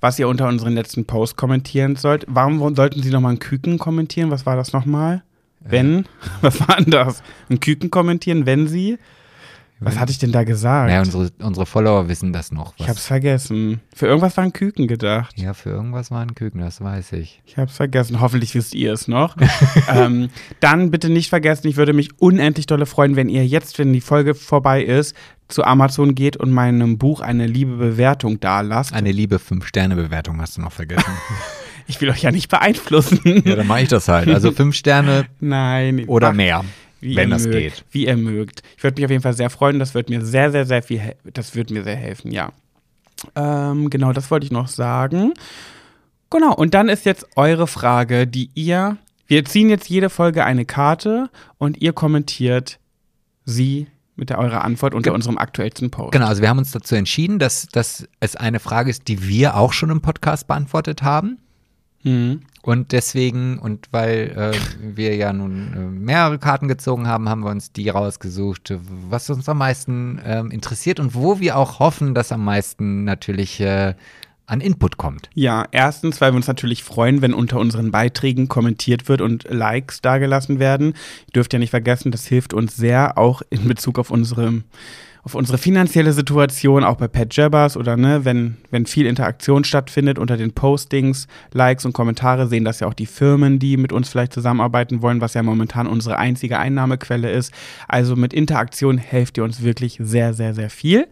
was ihr unter unseren letzten Post kommentieren sollt. Warum sollten Sie nochmal einen Küken kommentieren? Was war das nochmal? Wenn? Was war denn das? Ein Küken kommentieren, wenn Sie? Was hatte ich denn da gesagt? Naja, unsere, unsere Follower wissen das noch. ich hab's vergessen. Für irgendwas war ein Küken gedacht. ja, für irgendwas war ein Küken, das weiß ich. Ich hab's vergessen. Hoffentlich wisst ihr es noch. ähm, dann bitte nicht vergessen, ich würde mich unendlich dolle freuen, wenn ihr jetzt, wenn die Folge vorbei ist, zu Amazon geht und meinem Buch eine liebe Bewertung da lasst. Eine liebe 5-Sterne-Bewertung hast du noch vergessen. Ich will euch ja nicht beeinflussen. ja, dann mache ich das halt. Also 5 Sterne Nein. oder macht, mehr, wie wenn das mögt, geht. Wie ihr mögt. Ich würde mich auf jeden Fall sehr freuen. Das wird mir sehr, sehr, sehr viel, das wird mir sehr helfen, ja. Ähm, genau, das wollte ich noch sagen. Genau, und dann ist jetzt eure Frage, die ihr, wir ziehen jetzt jede Folge eine Karte und ihr kommentiert sie mit der eurer Antwort unter Ge- unserem aktuellsten Post. Genau, also wir haben uns dazu entschieden, dass, dass es eine Frage ist, die wir auch schon im Podcast beantwortet haben. Mhm. Und deswegen, und weil äh, wir ja nun äh, mehrere Karten gezogen haben, haben wir uns die rausgesucht, was uns am meisten ähm, interessiert und wo wir auch hoffen, dass am meisten natürlich äh, an Input kommt. Ja, erstens, weil wir uns natürlich freuen, wenn unter unseren Beiträgen kommentiert wird und Likes dagelassen werden. Ihr dürft ja nicht vergessen, das hilft uns sehr, auch in Bezug auf unsere auf unsere finanzielle Situation, auch bei Pat Jabbers oder ne, wenn, wenn viel Interaktion stattfindet unter den Postings, Likes und Kommentare, sehen das ja auch die Firmen, die mit uns vielleicht zusammenarbeiten wollen, was ja momentan unsere einzige Einnahmequelle ist. Also mit Interaktion helft ihr uns wirklich sehr, sehr, sehr viel.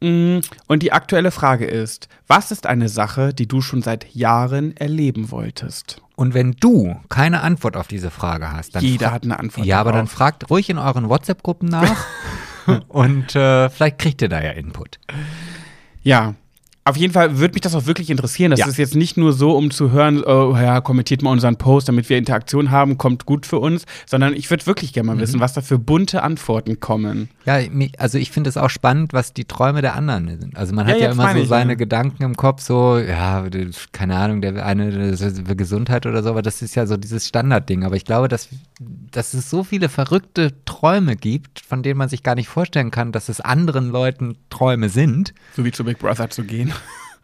Mm, und die aktuelle Frage ist, was ist eine Sache, die du schon seit Jahren erleben wolltest? Und wenn du keine Antwort auf diese Frage hast, dann Jeder hat eine Antwort. Ja, aber dann fragt ruhig in euren WhatsApp-Gruppen nach und äh, vielleicht kriegt ihr da ja Input. Ja, auf jeden Fall würde mich das auch wirklich interessieren. Das Ja. ist jetzt nicht nur so, um zu hören, oh ja, kommentiert mal unseren Post, damit wir Interaktion haben, kommt gut für uns, sondern ich würde wirklich gerne mal Mhm. wissen, was da für bunte Antworten kommen. Ja, also ich finde es auch spannend, was die Träume der anderen sind. Also man hat Ja, immer so ich, seine ja. Gedanken im Kopf, so, ja, keine Ahnung, der eine für Gesundheit oder so, aber das ist ja so dieses Standardding. Aber ich glaube, dass, dass es so viele verrückte Träume gibt, von denen man sich gar nicht vorstellen kann, dass es anderen Leuten Träume sind. So wie zu Big Brother zu gehen.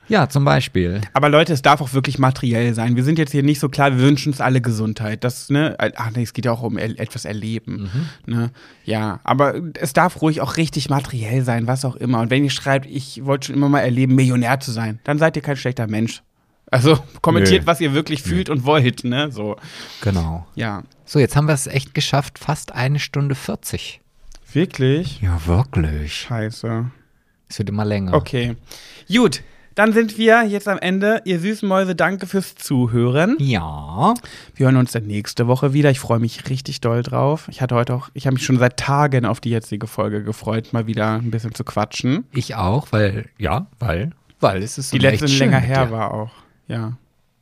Ja, zum Beispiel. Aber Leute, es darf auch wirklich materiell sein. Wir sind jetzt hier nicht so klar, wir wünschen uns alle Gesundheit. Das, ne, ach nee, es geht ja auch um etwas erleben. Ne? Ja, aber es darf ruhig auch richtig materiell sein, was auch immer. Und wenn ihr schreibt, ich wollte schon immer mal erleben, Millionär zu sein, dann seid ihr kein schlechter Mensch. Also kommentiert, Nö. was ihr wirklich fühlt und wollt, ne? So. Genau. Ja. So, jetzt haben wir es echt geschafft, fast eine Stunde 40. Wirklich? Ja, wirklich. Scheiße. Es wird immer länger. Okay. Gut. Dann sind wir jetzt am Ende. Ihr süßen Mäuse, danke fürs Zuhören. Ja. Wir hören uns dann nächste Woche wieder. Ich freue mich richtig doll drauf. Ich hatte heute auch, ich habe mich schon seit Tagen auf die jetzige Folge gefreut, mal wieder ein bisschen zu quatschen. Ich auch, weil, ja, weil, weil es ist Die immer letzte länger her war auch. Ja.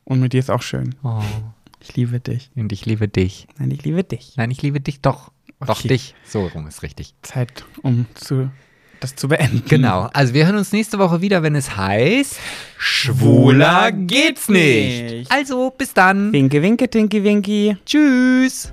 Und mit dir ist auch schön. Oh, Ich liebe dich. und ich liebe dich. Nein, ich liebe dich. Nein, ich liebe dich doch. Doch Okay. dich. So rum ist richtig. Zeit, um zu, das zu beenden. Genau. Also wir hören uns nächste Woche wieder, wenn es heißt Schwuler geht's nicht. Also, bis dann. Winke, winke, tinky, winky. Tschüss.